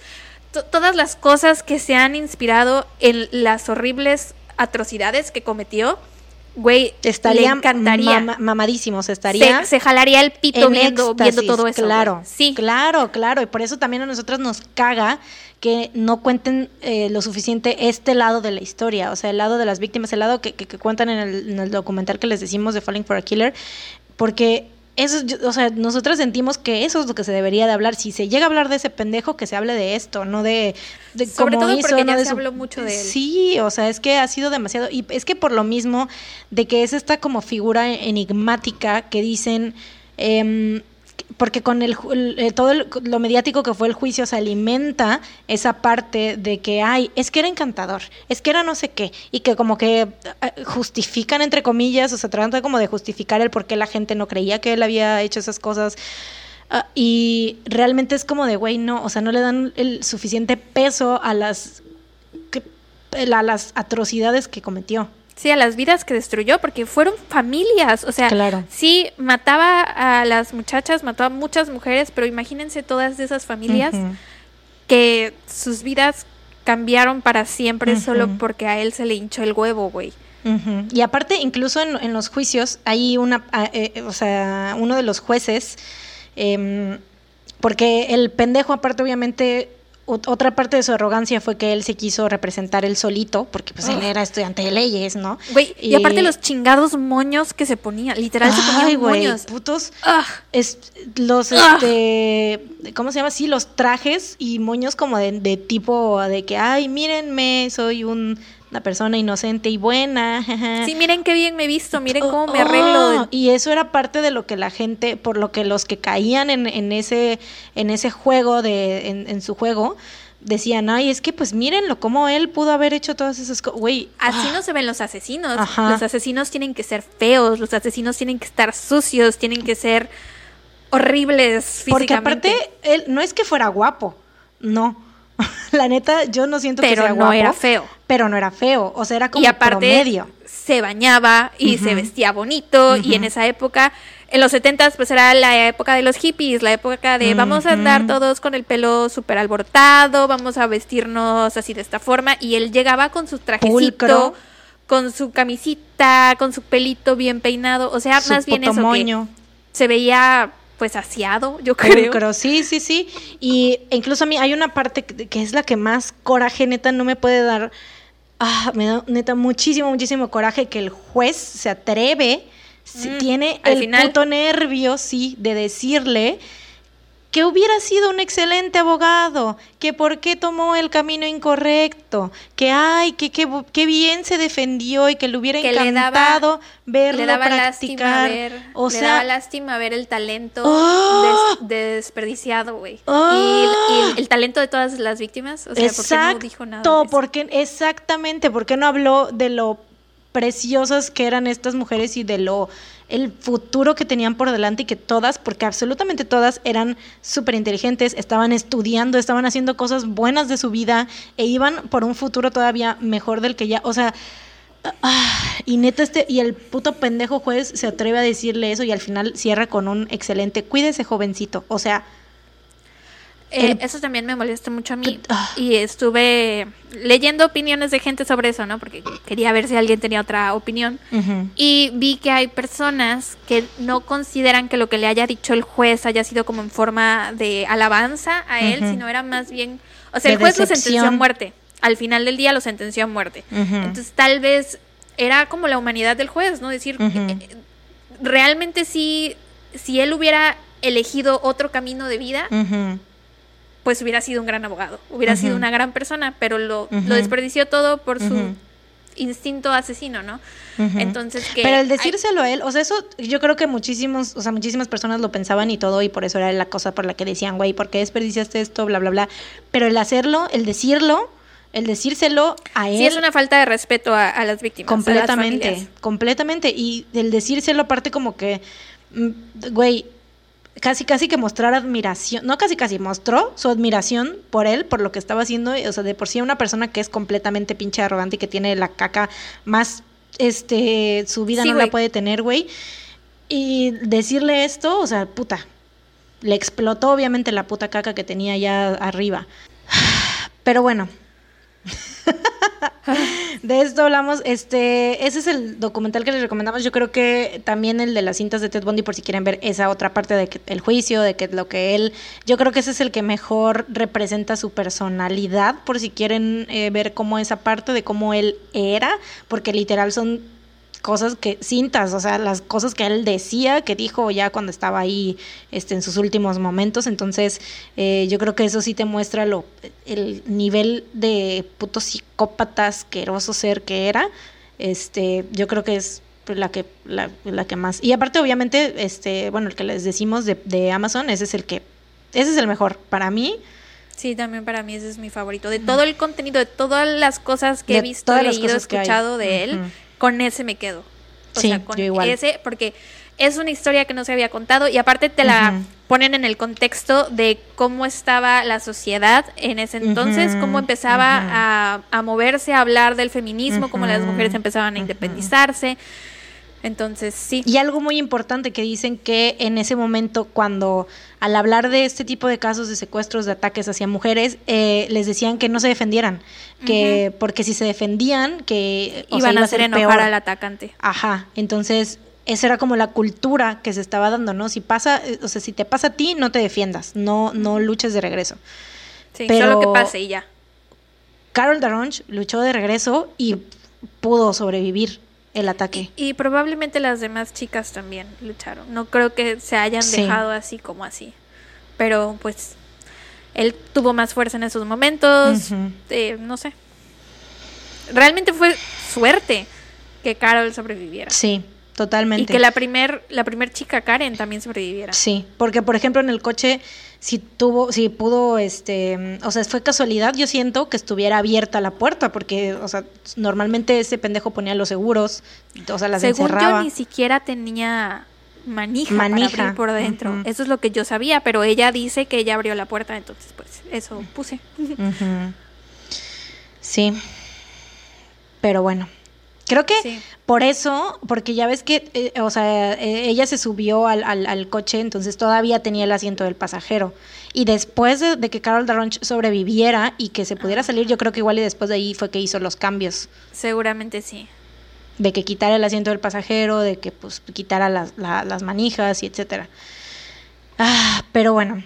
todas las cosas que se han inspirado en las horribles atrocidades que cometió, güey, estaría le encantaría. mama- mamadísimo, se estaría. se, se jalaría el pito en viendo, viendo todo eso. Claro, Sí. claro, claro. Y por eso también a nosotros nos caga que no cuenten eh, lo suficiente este lado de la historia, o sea, el lado de las víctimas, el lado que, que- que cuentan en el, en el documental que les decimos de Falling for a Killer, porque eso, o sea, nosotros sentimos que eso es lo que se debería de hablar. Si se llega a hablar de ese pendejo, que se hable de esto, no de, de Sobre cómo todo hizo, porque no ya de se su- habló mucho de él. Sí, o sea, es que ha sido demasiado. Y es que por lo mismo de que es esta como figura enigmática que dicen. em, porque con el, eh, todo lo mediático que fue el juicio se alimenta esa parte de que ay es que era encantador es que era no sé qué y que como que eh, justifican entre comillas o se trata como de justificar el por qué la gente no creía que él había hecho esas cosas Ah, y realmente es como de güey no o sea no le dan el suficiente peso a las a las atrocidades que cometió Sí, a las vidas que destruyó, porque fueron familias. O sea, Claro. sí, mataba a las muchachas, mató a muchas mujeres, pero imagínense todas esas familias que sus vidas cambiaron para siempre solo porque a él se le hinchó el huevo, güey. Y aparte, incluso en, en los juicios, hay una, eh, o sea, uno de los jueces, em, porque el pendejo, aparte, obviamente, otra parte de su arrogancia fue que él se quiso representar él solito, porque pues él Ugh. era estudiante de leyes, ¿no? Güey, y, aparte los chingados moños que se ponía, literal se ponían güey, moños. putos. Ah, Es, los, Ugh. este, ¿cómo se llama? Sí, los trajes y moños como de, de tipo de que, ay, mírenme, soy un- una persona inocente y buena. jaja". sí, miren qué bien me he visto, miren cómo me Oh, arreglo. y eso era parte de lo que la gente, por lo que los que caían en, en ese, en ese juego, de, en, en su juego, decían, ay, es que pues mírenlo, cómo él pudo haber hecho todas esas cosas. Güey, Así ah, no se ven los asesinos. Ajá. Los asesinos tienen que ser feos, los asesinos tienen que estar sucios, tienen que ser horribles Porque físicamente. aparte, él no es que fuera guapo, no. la neta, yo no siento que sea no guapo. era feo. Pero no era feo, o sea, era como y aparte promedio. se bañaba y se vestía bonito y en esa época en los setentas pues era la época de los hippies, la época de vamos a andar todos con el pelo súper alborotado, vamos a vestirnos así de esta forma y él llegaba con su trajecito, Pulcro. con su camisita, con su pelito bien peinado, o sea, Su más bien eso que se veía pues aseado, yo creo. Pulcro, sí, sí, sí. Y incluso a mí hay una parte que, es la que más coraje, neta, no me puede dar. Ah, me da neta muchísimo, muchísimo coraje que el juez se atreve, si Mm, tiene el final. puto nervio, sí, de decirle que hubiera sido un excelente abogado, que por qué tomó el camino incorrecto, que ay, que que bien se defendió y que le hubiera Que encantado verlo le daba practicar. ver, o le sea, daba lástima ver el talento ¡Oh! des- desperdiciado, güey. ¡Oh! Y, el, y el- el talento de todas las víctimas, o sea, ¿por qué no dijo nada? Exacto, porque exactamente, ¿por qué no habló de lo preciosas que eran estas mujeres y de lo el futuro que tenían por delante y que todas, porque absolutamente todas eran súper inteligentes, estaban estudiando, estaban haciendo cosas buenas de su vida e iban por un futuro todavía mejor del que ya, o sea, ah, y neta este, y el puto pendejo juez se atreve a decirle eso y al final cierra con un excelente, cuídese jovencito, o sea, Eh, Eso también me molesta mucho a mí. Ah. Y estuve leyendo opiniones de gente sobre eso, ¿no? Porque quería ver si alguien tenía otra opinión. Y vi que hay personas que no consideran que lo que le haya dicho el juez haya sido como en forma de alabanza a él, sino era más bien... O sea, el juez lo sentenció a muerte. al final del día lo sentenció a muerte. Entonces tal vez era como la humanidad del juez, ¿no? Decir, eh, realmente sí, si él hubiera elegido otro camino de vida, pues hubiera sido un gran abogado, hubiera sido una gran persona, pero lo, lo desperdició todo por su instinto asesino, ¿no? Entonces que Pero el decírselo a él, o sea, eso yo creo que muchísimos, o sea, muchísimas personas lo pensaban y todo y por eso era la cosa por la que decían, güey, ¿por qué desperdiciaste esto? bla bla bla. Pero el hacerlo, el decirlo, el decírselo a él. Sí, es una falta de respeto a, las víctimas. Completamente, completamente. Y el decírselo aparte como que, mm, güey, casi casi que mostrar admiración, no casi casi, mostró su admiración por él, por lo que estaba haciendo, o sea, de por sí una persona que es completamente pinche arrogante y que tiene la caca más, este, su vida no la puede tener, güey. Y decirle esto, o sea, puta, le explotó obviamente la puta caca que tenía ya arriba. Pero bueno, de esto hablamos. Este, ese es el documental que les recomendamos. Yo creo que también el de las cintas de Ted Bundy, por si quieren ver esa otra parte de el juicio, de que lo que él. Yo creo que ese es el que mejor representa su personalidad, por si quieren eh, ver cómo esa parte de cómo él era, porque literal son cosas que, cintas, o sea, las cosas que él decía, que dijo ya cuando estaba ahí este, en sus últimos momentos. Entonces, eh, yo creo que eso sí te muestra lo, el nivel de puto psicópata asqueroso ser que era. Este, yo creo que es la que, la, que más. Y aparte, obviamente, este, bueno, el que les decimos de, de Amazon, ese es el que, ese es el mejor. Para mí, Sí, también para mí ese es mi favorito. De todo el contenido, de todas las cosas que he visto, leído, escuchado de él, con ese me quedo. O sea, con ese, porque es una historia que no se había contado y aparte te la ponen en el contexto de cómo estaba la sociedad en ese entonces, cómo empezaba a, moverse, a hablar del feminismo, cómo las mujeres empezaban a independizarse. Entonces, sí. Y algo muy importante que dicen que en ese momento, cuando al hablar de este tipo de casos de secuestros, de ataques hacia mujeres, eh, les decían que no se defendieran, que porque si se defendían, que iban a hacer enojar al atacante. Ajá, entonces esa era como la cultura que se estaba dando, ¿no? Si pasa, eh, o sea, si te pasa a ti, no te defiendas, no, no luches de regreso. Sí, Pero solo que pase y ya. Carol Daronch luchó de regreso y pudo sobrevivir el ataque. Y, probablemente las demás chicas también lucharon. No creo que se hayan dejado así como así. Pero pues él tuvo más fuerza en esos momentos. Eh, no sé. Realmente fue suerte que Carol sobreviviera. Sí, totalmente. Y que la primer, la primer chica Karen también sobreviviera. Sí, porque por ejemplo en el coche si tuvo, si pudo, este, o sea, fue casualidad, yo siento que estuviera abierta la puerta, porque, o sea, normalmente ese pendejo ponía los seguros, o sea, las Según yo ni siquiera tenía manija, manija. por dentro. Eso es lo que yo sabía, pero ella dice que ella abrió la puerta, entonces, pues, eso puse. Sí. Pero bueno. Creo que por eso, porque ya ves que, eh, o sea, eh, ella se subió al, al, coche, entonces todavía tenía el asiento del pasajero. Y después de, que Carol Darronch sobreviviera y que se pudiera salir, yo creo que igual y después de ahí fue que hizo los cambios. Seguramente sí. De que quitara el asiento del pasajero, de que pues quitara las, las manijas y etcétera. Ah, pero bueno,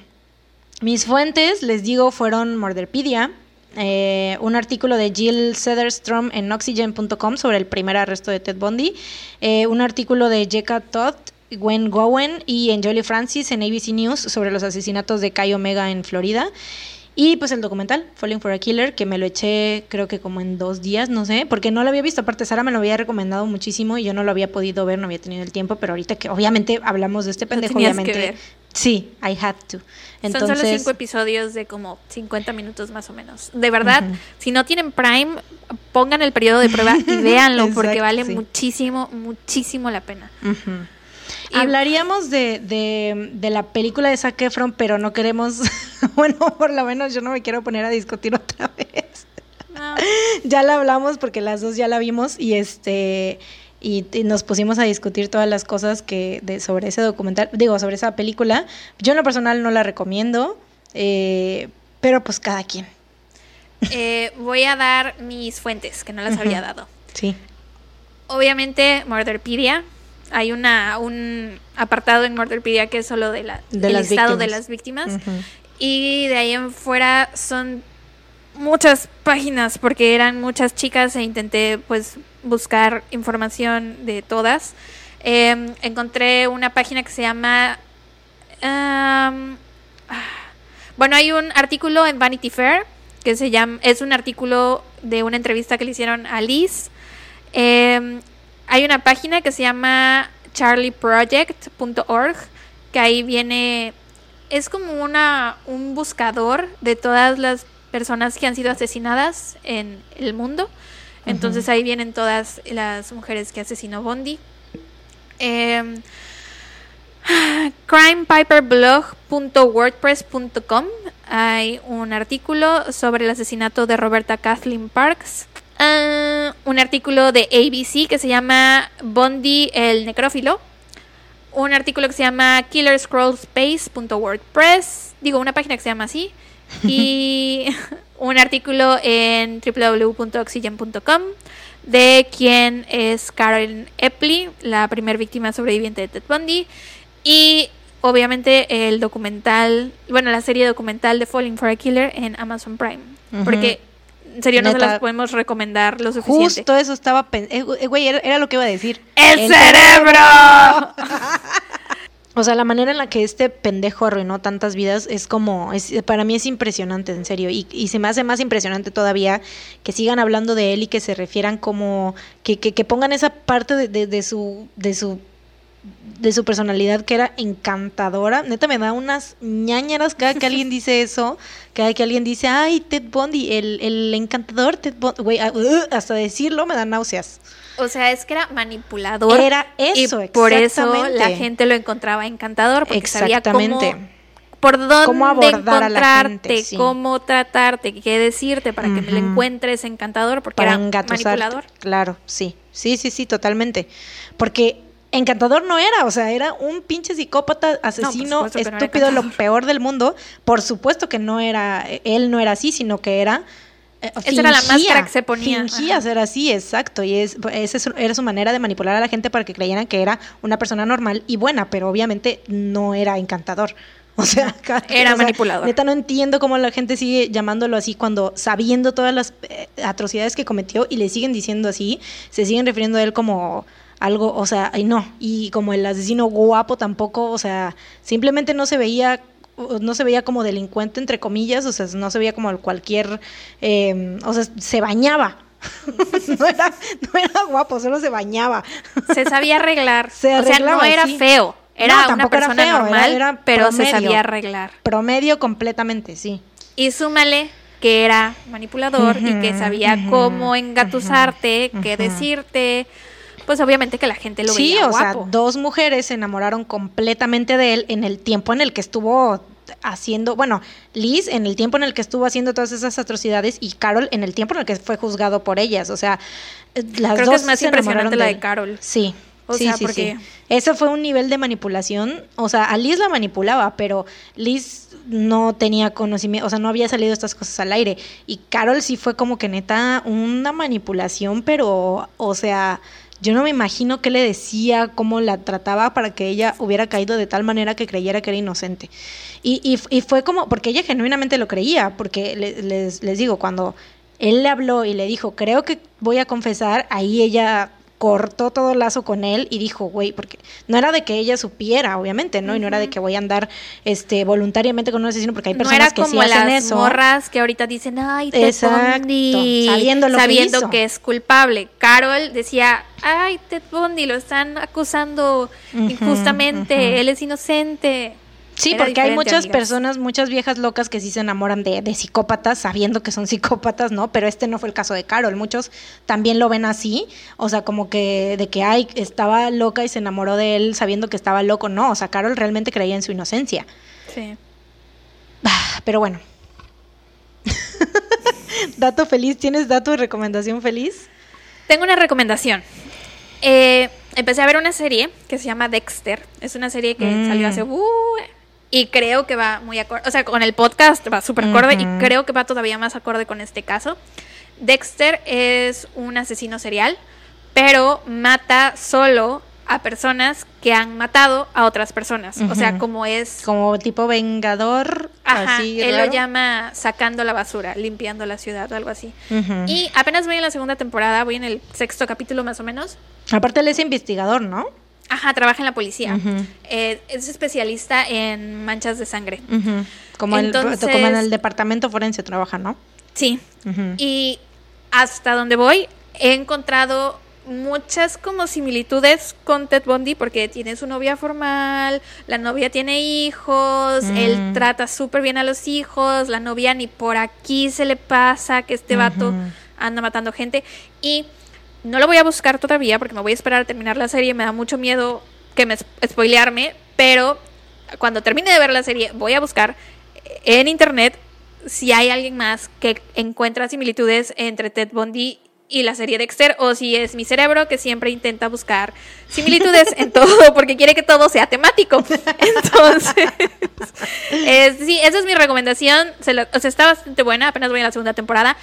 mis fuentes, les digo, fueron Morderpedia, eh, un artículo de Jill Sederstrom en oxygen.com sobre el primer arresto de Ted Bundy, eh, un artículo de Jeka Todd, Gwen Gowen y Jolie Francis en ABC News sobre los asesinatos de Kai Omega en Florida. Y pues el documental, Falling for a Killer, que me lo eché creo que como en dos días, no sé, porque no lo había visto. Aparte, Sara me lo había recomendado muchísimo y yo no lo había podido ver, no había tenido el tiempo, pero ahorita que obviamente hablamos de este pendejo, obviamente. Sí, I had to. Entonces, Son solo cinco episodios de como 50 minutos más o menos. De verdad, si no tienen Prime, pongan el periodo de prueba y véanlo porque vale muchísimo, muchísimo la pena. Hablaríamos de, de, de, la película de Zac Efron, pero no queremos, bueno, por lo menos yo no me quiero poner a discutir otra vez. ya la hablamos porque las dos ya la vimos y este y, nos pusimos a discutir todas las cosas que de, sobre ese documental, digo, sobre esa película. Yo en lo personal no la recomiendo, eh, pero pues cada quien. Eh, voy a dar mis fuentes, que no las había dado. Sí. Obviamente, Murderpedia. Hay una, un apartado en Murderpedia que es solo de la, del estado de las víctimas. Y de ahí en fuera son muchas páginas porque eran muchas chicas e intenté pues buscar información de todas. Em, encontré una página que se llama... Um, bueno, hay un artículo en Vanity Fair que se llama, es un artículo de una entrevista que le hicieron a Liz. Em, hay una página que se llama charlieproject.org, que ahí viene, es como una, un buscador de todas las personas que han sido asesinadas en el mundo. Entonces ahí vienen todas las mujeres que asesinó Bondi. Eh, crimepiperblog.wordpress.com hay un artículo sobre el asesinato de Roberta Kathleen Parks. Ah, un artículo de ABC que se llama Bondi el necrófilo. Un artículo que se llama killerscrollspace.wordpress. Digo, una página que se llama así. Y un artículo en www.oxygen.com de quién es Karen Epley, la primera víctima sobreviviente de Ted Bundy. Y obviamente el documental, bueno, la serie documental de Falling for a Killer en Amazon Prime. Porque en serio no se las podemos recomendar lo suficiente. Justo eso estaba pensando. Eh, güey, era, lo que iba a decir. ¡El, cerebro! o sea, la manera en la que este pendejo arruinó tantas vidas es como, es, para mí es impresionante, en serio. Y, y, se me hace más impresionante todavía que sigan hablando de él y que se refieran como, que, que, que pongan esa parte de, de, de su, de su de su personalidad que era encantadora. Neta me da unas ñañeras cada que alguien dice eso, cada que alguien dice, ay, Ted Bundy, el, el encantador Ted Bundy, güey, ah, uh, hasta decirlo me da náuseas. O sea, es que era manipulador. Era eso, y por eso la gente lo encontraba encantador, porque sabía cómo, por dónde cómo abordar encontrarte, a la gente, cómo tratarte, qué decirte para que me lo encuentres encantador, porque era manipulador. Claro, sí, sí, sí, sí, totalmente. Porque encantador no era, o sea, era un pinche psicópata, asesino, estúpido, lo peor del mundo. Por supuesto que no era, él no era así, sino que era... Eh, esa era la máscara que se ponía. Fingía ser así, exacto. Y es, esa era su manera de manipular a la gente para que creyeran que era una persona normal y buena, pero obviamente no era encantador. O sea, era manipulador. Neta, no entiendo cómo la gente sigue llamándolo así cuando sabiendo todas las eh, atrocidades que cometió y le siguen diciendo así, se siguen refiriendo a él como algo, o sea, y no, y como el asesino guapo tampoco, o sea, simplemente no se veía no se veía como delincuente entre comillas, o sea, no se veía como cualquier, eh, o sea, se bañaba, no, era, no era guapo, solo se bañaba. Se sabía arreglar. Se o sea, no era feo. Era una persona normal, pero se sabía arreglar. Promedio completamente, sí. Y súmale que era manipulador y que sabía cómo engatusarte, qué decirte, pues obviamente que la gente lo veía guapo. Sí, o sea, dos mujeres se enamoraron completamente de él en el tiempo en el que estuvo haciendo, bueno, Liz en el tiempo en el que estuvo haciendo todas esas atrocidades y Carol en el tiempo en el que fue juzgado por ellas, o sea, las Creo dos que es más impresionante la de Carol. Sí. O sí, sea, sí, porque... sí. Eso fue un nivel de manipulación. O sea, a Liz la manipulaba, pero Liz no tenía conocimiento, o sea, no había salido estas cosas al aire. Y Carol sí fue como que neta una manipulación, pero, o sea, yo no me imagino qué le decía, cómo la trataba para que ella hubiera caído de tal manera que creyera que era inocente. Y, y, fue como, porque ella genuinamente lo creía, porque les, les digo, cuando él le habló y le dijo, creo que voy a confesar, ahí ella cortó todo lazo con él y dijo, güey, porque no era de que ella supiera, obviamente, ¿no? Y no era de que voy a andar este voluntariamente con un asesino, porque hay personas que sí hacen las eso. morras que ahorita dicen, ay, te Exacto, sabiendo, lo sabiendo que, es culpable. Carol decía, ay, Ted Bundy, lo están acusando injustamente, él es inocente. Sí, porque hay muchas personas, muchas viejas locas que sí se enamoran de, de, psicópatas sabiendo que son psicópatas, ¿no? Pero este no fue el caso de Carol. Muchos también lo ven así, o sea, como que de que, ay, estaba loca y se enamoró de él sabiendo que estaba loco. No, o sea, Carol realmente creía en su inocencia. Sí. Ah, pero bueno. dato feliz, ¿tienes dato de recomendación feliz? Tengo una recomendación. Eh, empecé a ver una serie que se llama Dexter. Es una serie que mm. salió hace... Uh, y creo que va muy acorde, o sea, con el podcast va súper acorde y creo que va todavía más acorde con este caso. Dexter es un asesino serial, pero mata solo a personas que han matado a otras personas. O sea, como es... Como tipo vengador. Ajá, así él raro. lo llama sacando la basura, limpiando la ciudad o algo así. Ujú. Y apenas voy en la segunda temporada, voy en el sexto capítulo más o menos. Aparte él es investigador, ¿no? Ajá, trabaja en la policía. Eh, es especialista en manchas de sangre. Como, el- Entonces- como en el departamento forense trabaja, ¿no? Sí. Y hasta donde voy, he encontrado muchas como similitudes con Ted Bundy porque tiene su novia formal, la novia tiene hijos, Mm. él trata súper bien a los hijos, la novia ni por aquí se le pasa que este vato Ujú. anda matando gente y no lo voy a buscar todavía porque me voy a esperar a terminar la serie, me da mucho miedo que me spoilearme, pero cuando termine de ver la serie voy a buscar en internet si hay alguien más que encuentra similitudes entre Ted Bundy y la serie Dexter o si es mi cerebro que siempre intenta buscar similitudes en todo porque quiere que todo sea temático. Entonces, es- sí, esa es mi recomendación. Se lo- o sea, está bastante buena, apenas voy a la segunda temporada.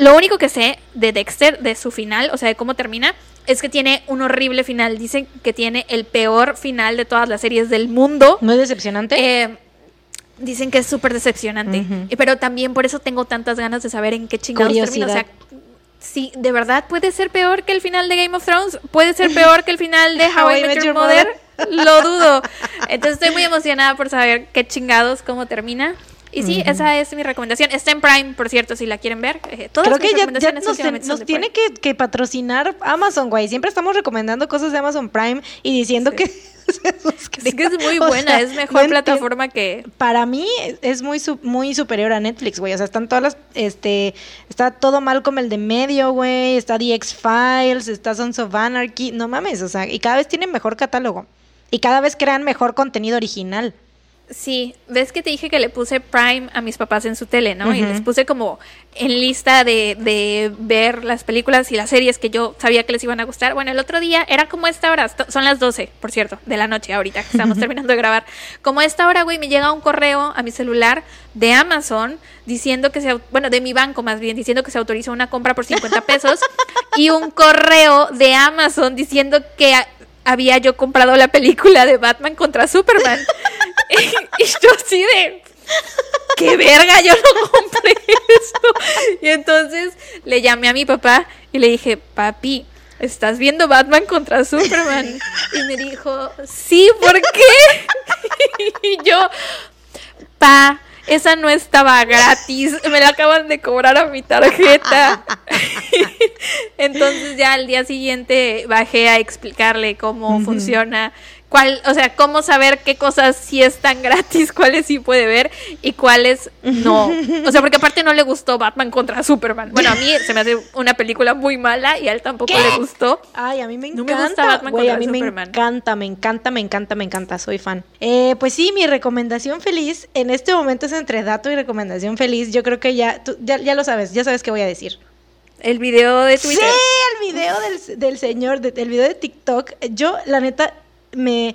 Lo único que sé de Dexter, de su final, o sea, de cómo termina, es que tiene un horrible final. Dicen que tiene el peor final de todas las series del mundo. ¿No es decepcionante? Eh, dicen que es súper decepcionante. Pero también por eso tengo tantas ganas de saber en qué chingados termina. O sea, sí, de verdad puede ser peor que el final de Game of Thrones. Puede ser peor que el final de How, I Met Your Mother. Lo dudo. Entonces estoy muy emocionada por saber qué chingados, cómo termina. Y sí, esa es mi recomendación. Está en Prime, por cierto, si la quieren ver. Eh, todas Creo mis que ya, ya nos, ten- nos tiene que, que patrocinar Amazon, güey. Siempre estamos recomendando cosas de Amazon Prime y diciendo Sí. que. Es que es muy O buena, sea, es mejor plataforma que... Para mí es muy muy superior a Netflix, güey. O sea, están todas las, este, está todo mal como el de medio, güey. Está The X-Files, está Sons of Anarchy. No mames, o sea, y cada vez tienen mejor catálogo. Y cada vez crean mejor contenido original. Sí, ves que te dije que le puse Prime a mis papás en su tele, ¿no? Y les puse como en lista de, de ver las películas y las series que yo sabía que les iban a gustar. Bueno, el otro día era como esta hora, son las 12, por cierto, de la noche ahorita que estamos terminando de grabar. Como esta hora, güey, me llega un correo a mi celular de Amazon diciendo que se, bueno, de mi banco más bien, diciendo que se autorizó una compra por 50 pesos y un correo de Amazon diciendo que había yo comprado la película de Batman contra Superman. y yo así de qué verga, yo no compré esto. Y entonces le llamé a mi papá y le dije, papi, ¿estás viendo Batman contra Superman? Y me dijo, sí, ¿por qué? Y yo, pa, esa no estaba gratis, me la acaban de cobrar a mi tarjeta. Entonces ya al día siguiente bajé a explicarle cómo funciona, cuál, o sea, cómo saber qué cosas sí están gratis, cuáles sí puede ver y cuáles no. O sea, porque aparte no le gustó Batman contra Superman. Bueno, a mí se me hace una película muy mala y a él tampoco ¿Qué? le gustó. Ay, a mí me No me encanta. gusta Batman a contra mí Superman. me encanta, me encanta, me encanta, me encanta. Soy fan. Eh, pues sí, mi recomendación feliz en este momento es entre dato y recomendación feliz. Yo creo que ya, tú, ya, ya lo sabes, ya sabes qué voy a decir. El video de Twitter. Sí, el video del, del señor, de- el video de TikTok. Yo, la neta, me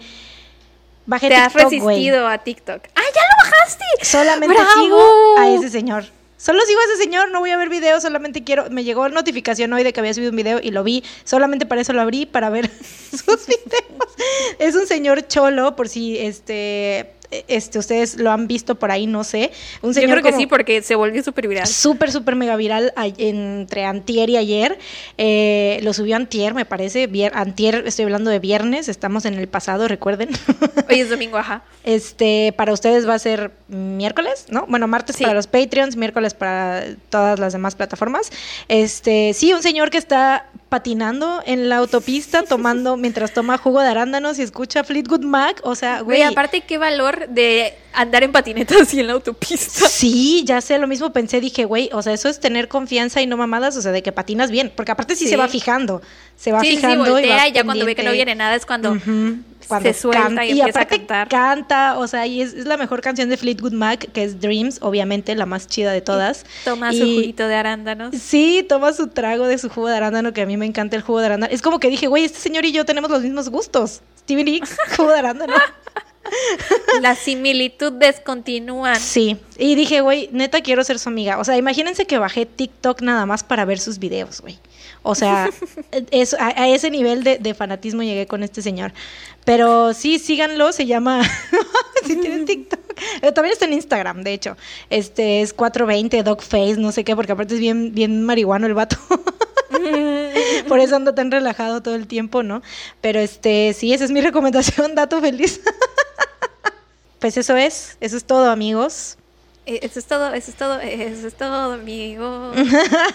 bajé Te has TikTok, güey. resistido a TikTok. ¡Ah, ya lo bajaste! Solamente ¡Bravo! sigo a ese señor. Solo sigo a ese señor, no voy a ver videos, solamente quiero. Me llegó notificación hoy de que había subido un video y lo vi. Solamente para eso lo abrí, para ver sus videos. Es un señor cholo, por si este, este ustedes lo han visto por ahí, no sé. Un Yo señor creo que como- sí, porque se volvió súper viral. súper, súper mega viral a- entre antier y ayer. Eh, lo subió antier, me parece. Vier- antier, estoy hablando de viernes, estamos en el pasado, recuerden. Hoy es domingo, ajá. Este, para ustedes va a ser miércoles, ¿no? Bueno, martes Sí. para los Patreons, miércoles para todas las demás plataformas. Este, sí, un señor que está patinando en la autopista tomando mientras toma jugo de arándanos y escucha Fleetwood Mac, o sea, Güey, güey. aparte, qué valor de andar en patineta así en la autopista. Sí, ya sé, lo mismo pensé, dije, güey, o sea, eso es tener confianza y no mamadas, o sea, de que patinas bien, porque aparte sí, Sí. se va fijando, se va sí, sí, fijando y voltea va y ya cuando ve que no viene nada es cuando cuando se suelta canta- y empieza a aparte cantar. canta, o sea, y es, es la mejor canción de Fleetwood Mac, que es Dreams, obviamente, la más chida de todas. Toma su Y- juguito de arándanos. Sí, toma su trago de su jugo de arándano, que a mí me encanta el jugo de arándano. Es como que dije, güey, este señor y yo tenemos los mismos gustos. Steven Hicks, jugo de arándano. La similitud descontinúa. Sí, y dije, güey, neta quiero ser su amiga. O sea, imagínense que bajé TikTok nada más para ver sus videos, güey. O sea, es, a, ese nivel de, fanatismo llegué con este señor. Pero sí, síganlo, se llama, si tienen TikTok, eh, también está en Instagram, de hecho. Este es 420 Dogface, no sé qué, porque aparte es bien, bien marihuano el vato. Por eso ando tan relajado todo el tiempo, ¿no? Pero este, sí, esa es mi recomendación, dato feliz. pues eso es, eso es todo, amigos. Eh, eso es todo, eso es todo, eso es todo, amigos.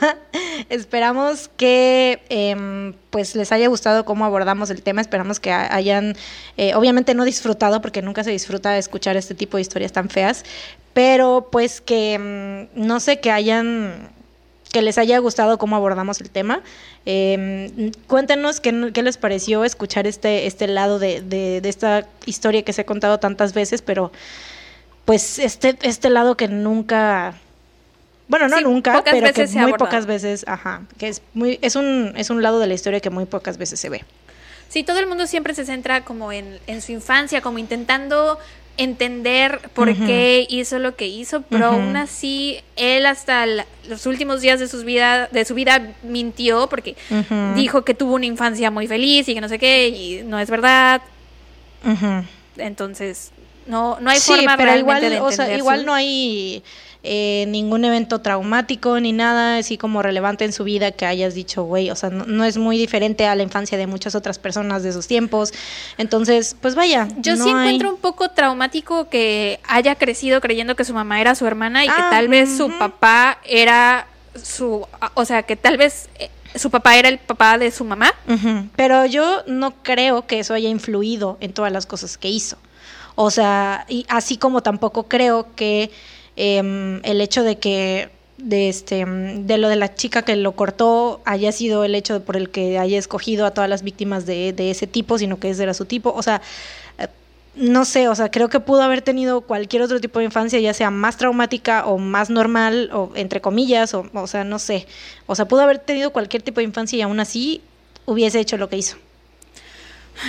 Esperamos que em, pues les haya gustado cómo abordamos el tema. Esperamos que hayan, eh, obviamente no disfrutado, porque nunca se disfruta de escuchar este tipo de historias tan feas, pero pues que em, no sé, que hayan que les haya gustado cómo abordamos el tema. Em, cuéntenos qué, les pareció escuchar este, este lado de, de, esta historia que se ha contado tantas veces, pero pues este, este lado que nunca... Bueno, no nunca, pero que muy pocas veces, ajá, que es muy es un es un lado de la historia que muy pocas veces se ve. Sí, todo el mundo siempre se centra como en, en su infancia, como intentando entender por qué hizo lo que hizo, pero aún así él hasta los últimos días de, sus vida, de su vida mintió porque dijo que tuvo una infancia muy feliz y que no sé qué, y no es verdad. Entonces, no, no hay forma pero igual, de o sea, igual no hay eh, ningún evento traumático ni nada así como relevante en su vida que hayas dicho, güey, o sea, no, es muy diferente a la infancia de muchas otras personas de sus tiempos. Entonces, pues vaya. Yo sí encuentro un poco traumático que haya crecido creyendo que su mamá era su hermana y que ah, tal vez su papá era su, o sea, que tal vez eh, su papá era el papá de su mamá. Pero yo no creo que eso haya influido en todas las cosas que hizo. O sea, y así como tampoco creo que Em, el hecho de que de este de lo de la chica que lo cortó haya sido el hecho por el que haya escogido a todas las víctimas de, ese tipo, sino que ese era su tipo. O sea, eh, no sé, o sea, creo que pudo haber tenido cualquier otro tipo de infancia, ya sea más traumática o más normal, o entre comillas, o, o sea, no sé. O sea, pudo haber tenido cualquier tipo de infancia y aún así hubiese hecho lo que hizo.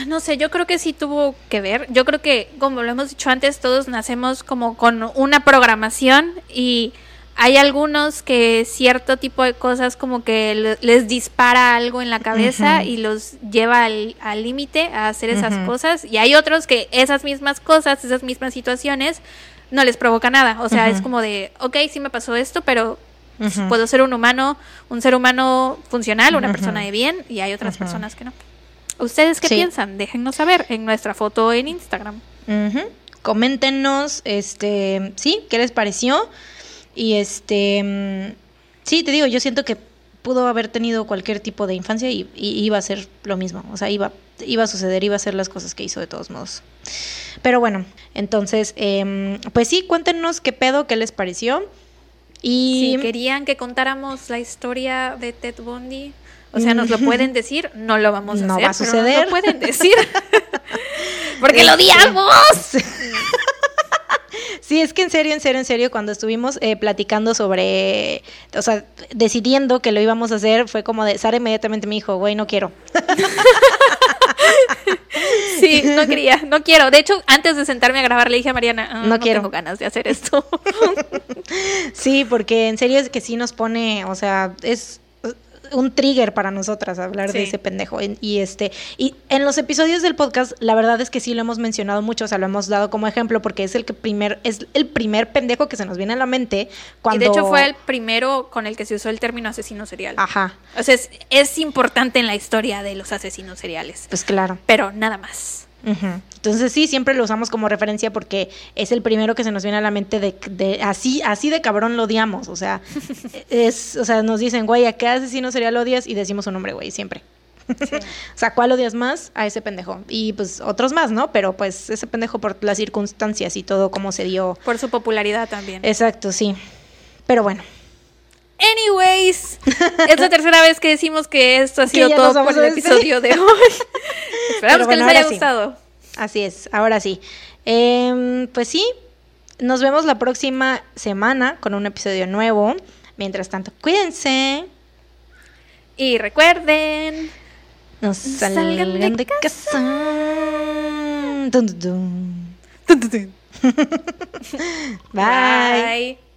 No sé, yo creo que sí tuvo que ver. Yo creo que, como lo hemos dicho antes, todos nacemos como con una programación y hay algunos que cierto tipo de cosas como que les dispara algo en la cabeza y los lleva al límite a hacer esas cosas. Y hay otros que esas mismas cosas, esas mismas situaciones, no les provoca nada. O sea, es como de, ok, sí me pasó esto, pero puedo ser un humano, un ser humano funcional, una persona de bien, y hay otras personas que no. ¿Ustedes qué piensan? Déjennos saber en nuestra foto en Instagram. Coméntenos, este, sí, qué les pareció. Y este, mm, sí, te digo, yo siento que pudo haber tenido cualquier tipo de infancia y, iba a ser lo mismo. O sea, iba, iba a suceder, iba a ser las cosas que hizo de todos modos. Pero bueno, entonces, em, pues sí, cuéntenos qué pedo, qué les pareció. Y si querían que contáramos la historia de Ted Bundy, o sea, nos lo pueden decir, no lo vamos a no hacer. Va a suceder. Pero lo pueden decir. Porque lo este, odiamos. Sí, es que en serio, en serio, en serio, cuando estuvimos eh, platicando sobre, o sea, decidiendo que lo íbamos a hacer, fue como de, Sara inmediatamente me dijo, güey, no quiero. sí, no quería, no quiero. De hecho, antes de sentarme a grabar, le dije a Mariana, ah, no, quiero. tengo ganas de hacer esto. sí, porque en serio es que sí nos pone, o sea, es un trigger para nosotras hablar de ese pendejo. Y este, y en los episodios del podcast, la verdad es que sí lo hemos mencionado mucho, o sea, lo hemos dado como ejemplo porque es el que primer, es el primer pendejo que se nos viene a la mente cuando. Y de hecho fue el primero con el que se usó el término asesino serial. Ajá. O sea, es, es importante en la historia de los asesinos seriales. Pues claro. Pero nada más. Entonces sí, siempre lo usamos como referencia porque es el primero que se nos viene a la mente de, así, así de cabrón lo odiamos. O sea, es, o sea, nos dicen, güey, ¿a qué asesino sería lo odias? Y decimos un nombre, güey, siempre. o sea, ¿cuál odias más? A ese pendejo. Y pues otros más, ¿no? Pero pues ese pendejo por las circunstancias y todo cómo se dio. Por su popularidad también. Exacto, sí. Pero bueno. Anyways, es la tercera vez que decimos que esto ha sido todo por el episodio de hoy. Esperamos que les haya gustado. Así es, ahora sí. Em, pues sí, nos vemos la próxima semana con un episodio nuevo. Mientras tanto, cuídense. Y recuerden, no salgan, de casa. Bye. Bye.